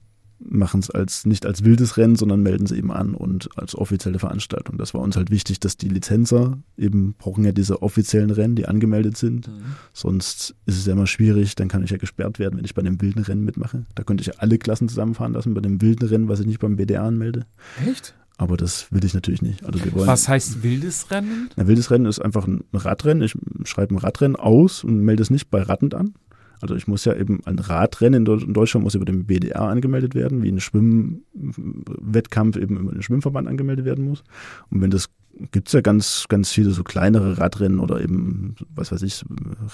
machen es als, nicht als wildes Rennen, sondern melden es eben an und als offizielle Veranstaltung. Das war uns halt wichtig, dass die Lizenzer eben brauchen ja diese offiziellen Rennen, die angemeldet sind. Sonst ist es ja immer schwierig, dann kann ich ja gesperrt werden, wenn ich bei einem wilden Rennen mitmache. Da könnte ich ja alle Klassen zusammenfahren lassen bei dem wilden Rennen, was ich nicht beim BDR anmelde.
Echt?
Aber das will ich natürlich nicht. Also wir wollen.
was heißt wildes Rennen?
Ein wildes Rennen ist einfach ein Radrennen. Ich schreibe ein Radrennen aus und melde es nicht bei Rattend an. Also ich muss ja eben ein Radrennen in Deu- in Deutschland muss über den BDR angemeldet werden, wie ein Schwimmwettkampf eben über den Schwimmverband angemeldet werden muss. Und wenn das gibt's ja ganz, ganz viele so kleinere Radrennen oder eben, was weiß ich,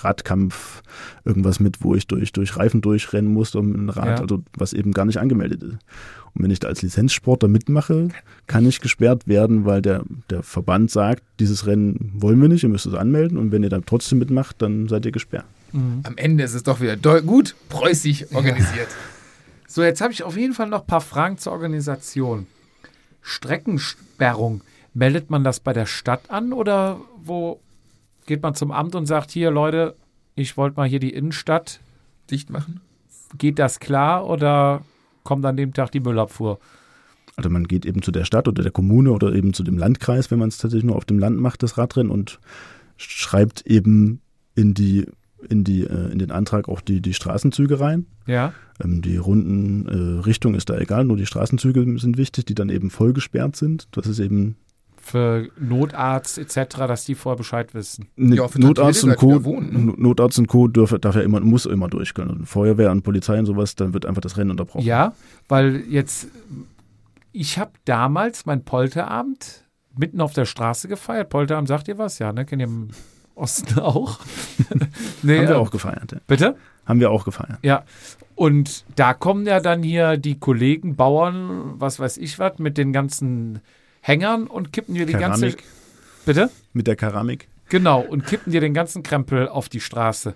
Radkampf, irgendwas mit, wo ich durch, durch Reifen durchrennen muss, um ein Rad,
Ja.
also was eben gar nicht angemeldet ist. Und wenn ich da als Lizenzsportler mitmache, kann ich gesperrt werden, weil der, der Verband sagt, dieses Rennen wollen wir nicht, ihr müsst es anmelden und wenn ihr dann trotzdem mitmacht, dann seid ihr gesperrt.
Am Ende ist es doch wieder gut preußisch organisiert.
So, jetzt habe ich auf jeden Fall noch ein paar Fragen zur Organisation. Streckensperrung, meldet man das bei der Stadt an oder wo geht man zum Amt und sagt, hier Leute, ich wollte mal hier die Innenstadt,
Dicht machen?
geht das klar oder kommt an dem Tag die Müllabfuhr?
Also man geht eben zu der Stadt oder der Kommune oder eben zu dem Landkreis, wenn man es tatsächlich nur auf dem Land macht, das Radrennen und schreibt eben in die in die äh, in den Antrag auch die die Straßenzüge rein.
Ja,
Ähm, die Rundenrichtung äh, Richtung ist da egal, nur die Straßenzüge sind wichtig, die dann eben voll gesperrt sind. Das ist eben
für Notarzt etc., dass die vorher Bescheid wissen.
Ne-
Ja, für
Notarzt und Co.
wohnen, ne?
No- Notarzt und Co. Dürfe, darf ja immer, muss immer durch können. Und Feuerwehr und Polizei und sowas, dann wird einfach das Rennen unterbrochen.
Ja, weil jetzt, ich habe damals mein Polterabend mitten auf der Straße gefeiert. Polterabend sagt ihr was? Ja, ne? Kennt ihr Osten auch? <laughs> nee,
Haben wir
äh,
auch gefeiert. Ja.
Bitte?
Haben wir auch gefeiert.
Ja. Und da kommen ja dann hier die Kollegen, Bauern, was weiß ich was, mit den ganzen Hängern und kippen dir die ganze.
Keramik.
Bitte?
Mit der Keramik.
Genau, und kippen dir den ganzen Krempel auf die Straße.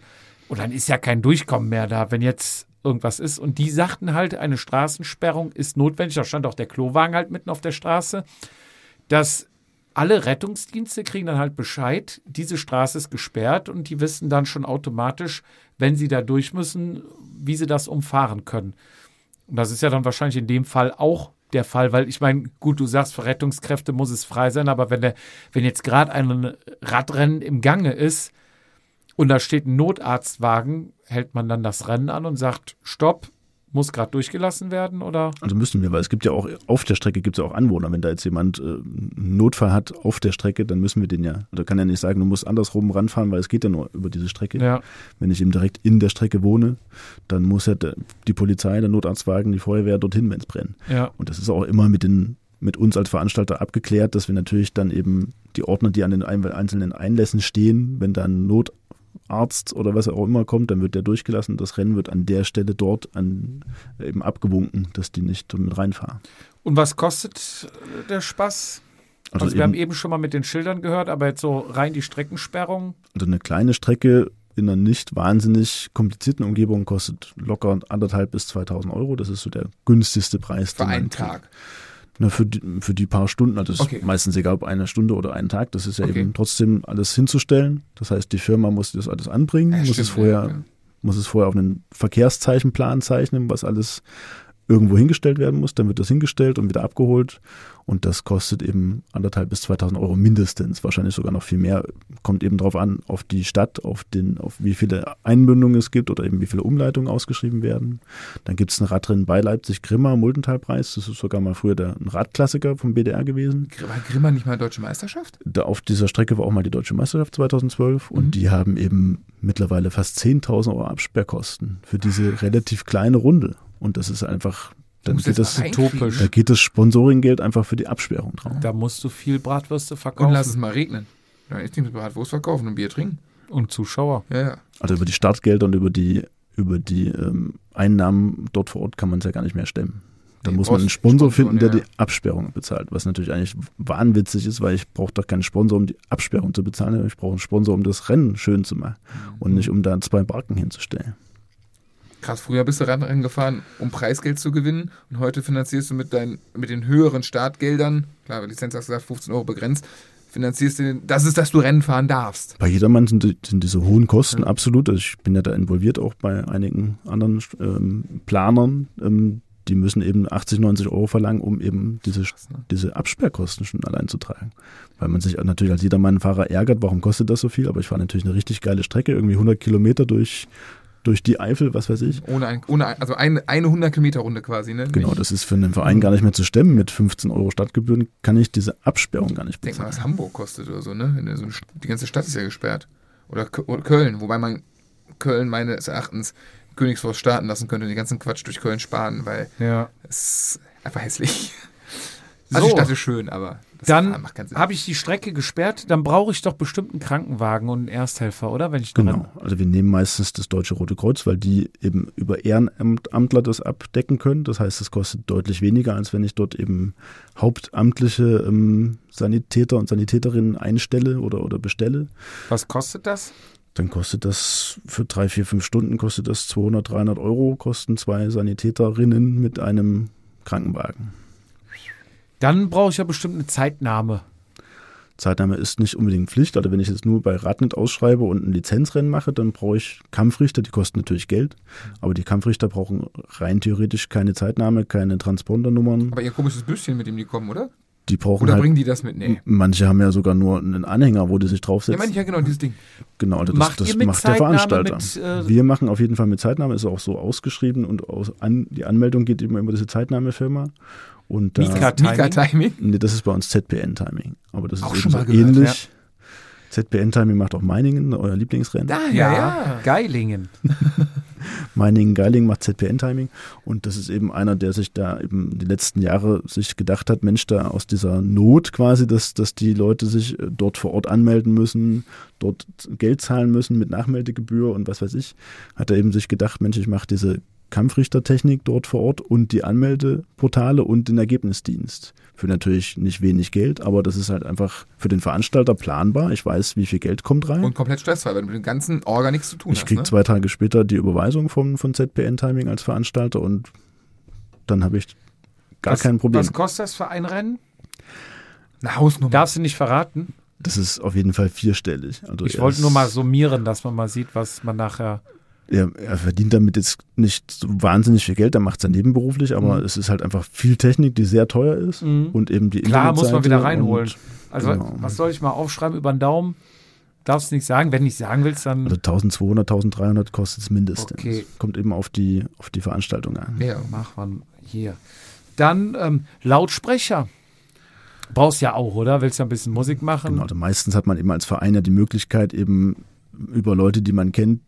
Und dann ist ja kein Durchkommen mehr da, wenn jetzt irgendwas ist. Und die sagten halt, eine Straßensperrung ist notwendig. Da stand auch der Klowagen halt mitten auf der Straße, dass alle Rettungsdienste kriegen dann halt Bescheid, diese Straße ist gesperrt und die wissen dann schon automatisch, wenn sie da durch müssen, wie sie das umfahren können. Und das ist ja dann wahrscheinlich in dem Fall auch der Fall, weil ich meine, gut, du sagst, für Rettungskräfte muss es frei sein, aber wenn, der, wenn jetzt gerade ein Radrennen im Gange ist und da steht ein Notarztwagen, hält man dann das Rennen an und sagt, stopp, muss gerade durchgelassen werden oder?
Also müssten wir, weil es gibt ja auch, auf der Strecke gibt es ja auch Anwohner. Wenn da jetzt jemand äh, einen Notfall hat auf der Strecke, dann müssen wir den ja, oder kann ja nicht sagen, du musst andersrum ranfahren, weil es geht ja nur über diese Strecke.
Ja.
Wenn ich eben direkt in der Strecke wohne, dann muss ja die Polizei, der Notarztwagen, die Feuerwehr dorthin, wenn es brennt.
Ja.
Und das ist auch immer mit den mit uns als Veranstalter abgeklärt, dass wir natürlich dann eben die Ordner, die an den ein- einzelnen Einlässen stehen, wenn da ein Notarzt oder was auch immer kommt, dann wird der durchgelassen. Das Rennen wird an der Stelle dort an, eben abgewunken, dass die nicht mit reinfahren.
Und was kostet äh, der Spaß? Also, wir haben eben schon mal mit den Schildern gehört, aber jetzt so rein die Streckensperrung.
Also eine kleine Strecke in einer nicht wahnsinnig komplizierten Umgebung kostet locker anderthalb bis 2000 Euro. Das ist so der günstigste Preis.
Für einen
kriegt. Na, für, die, für die paar Stunden, also
Okay.
ist meistens egal, ob eine Stunde oder einen Tag, das ist ja
Okay.
eben trotzdem alles hinzustellen. Das heißt, die Firma muss das alles anbringen,
Ja,
muss,
stimmt,
es vorher,
ja, ja.
muss es vorher auf einen Verkehrszeichenplan zeichnen, was alles irgendwo hingestellt werden muss, dann wird das hingestellt und wieder abgeholt und das kostet eben anderthalb bis 2000 Euro mindestens, wahrscheinlich sogar noch viel mehr. Kommt eben darauf an, auf die Stadt, auf, den, auf wie viele Einbindungen es gibt oder eben wie viele Umleitungen ausgeschrieben werden. Dann gibt es ein Radrennen bei Leipzig-Grimma, Muldentalpreis. Das ist sogar mal früher der, ein Radklassiker vom BDR gewesen.
War Grimma nicht mal deutsche Meisterschaft?
Da auf dieser Strecke war auch mal die deutsche Meisterschaft 2012 und
Mhm.
die haben eben mittlerweile fast 10.000 Euro Absperrkosten für diese relativ kleine Runde. Und das ist einfach, dann geht das,
utopisch.
da geht das Sponsoringgeld einfach für die Absperrung drauf.
Da musst du viel Bratwürste
Und
verkaufen.
lass es mal regnen. Ja, ich denke, Bratwurst verkaufen und Bier trinken.
Und Zuschauer.
Ja, ja.
Also über die Startgelder und über die, über die ähm, Einnahmen dort vor Ort kann man es ja gar nicht mehr stemmen. Da
Nee,
muss man einen Sponsor
Sponsoren,
finden, der
ja.
die Absperrung bezahlt, was natürlich eigentlich wahnwitzig ist, weil ich brauche doch keinen Sponsor, um die Absperrung zu bezahlen. Ich brauche einen Sponsor, um das Rennen schön zu machen und nicht um da zwei Barken hinzustellen.
Krass, früher bist du Radrennen gefahren, um Preisgeld zu gewinnen und heute finanzierst du mit, deinen, mit den höheren Startgeldern, klar, Lizenz hast du gesagt, 15 Euro begrenzt, finanzierst du, den, das ist, dass du Rennen fahren darfst.
Bei jedermann sind, die- sind diese hohen Kosten
Ja.
absolut. Also ich bin ja da involviert auch bei einigen anderen ähm, Planern. Ähm, die müssen eben 80, 90 Euro verlangen, um eben diese,
ne?
diese Absperrkosten schon allein zu tragen. Weil man sich natürlich als Jedermann-Fahrer ärgert, warum kostet das so viel? Aber ich fahre natürlich eine richtig geile Strecke, irgendwie 100 Kilometer durch, durch die Eifel, was weiß ich.
Ohne, ein, ohne ein, also eine, eine 100 Kilometer Runde quasi, ne?
Genau, das ist für einen Verein gar nicht mehr zu stemmen. Mit 15 Euro Stadtgebühren kann ich diese Absperrung gar nicht
Denk mal,
bezahlen.
was Hamburg kostet oder so, ne? So die ganze Stadt ist ja gesperrt. Oder, Kö- oder Köln, wobei man Köln meines Erachtens Königsforst starten lassen könnte und den ganzen Quatsch durch Köln sparen, weil
Ja.
es ist einfach hässlich. Also
So.
die Stadt ist schön, aber
Dann habe ich die Strecke gesperrt, dann brauche ich doch bestimmt einen Krankenwagen und einen Ersthelfer, oder? Wenn ich
Genau. Also wir nehmen meistens das Deutsche Rote Kreuz, weil die eben über Ehrenamtler das abdecken können. Das heißt, es kostet deutlich weniger, als wenn ich dort eben hauptamtliche ähm, Sanitäter und Sanitäterinnen einstelle oder, oder bestelle.
Was kostet das?
Dann kostet das für drei, vier, fünf Stunden kostet das 200, 300 Euro, kosten zwei Sanitäterinnen mit einem Krankenwagen.
Dann brauche ich ja bestimmt eine Zeitnahme.
Zeitnahme ist nicht unbedingt Pflicht. Also wenn ich jetzt nur bei Radnet ausschreibe und ein Lizenzrennen mache, dann brauche ich Kampfrichter, die kosten natürlich Geld. Aber die Kampfrichter brauchen rein theoretisch keine Zeitnahme, keine Transpondernummern.
aber ihr komisches Büsschen, mit dem die kommen, oder?
Die brauchen
Oder
halt.
bringen die das mit? Nee.
Manche haben ja sogar nur einen Anhänger, wo die sich
Ja,
draufsetzen.
meine ich ja genau, dieses Ding.
genau, also das,
Macht
das macht der Veranstalter.
mit, äh,
Wir machen auf jeden Fall mit Zeitnahme, ist auch so ausgeschrieben und aus, an, die Anmeldung geht immer über diese Zeitnahmefirma. Und da,
Mika Timing?
Mika-Timing.
Nee, das ist bei uns ZPN-Timing. Aber das ist
Auch
eben
schon
so
mal gehört,
ähnlich. ZPN-Timing macht auch Meiningen, euer Lieblingsrennen.
Da, ja, ja.
Geilingen. <laughs>
Meiningen Geiling macht ZPN-Timing und das ist eben einer, der sich da eben die letzten Jahre sich gedacht hat, Mensch, da aus dieser Not quasi, dass, dass die Leute sich äh, dort vor Ort anmelden müssen, dort Geld zahlen müssen mit Nachmeldegebühr und was weiß ich, hat er eben sich gedacht, Mensch, ich mache diese Kampfrichtertechnik dort vor Ort und die Anmeldeportale und den Ergebnisdienst. Für natürlich nicht wenig Geld, aber das ist halt einfach für den Veranstalter planbar. Ich weiß, wie viel Geld kommt rein.
Und komplett stressfrei, weil du mit dem ganzen Orga nichts zu tun
Ich
hast.
krieg
ne?
zwei Tage später die Überweisung von, von ZPN Timing als Veranstalter und dann habe ich gar
was,
kein Problem.
Was kostet das für ein Rennen?
Eine Hausnummer.
Darfst du nicht verraten?
Das ist auf jeden Fall vierstellig. Also
Ich wollte nur mal summieren, dass man mal sieht, was man nachher.
Er, er verdient damit jetzt nicht so wahnsinnig viel Geld, er macht es ja nebenberuflich, aber
Mhm.
es ist halt einfach viel Technik, die sehr teuer ist
Mhm.
und eben die
Klar, muss man wieder reinholen.
und-
Also,
Genau.
was soll ich mal aufschreiben über den Daumen? Darfst du nicht sagen. Wenn du nicht sagen willst, dann.
Also 1200, 1300 kostet es mindestens.
Okay.
Kommt eben auf die, auf die Veranstaltung an.
Ja.
Mach man hier. Dann ähm, Lautsprecher. Brauchst ja auch, oder? Willst ja ein bisschen Musik machen?
Genau, also meistens hat man eben als Verein ja die Möglichkeit, eben über Leute, die man kennt,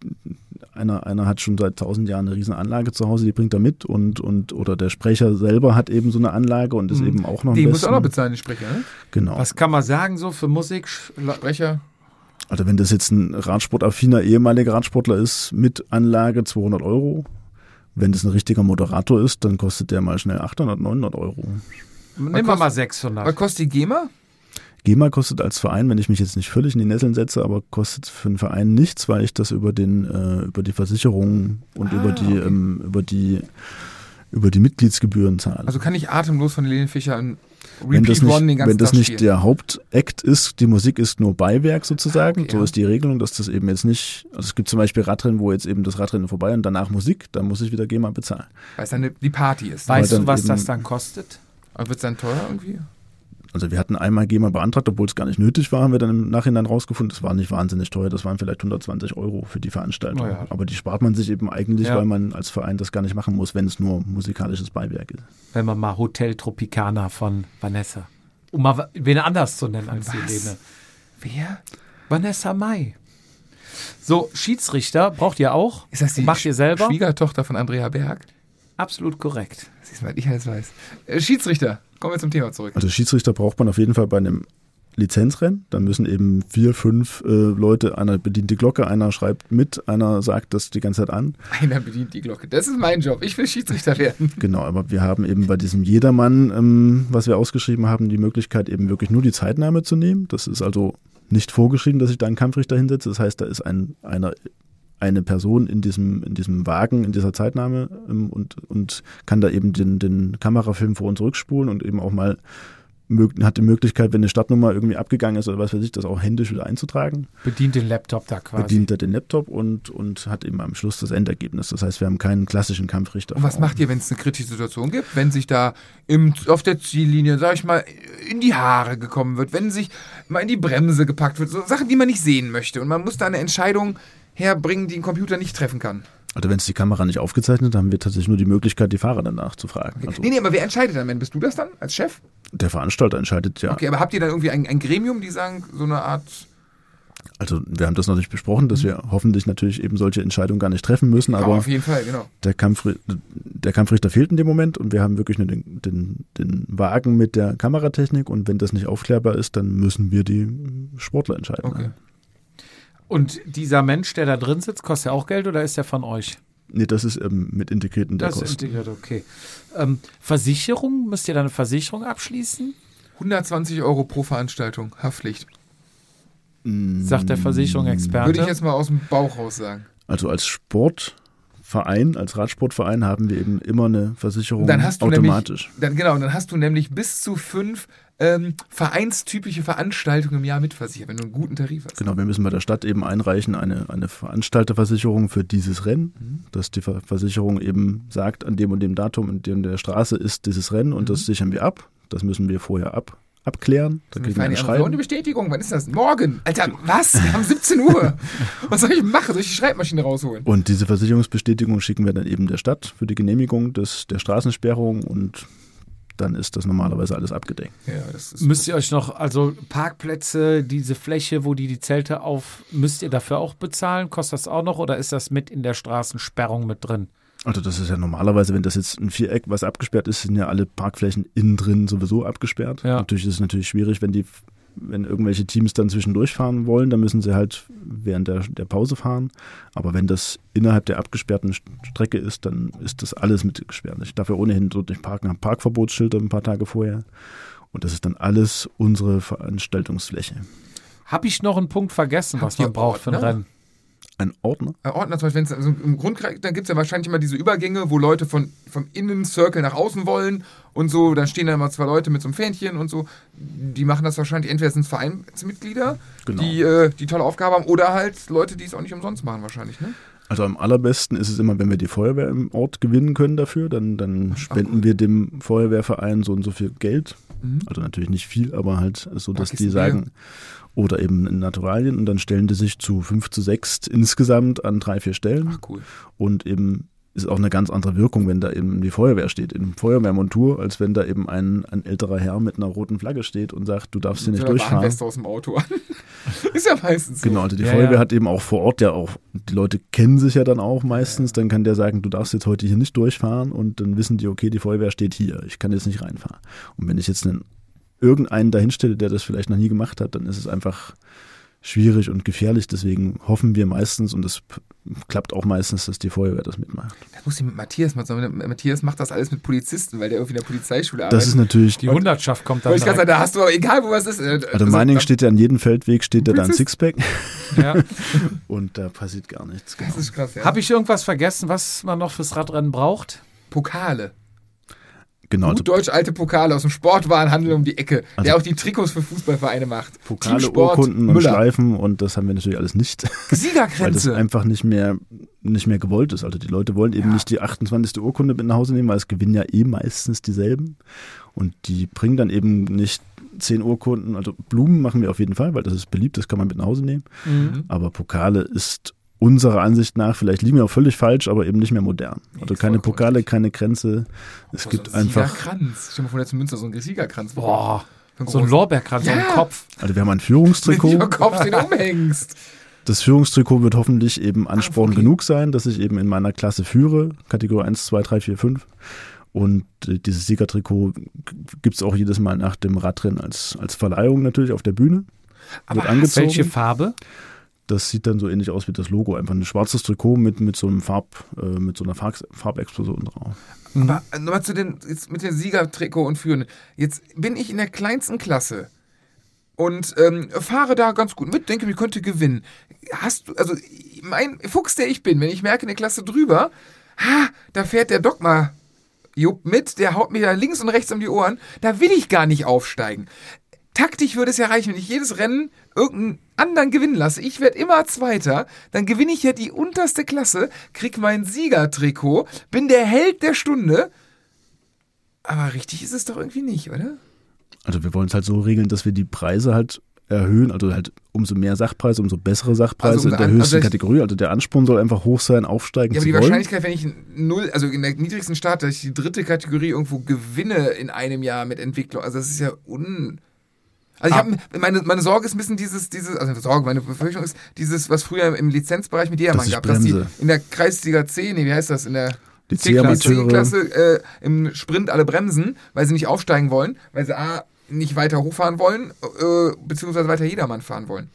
einer, einer hat schon seit tausend Jahren eine riesen Anlage zu Hause, die bringt er mit und, und oder der Sprecher selber hat eben so eine Anlage und ist
Mhm.
eben auch noch
Die muss auch noch bezahlen, die Sprecher, ne?
Genau.
Was kann man sagen so für Musik?
Sprecher.
Also wenn das jetzt ein Radsportaffiner ehemaliger Radsportler ist mit Anlage 200 Euro. Wenn das ein richtiger Moderator ist, dann kostet der mal schnell 800, 900 Euro.
Nehmen wir mal
Was
600.
kostet die GEMA?
GEMA kostet als Verein, wenn ich mich jetzt nicht völlig in die Nesseln setze, aber kostet für einen Verein nichts, weil ich das über den äh, über die Versicherung und
Ah,
über die
okay.
ähm, über die über die Mitgliedsgebühren zahle.
Also kann ich atemlos von Helene Fischer ein
wenn das
Repeat One den
nicht,
ganzen
wenn das
Tag
nicht
spielen?
der Hauptakt ist, die Musik ist nur Beiwerk sozusagen,
Okay,
so
ja.
ist die Regelung, dass das eben jetzt nicht, also es gibt zum Beispiel Radrennen, wo jetzt eben das Radrennen vorbei und danach Musik, dann muss ich wieder GEMA bezahlen.
Weil es dann die Party ist.
Weißt du, was
eben-
das dann kostet?
Wird es dann teuer irgendwie?
Also wir hatten einmal GEMA beantragt, obwohl es gar nicht nötig war, haben wir dann im Nachhinein rausgefunden, das war nicht wahnsinnig teuer, das waren vielleicht 120 Euro für die Veranstaltung.
Oh ja.
Aber die spart man sich eben eigentlich,
Ja.
weil man als Verein das gar nicht machen muss, wenn es nur musikalisches Beiwerk ist.
Wenn man mal Hotel Tropicana von Vanessa. Um mal wen anders zu nennen als
Was?
Helene.
Wer?
Vanessa Mai. So, Schiedsrichter braucht ihr auch.
Ist das die
Macht ihr selber?
Schwiegertochter von Andrea Berg?
Absolut korrekt.
Siehst du mal, ich alles weiß. Äh, Schiedsrichter, kommen wir zum Thema zurück.
Also Schiedsrichter braucht man auf jeden Fall bei einem Lizenzrennen. Da müssen eben vier, fünf äh, Leute, einer bedient die Glocke, einer schreibt mit, einer sagt das die ganze Zeit an.
Einer bedient die Glocke. Das ist mein Job. Ich will Schiedsrichter werden.
Genau, aber wir haben eben bei diesem Jedermann, ähm, was wir ausgeschrieben haben, die Möglichkeit eben wirklich nur die Zeitnahme zu nehmen. Das ist also nicht vorgeschrieben, dass ich da einen Kampfrichter hinsetze. Das heißt, da ist ein, einer, eine Person in diesem, in diesem Wagen, in dieser Zeitnahme ähm, und, und kann da eben den, den Kamerafilm vor und zurückspulen und eben auch mal hat die Möglichkeit, wenn eine Startnummer irgendwie abgegangen ist oder was weiß ich, das auch händisch wieder einzutragen.
Bedient den Laptop da quasi.
Bedient er den Laptop und, und hat eben am Schluss das Endergebnis. Das heißt, wir haben keinen klassischen Kampfrichter.
Und was macht ihr, wenn es eine kritische Situation gibt? Wenn sich da im, auf der Ziellinie, sag ich mal, in die Haare gekommen wird, wenn sich mal in die Bremse gepackt wird, so Sachen, die man nicht sehen möchte. Und man muss da eine Entscheidung herbringen, die ein Computer nicht treffen kann.
Also wenn es die Kamera nicht aufgezeichnet, haben wir tatsächlich nur die Möglichkeit, die Fahrer danach zu fragen. Also
nee, nee, aber wer entscheidet dann? Bist du das dann als Chef?
der Veranstalter entscheidet ja.
Okay, aber habt ihr dann irgendwie ein, ein Gremium, die sagen, so eine Art.
Also wir haben das noch nicht besprochen, dass wir hoffentlich natürlich eben solche Entscheidungen gar nicht treffen müssen,
Aber auf jeden Fall, genau.
der, Kampfri der Kampfrichter fehlt in dem Moment und wir haben wirklich nur den, den, den Wagen mit der Kameratechnik und wenn das nicht aufklärbar ist, dann müssen wir die Sportler entscheiden.
Okay.
Und dieser Mensch, der da drin sitzt, kostet ja auch Geld oder ist der von euch?
Nee, das ist ähm, mit integriert in der
Das ist integriert, okay. Ähm, Versicherung, müsst ihr da eine Versicherung abschließen?
120 Euro pro Veranstaltung, Haftpflicht.
Sagt der Versicherungsexperte.
Würde ich jetzt mal aus dem Bauch raus sagen.
Also als Sportverein, als Radsportverein haben wir eben immer eine Versicherung
Dann
automatisch.
nämlich, dann, genau, dann hast du nämlich bis zu fünf ähm, vereinstypische Veranstaltungen im Jahr mitversichert, wenn du einen guten Tarif hast.
Genau, wir müssen bei der Stadt eben einreichen eine, eine Veranstalterversicherung für dieses Rennen,
Mhm.
dass die Ver Versicherung eben sagt, an dem und dem Datum, in dem der Straße ist dieses Rennen und
Mhm.
das sichern wir ab. Das müssen wir vorher ab, abklären. Da
Wir
kriegen wir
fahren
ein
die andere, und die
Schreiben.
Bestätigung, wann ist das? Morgen. Alter, was? Wir haben 17 Uhr. <laughs> Was soll ich machen? Soll ich die Schreibmaschine rausholen?
Und diese Versicherungsbestätigung schicken wir dann eben der Stadt für die Genehmigung des, der Straßensperrung und dann ist das normalerweise alles abgedeckt.
Ja, das ist.
Müsst ihr euch noch, also Parkplätze, diese Fläche, wo die die Zelte auf, müsst ihr dafür auch bezahlen? Kostet das auch noch oder ist das mit in der Straßensperrung mit drin?
Also das ist ja normalerweise, wenn das jetzt ein Viereck, was abgesperrt ist, sind ja alle Parkflächen innen drin sowieso abgesperrt.
Ja.
Natürlich ist es natürlich schwierig, wenn die, wenn irgendwelche Teams dann zwischendurch fahren wollen, dann müssen sie halt während der, der Pause fahren. Aber wenn das innerhalb der abgesperrten St- Strecke ist, dann ist das alles mit gesperrt. Ich darf ja ohnehin dort nicht parken, habe Parkverbotsschilder ein paar Tage vorher. Und das ist dann alles unsere Veranstaltungsfläche.
Habe ich noch einen Punkt vergessen, was
Habt
man braucht für ein? Rennen?
Ein Ordner?
Äh, Ordner zum Beispiel, wenn's, also im Grundkreis, dann gibt es ja wahrscheinlich immer diese Übergänge, wo Leute von, vom Innencircle nach außen wollen und so, dann stehen da immer zwei Leute mit so einem Fähnchen und so. Die machen das wahrscheinlich, entweder sind es Vereinsmitglieder,
Genau.
die äh, die tolle Aufgabe haben, oder halt Leute, die es auch nicht umsonst machen wahrscheinlich, ne?
Also am allerbesten ist es immer, wenn wir die Feuerwehr im Ort gewinnen können dafür, dann, dann spenden wir dem Feuerwehrverein so und so viel Geld.
Mhm.
Also natürlich nicht viel, aber halt so, dass
Kisten
die sagen, oder eben in Naturalien und dann stellen die sich zu fünf zu sechs insgesamt an drei, vier Stellen
Ach cool.
und eben ist auch eine ganz andere Wirkung, wenn da eben die Feuerwehr steht, in Feuerwehrmontur, als wenn da eben ein, ein älterer Herr mit einer roten Flagge steht und sagt, du darfst hier nicht durchfahren.
Warnweste aus dem Auto an. <laughs> ist ja meistens so.
Genau, also die
Ja,
Feuerwehr
ja.
hat eben auch vor Ort ja auch, die Leute kennen sich ja dann auch meistens, dann kann der sagen, du darfst jetzt heute hier nicht durchfahren und dann wissen die, okay, die Feuerwehr steht hier, ich kann jetzt nicht reinfahren. Und wenn ich jetzt einen, irgendeinen dahinstelle, der das vielleicht noch nie gemacht hat, dann ist es einfach schwierig und gefährlich, deswegen hoffen wir meistens und das p- klappt auch meistens, dass die Feuerwehr das mitmacht.
Das muss ich mit Matthias mal sagen. Matthias macht das alles mit Polizisten, weil der irgendwie in der Polizeischule arbeitet.
Das ist natürlich,
Die Hundertschaft kommt dann
Wollte ich gerade sagen, da hast du aber, egal wo was ist. äh,
also Meining steht ja an jedem Feldweg, steht da dann
Polizist?
Sixpack <laughs>
Ja. <laughs>
und da passiert gar nichts. Genau.
Das ist krass, ja.
Habe ich irgendwas vergessen, was man noch fürs Radrennen braucht?
Pokale.
Genau, also
Gut deutsch alte Pokale aus dem Sportwarenhandel um die Ecke,
Also-
der auch die Trikots für Fußballvereine macht.
Pokale,
Teamsport,
Urkunden und
Müller.
Schleifen und das haben wir natürlich alles nicht, weil das
Siegergrenze.
einfach nicht mehr, nicht mehr gewollt ist. Also die Leute wollen eben
Ja.
nicht die 28. Urkunde mit nach Hause nehmen, weil es gewinnen ja eh meistens dieselben und die bringen dann eben nicht zehn Urkunden, also Blumen machen wir auf jeden Fall, weil das ist beliebt, das kann man mit nach Hause nehmen,
Mhm.
aber Pokale ist unserer Ansicht nach, vielleicht liegen wir auch völlig falsch, aber eben nicht mehr modern.
Nee,
Also keine Pokale,
richtig.
keine Grenze. Es
Oh,
gibt
so ein
einfach,
Siegerkranz. Stell dir mal vor, der zu Münster so ein Siegerkranz.
Boah, so ein. Lorbeerkranz
Ja.
am Kopf.
also wir haben ein Führungstrikot.
dem Kopf, den du umhängst.
Das Führungstrikot wird hoffentlich eben Ansporn
okay.
genug sein, dass ich eben in meiner Klasse führe, Kategorie 1, 2, 3, 4, 5. Und äh, dieses Siegertrikot gibt es auch jedes Mal nach dem Radrennen als, als Verleihung natürlich auf der Bühne.
Aber
wird angezogen.
Welche Farbe?
Das sieht dann so ähnlich aus wie das Logo. Einfach ein schwarzes Trikot mit, mit so einem Farb, äh, mit so einer Farb Farbexplosion drauf.
Aber äh, nochmal zu den, jetzt mit dem Siegertrikot und Führen. Jetzt bin ich in der kleinsten Klasse und ähm, fahre da ganz gut mit, denke, ich könnte gewinnen. Hast du, also mein Fuchs, der ich bin, wenn ich merke in der Klasse drüber, ha, da fährt der Dogma Jupp mit, der haut mir da links und rechts um die Ohren, da will ich gar nicht aufsteigen. Taktisch würde es ja reichen, wenn ich jedes Rennen irgendeinen anderen gewinnen lasse. Ich werde immer Zweiter, dann gewinne ich ja die unterste Klasse, krieg mein Siegertrikot, bin der Held der Stunde. Aber richtig ist es doch irgendwie nicht, oder?
Also wir wollen es halt so regeln, dass wir die Preise halt erhöhen, also halt umso mehr Sachpreise, umso bessere Sachpreise
Also um
in der höchsten
also
Kategorie. Also der Ansporn soll einfach hoch sein, aufsteigen
Ja, aber die
wollen.
Wahrscheinlichkeit, wenn ich null, also in der niedrigsten Start, dass ich die dritte Kategorie irgendwo gewinne in einem Jahr mit Entwicklung, also das ist ja un. Also ich
Ah.
habe meine, meine Sorge ist ein bisschen dieses, dieses, also Sorge, meine Befürchtung ist dieses, was früher im Lizenzbereich mit Jedermann gab, dass die in der Kreisliga C, nee, wie heißt das, in der C-Klasse, äh, im Sprint alle bremsen, weil sie nicht aufsteigen wollen, weil sie A, nicht weiter hochfahren wollen, äh, beziehungsweise weiter Jedermann fahren wollen.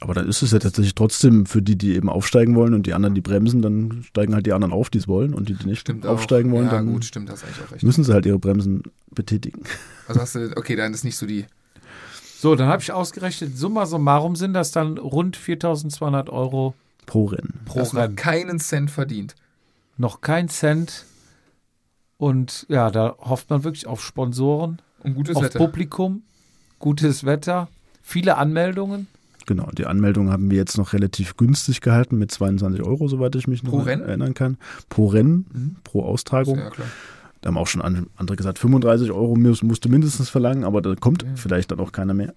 Aber dann ist es ja tatsächlich trotzdem für die, die eben aufsteigen wollen und die anderen, die bremsen, dann steigen halt die anderen auf, die es wollen und die, die nicht
Stimmt
aufsteigen
auch.
wollen,
Ja,
dann
gut, stimmt, das eigentlich auch recht.
müssen sie halt ihre Bremsen betätigen.
Also hast du, okay, dann ist nicht so die.
So, dann habe ich ausgerechnet, summa summarum sind das dann rund 4.200 Euro
Pro Rennen.
pro
hast noch
Rennen.
keinen Cent verdient.
Noch kein Cent. Und ja, da hofft man wirklich auf Sponsoren,
Und gutes
auf
Wetter.
Publikum, gutes Wetter, viele Anmeldungen.
Genau, die Anmeldung haben wir jetzt noch relativ günstig gehalten mit 22 Euro, soweit ich mich noch
Rennen?
erinnern kann. Pro Rennen,
Mhm.
pro Austragung.
Ja, klar.
Da haben auch schon an- andere gesagt, 35 Euro muss, musste mindestens verlangen, aber da kommt
Ja.
vielleicht dann auch keiner mehr.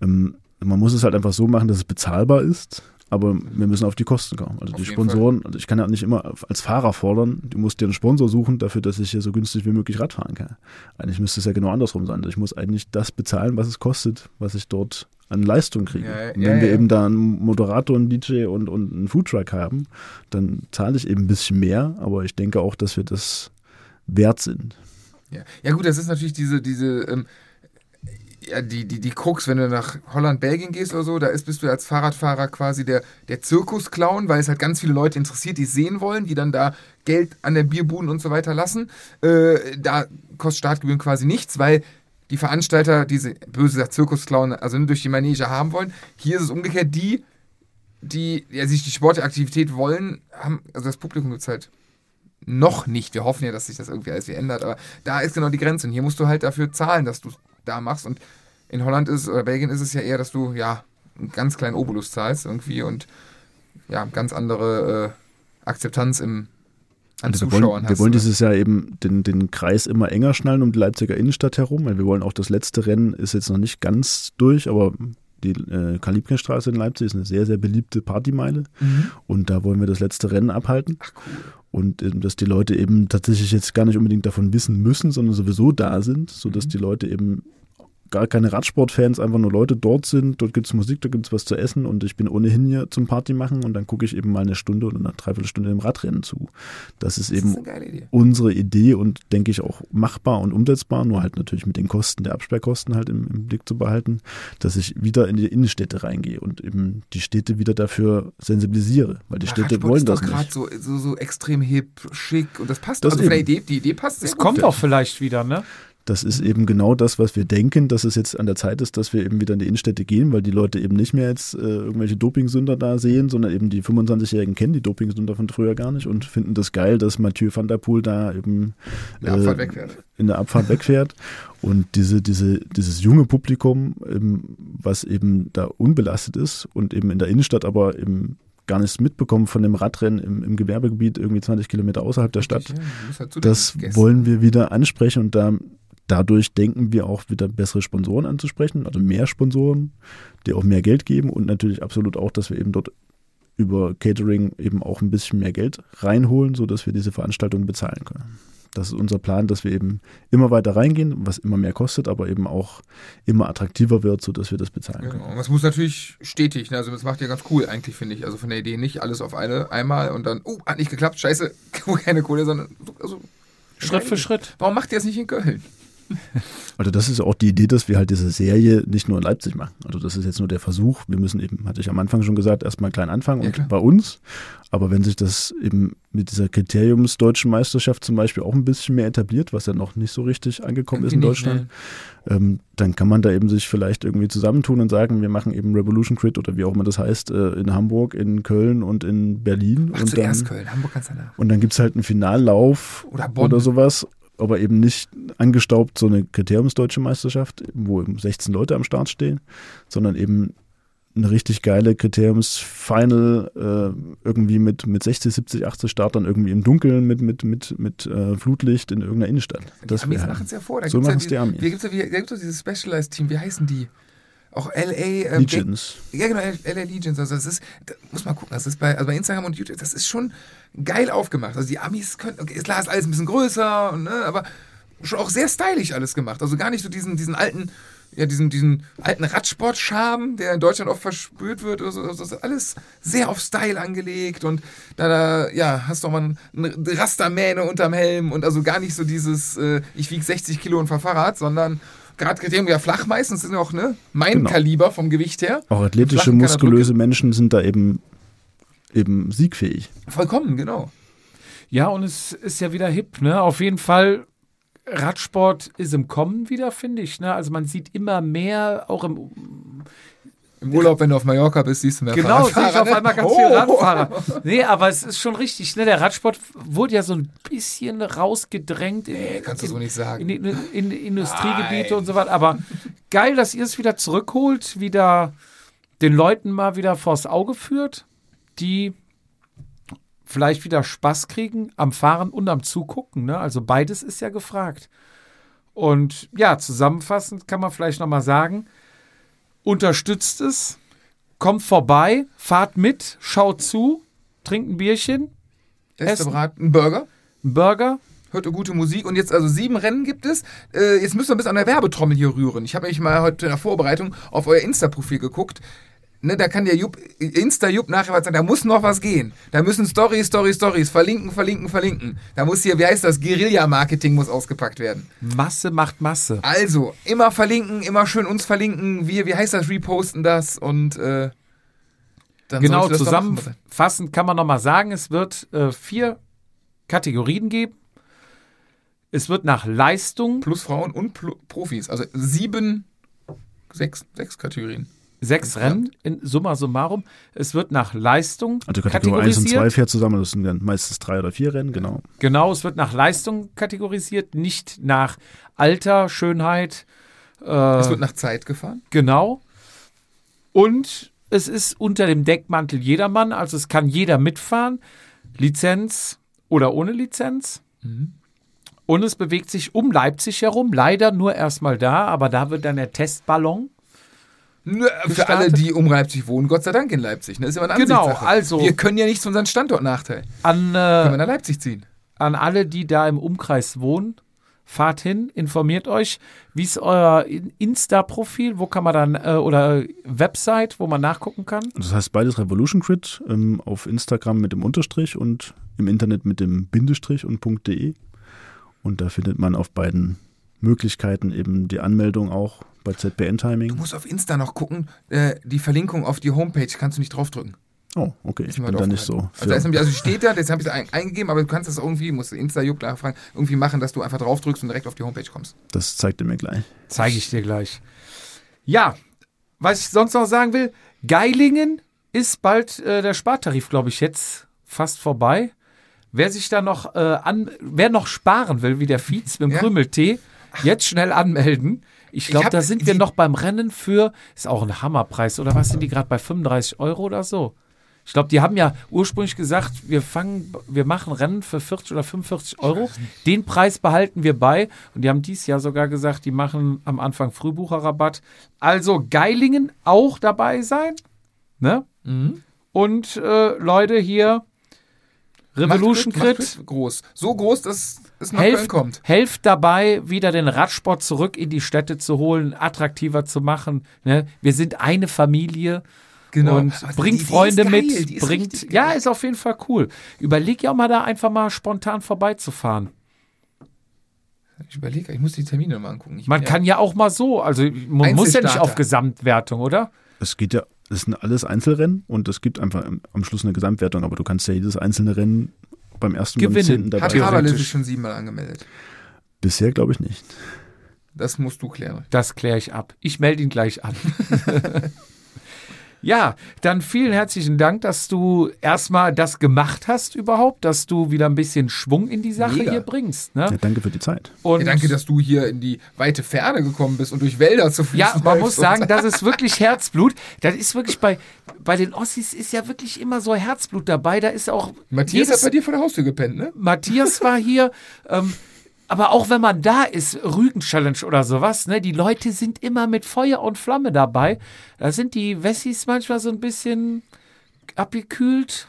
Ähm, man muss es halt einfach so machen, dass es bezahlbar ist, aber wir müssen auf die Kosten kommen. Also
Auf
die Sponsoren, also ich kann ja nicht immer als Fahrer fordern, du musst dir einen Sponsor suchen dafür, dass ich hier so günstig wie möglich Rad fahren kann. Eigentlich müsste es ja genau andersrum sein. Also ich muss eigentlich das bezahlen, was es kostet, was ich dort an Leistung kriege.
Ja,
und
ja,
wenn wir eben da einen Moderator, einen DJ und, und einen Foodtruck haben, dann zahle ich eben ein bisschen mehr, aber ich denke auch, dass wir das wert sind.
Ja. ja, gut, das ist natürlich diese, diese, ähm, ja, die, die, die Krux, wenn du nach Holland, Belgien gehst oder so, da ist, bist du als Fahrradfahrer quasi der, der Zirkusclown, weil es halt ganz viele Leute interessiert, die es sehen wollen, die dann da Geld an der Bierbuden und so weiter lassen. Äh, da kostet Startgebühren quasi nichts, weil die Veranstalter diese böse gesagt Zirkusclown, also nur durch die Manege haben wollen. Hier ist es umgekehrt, die, die ja, sich die Sportaktivität wollen, haben, also das Publikum gibt halt noch nicht. Wir hoffen ja, dass sich das irgendwie alles wieder ändert, aber da ist genau die Grenze. Und hier musst du halt dafür zahlen, dass du es da machst. Und in Holland ist oder Belgien ist es ja eher, dass du ja einen ganz kleinen Obolus zahlst irgendwie und ja, ganz andere äh, Akzeptanz im an
Also wir
Zuschauern
wollen,
hast.
wir wollen
oder?
dieses Jahr eben den, den Kreis immer enger schnallen um die Leipziger Innenstadt herum, weil wir wollen auch das letzte Rennen ist jetzt noch nicht ganz durch, aber die äh, Kalibkenstraße in Leipzig ist eine sehr, sehr beliebte Partymeile
Mhm.
und da wollen wir das letzte Rennen abhalten
Ach cool.
Und ähm, dass die Leute eben tatsächlich jetzt gar nicht unbedingt davon wissen müssen, sondern sowieso da sind, sodass
Mhm.
die Leute eben gar keine Radsportfans, einfach nur Leute dort sind, dort gibt es Musik, da gibt es was zu essen und ich bin ohnehin hier zum Party machen und dann gucke ich eben mal eine Stunde oder eine Dreiviertelstunde im Radrennen zu. Das ist
Das
eben
ist Idee.
unsere Idee und denke ich auch machbar und umsetzbar, nur halt natürlich mit den Kosten der Absperrkosten halt im, im Blick zu behalten, dass ich wieder in die Innenstädte reingehe und eben die Städte wieder dafür sensibilisiere, weil die
Ja,
Städte
Radsport
wollen
ist
das
doch gerade
nicht.
so, so, so extrem hip, schick und das passt.
Das
also von der
eben.
Idee, die Idee passt sehr
Es
gut.
kommt auch vielleicht wieder, ne?
Das ist eben genau das, was wir denken, dass es jetzt an der Zeit ist, dass wir eben wieder in die Innenstädte gehen, weil die Leute eben nicht mehr jetzt äh, irgendwelche Dopingsünder da sehen, sondern eben die 25-Jährigen kennen die Dopingsünder von früher gar nicht und finden das geil, dass Mathieu van der Poel da eben
In der Abfahrt wegfährt.
in der Abfahrt wegfährt. Und diese, diese, dieses junge Publikum, ähm, was eben da unbelastet ist und eben in der Innenstadt aber eben gar nichts mitbekommen von dem Radrennen im, im Gewerbegebiet irgendwie 20 Kilometer außerhalb der Stadt.
Ja, halt
Das wollen wir wieder ansprechen und da, dadurch denken wir auch wieder bessere Sponsoren anzusprechen, also mehr Sponsoren, die auch mehr Geld geben und natürlich absolut auch, dass wir eben dort über Catering eben auch ein bisschen mehr Geld reinholen, sodass wir diese Veranstaltungen bezahlen können. Das ist unser Plan, dass wir eben immer weiter reingehen, was immer mehr kostet, aber eben auch immer attraktiver wird, sodass wir das bezahlen können.
Genau. Und das muss natürlich stetig, ne? also das macht ja ganz cool eigentlich, finde ich. Also von der Idee nicht alles auf eine einmal und dann, oh, hat nicht geklappt, scheiße, <laughs> keine Kohle, sondern so- also,
Schritt für Schritt.
Warum macht ihr das nicht in Köln? <laughs>
Also das ist auch die Idee, dass wir halt diese Serie nicht nur in Leipzig machen. Also das ist jetzt nur der Versuch. Wir müssen eben, hatte ich am Anfang schon gesagt, erstmal klein anfangen
Ja,
und
klar.
bei uns. Aber wenn sich das eben mit dieser Kriteriumsdeutschen Meisterschaft zum Beispiel auch ein bisschen mehr etabliert, was ja noch nicht so richtig angekommen ist in Deutschland, ähm, dann kann man da eben sich vielleicht irgendwie zusammentun und sagen, wir machen eben Revolution Crit oder wie auch immer das heißt, äh, in Hamburg, in Köln und in Berlin.
Mach
und
zuerst
dann,
Köln, Hamburg danach.
und dann gibt's halt einen Finallauf
Oder Bonn.
oder sowas, aber eben nicht angestaubt so eine Kriteriumsdeutsche Meisterschaft, wo eben 16 Leute am Start stehen, sondern eben eine richtig geile Kriteriumsfinal äh, irgendwie mit, mit 60, 70, 80 Startern irgendwie im Dunkeln mit, mit, mit, mit äh, Flutlicht in irgendeiner Innenstadt. Das
die Amis
wär-
machen es ja vor. Da
so
gibt's ja
machen's die Amis.
Hier gibt es ja, da dieses Specialized-Team, wie heißen die? Auch LA. Ähm,
Legions.
Ja, genau, LA Legions. Also das ist, da muss man gucken, das ist bei, also bei Instagram und YouTube, das ist schon geil aufgemacht. Also die Amis können, okay, klar, ist alles ein bisschen größer, und, ne, aber schon auch sehr stylisch alles gemacht. Also gar nicht so diesen, diesen alten, ja, diesen, diesen alten Radsport-Charme, der in Deutschland oft verspürt wird. Also, das ist alles sehr auf Style angelegt und da, da ja, hast du auch mal eine Rastermähne unterm Helm und also gar nicht so dieses, äh, ich wiege 60 Kilo und fahr Fahrrad, sondern gerade Kriterium ja flach meistens sind auch, ne, mein
Genau.
Kaliber vom Gewicht her.
Auch athletische, muskulöse Menschen sind da eben, eben siegfähig.
Vollkommen, genau.
Ja, und es ist ja wieder hip, ne? Auf jeden Fall, Radsport ist im Kommen wieder, finde ich. Ne? Also man sieht immer mehr, auch im
Im Urlaub, wenn du auf Mallorca bist, siehst du mehr
Genau, sehe ich auf
ne?
einmal ganz
Oh.
viel Radfahrer. Nee, aber es ist schon richtig, ne? Der Radsport wurde ja so ein bisschen rausgedrängt in,
Nee, kannst du so nicht sagen.
in, in, in Industriegebiete und so weiter. Aber geil, dass ihr es wieder zurückholt, wieder den Leuten mal wieder vors Auge führt, die vielleicht wieder Spaß kriegen am Fahren und am Zugucken. Ne? Also beides ist ja gefragt. Und ja, zusammenfassend kann man vielleicht nochmal sagen, unterstützt es, kommt vorbei, fahrt mit, schaut zu, trinkt ein Bierchen,
Esst einen Burger,
ein Burger.
hört gute Musik und jetzt also sieben Rennen gibt es. Äh, jetzt müsst ihr ein bisschen an der Werbetrommel hier rühren. Ich habe nämlich mal heute in der Vorbereitung auf euer Insta-Profil geguckt. Ne, da kann der Jupp, Insta-Jupp nachher was sagen, da muss noch was gehen. Da müssen Stories, Stories, Stories, verlinken, verlinken, verlinken. Da muss hier, wie heißt das, Guerilla-Marketing muss ausgepackt werden.
Masse macht Masse.
Also, immer verlinken, immer schön uns verlinken. Wir, wie heißt das, reposten das und äh, dann
Genau, zusammenfassend kann man nochmal sagen, es wird äh, vier Kategorien geben. Es wird nach Leistung
Plus Frauen und Plu Profis. Also sieben, sechs, sechs Kategorien.
Sechs Rennen in summa summarum. Es wird nach Leistung
Also Kategorie 1 und 2
kategorisiert.
fährt zusammen, das sind dann meistens drei oder vier Rennen, genau.
Genau, es wird nach Leistung kategorisiert, nicht nach Alter, Schönheit.
Es
Äh,
wird nach Zeit gefahren.
genau. Und es ist unter dem Deckmantel jedermann, also es kann jeder mitfahren. Lizenz oder ohne Lizenz. Und es bewegt sich um Leipzig herum, leider nur erstmal da, aber da wird dann der Testballon.
Nö, für
Gestartet.
alle, die um Leipzig wohnen, Gott sei Dank in Leipzig. Ne? Ist ja mal eine
Genau, also-
Wir können ja nichts von unseren Standortnachteil.
An,
Können wir
äh,
nach Leipzig ziehen.
an alle, die da im Umkreis wohnen, fahrt hin, informiert euch. Wie ist euer In- Insta-Profil? Wo kann man dann, äh, oder Website, wo man nachgucken kann?
Das heißt beides Revolution Crit, ähm, auf Instagram mit dem Unterstrich und im Internet mit dem Bindestrich und .de. Und da findet man auf beiden Möglichkeiten eben die Anmeldung auch bei ZBN
Du
Timing.
musst auf Insta noch gucken. Äh, die Verlinkung auf die Homepage kannst du nicht draufdrücken.
Oh, okay. Ich bin da nicht so.
Also, da ist nämlich, also steht da, das habe ich ein, eingegeben, aber du kannst das irgendwie, musst du Insta-Jupp fragen, irgendwie machen, dass du einfach drauf drückst und direkt auf die Homepage kommst.
das zeigt er mir gleich.
Zeige ich dir gleich. Ja, was ich sonst noch sagen will, Geilingen ist bald äh, der Spartarif, glaube ich, jetzt fast vorbei. Wer sich da noch äh, an, wer noch sparen will, wie der Fietz mit dem
Ja.
Krümeltee, jetzt schnell anmelden. Ich glaube, da sind wir noch beim Rennen für, ist auch ein Hammerpreis, oder was sind die gerade bei 35 Euro oder so? Ich glaube, die haben ja ursprünglich gesagt, wir fangen, wir machen Rennen für 40 oder 45 Euro. Den Preis behalten wir bei. Und die haben dieses Jahr sogar gesagt, die machen am Anfang Frühbucherrabatt. Also Geilingen auch dabei sein. Ne? Und äh, Leute hier, Revolution
Crit groß. So groß, dass es nach Köln
Helft,
kommt.
helft dabei, wieder den Radsport zurück in die Städte zu holen, attraktiver zu machen. Ne? Wir sind eine Familie.
Genau.
Und
Also
bringt
die- die
Freunde
geil,
mit, bringt,
richtig
ja, ist auf jeden Fall cool. Überleg ja auch mal da einfach mal spontan vorbeizufahren.
Ich überlege, ich muss die Termine mal angucken. Ich
Man
bin
kann ja auch mal so, also man muss ja nicht auf Gesamtwertung, oder?
Es geht ja, es sind alles Einzelrennen und es gibt einfach am Schluss eine Gesamtwertung, aber du kannst ja jedes einzelne Rennen beim ersten
Gewinnen.
zehnten
ja,
dabei
hat. Haberle sich schon siebenmal angemeldet.
Bisher glaube ich nicht.
Das musst du klären.
Das kläre ich ab. Ich melde ihn gleich an. <laughs> ja, dann vielen herzlichen Dank, dass du erstmal das gemacht hast überhaupt, dass du wieder ein bisschen Schwung in die Sache
Mega.
hier bringst.
Ja,
Ne?
danke für die Zeit.
Und
Ja, danke, dass du hier in die weite Ferne gekommen bist und durch Wälder zu Fuß
Ja, man
läufst
muss sagen, <laughs> das ist wirklich Herzblut. Das ist wirklich bei, bei den Ossis ist ja wirklich immer so Herzblut dabei. Da ist auch
Matthias
jedes-
hat bei dir vor der Haustür gepennt, ne?
Matthias war hier. Ähm, aber auch wenn man da ist, Rügen-Challenge oder sowas, ne, die Leute sind immer mit Feuer und Flamme dabei. Da sind die Wessis manchmal so ein bisschen abgekühlt.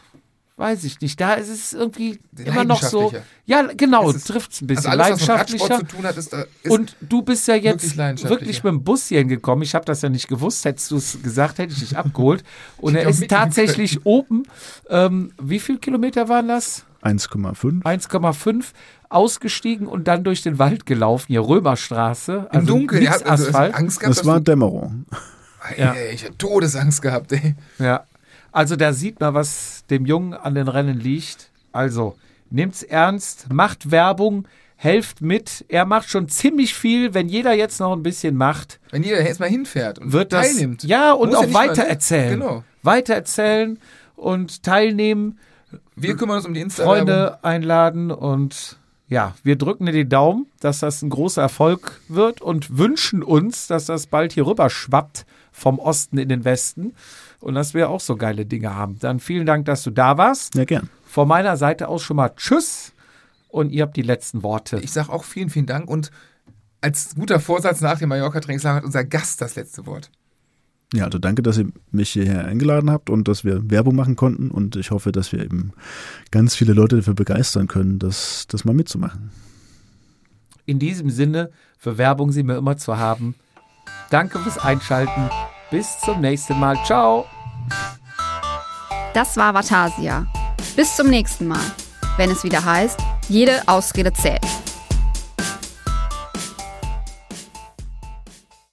Weiß ich nicht. Da ist es irgendwie immer noch so. Ja, genau, trifft es ein bisschen.
Also alles,
leidenschaftlicher.
Radsport zu tun hat, ist, da, ist
Und du bist ja jetzt
wirklich
wirklich mit dem Bus hierhin gekommen. Ich habe das ja nicht gewusst. Hättest du es gesagt, hätte ich dich abgeholt. <laughs> Und
Ich
er ist tatsächlich oben. Ähm, wie viel Kilometer waren das?
1,5.
1,5 ausgestiegen und dann durch den Wald gelaufen. Hier Römerstraße.
im
Also
Dunkeln.
nix
Er hat also
Asphalt.
Angst gehabt,
Das war Dämmerung.
Ja.
ey, ich hatte Todesangst gehabt, ey.
Ja. Also da sieht man, was dem Jungen an den Rennen liegt. Also, nehmt's ernst, macht Werbung, helft mit. Er macht schon ziemlich viel. Wenn jeder jetzt noch ein bisschen macht,
Wenn jeder jetzt mal hinfährt und
wird das
teilnimmt.
ja und
Muss ja
auch
ne?
weitererzählen.
Genau.
Weitererzählen und teilnehmen,
Wir kümmern uns um die insta
Freunde einladen und ja, wir drücken dir die Daumen, dass das ein großer Erfolg wird und wünschen uns, dass das bald hier rüber schwappt vom Osten in den Westen und dass wir auch so geile Dinge haben. Dann vielen Dank, dass du da warst.
Ja, gern.
Von meiner Seite aus schon mal Tschüss und ihr habt die letzten Worte.
Ich sage auch vielen, vielen Dank und als guter Vorsatz nach dem Mallorca-Trainingslager hat unser Gast das letzte Wort.
Ja, also danke, dass ihr mich hierher eingeladen habt und dass wir Werbung machen konnten und ich hoffe, dass wir eben ganz viele Leute dafür begeistern können, das, das mal mitzumachen.
In diesem Sinne, für Werbung sind wir immer zu haben. Danke fürs Einschalten. Bis zum nächsten Mal. Ciao.
Das war Vatasia. Bis zum nächsten Mal, wenn es wieder heißt, jede Ausrede zählt.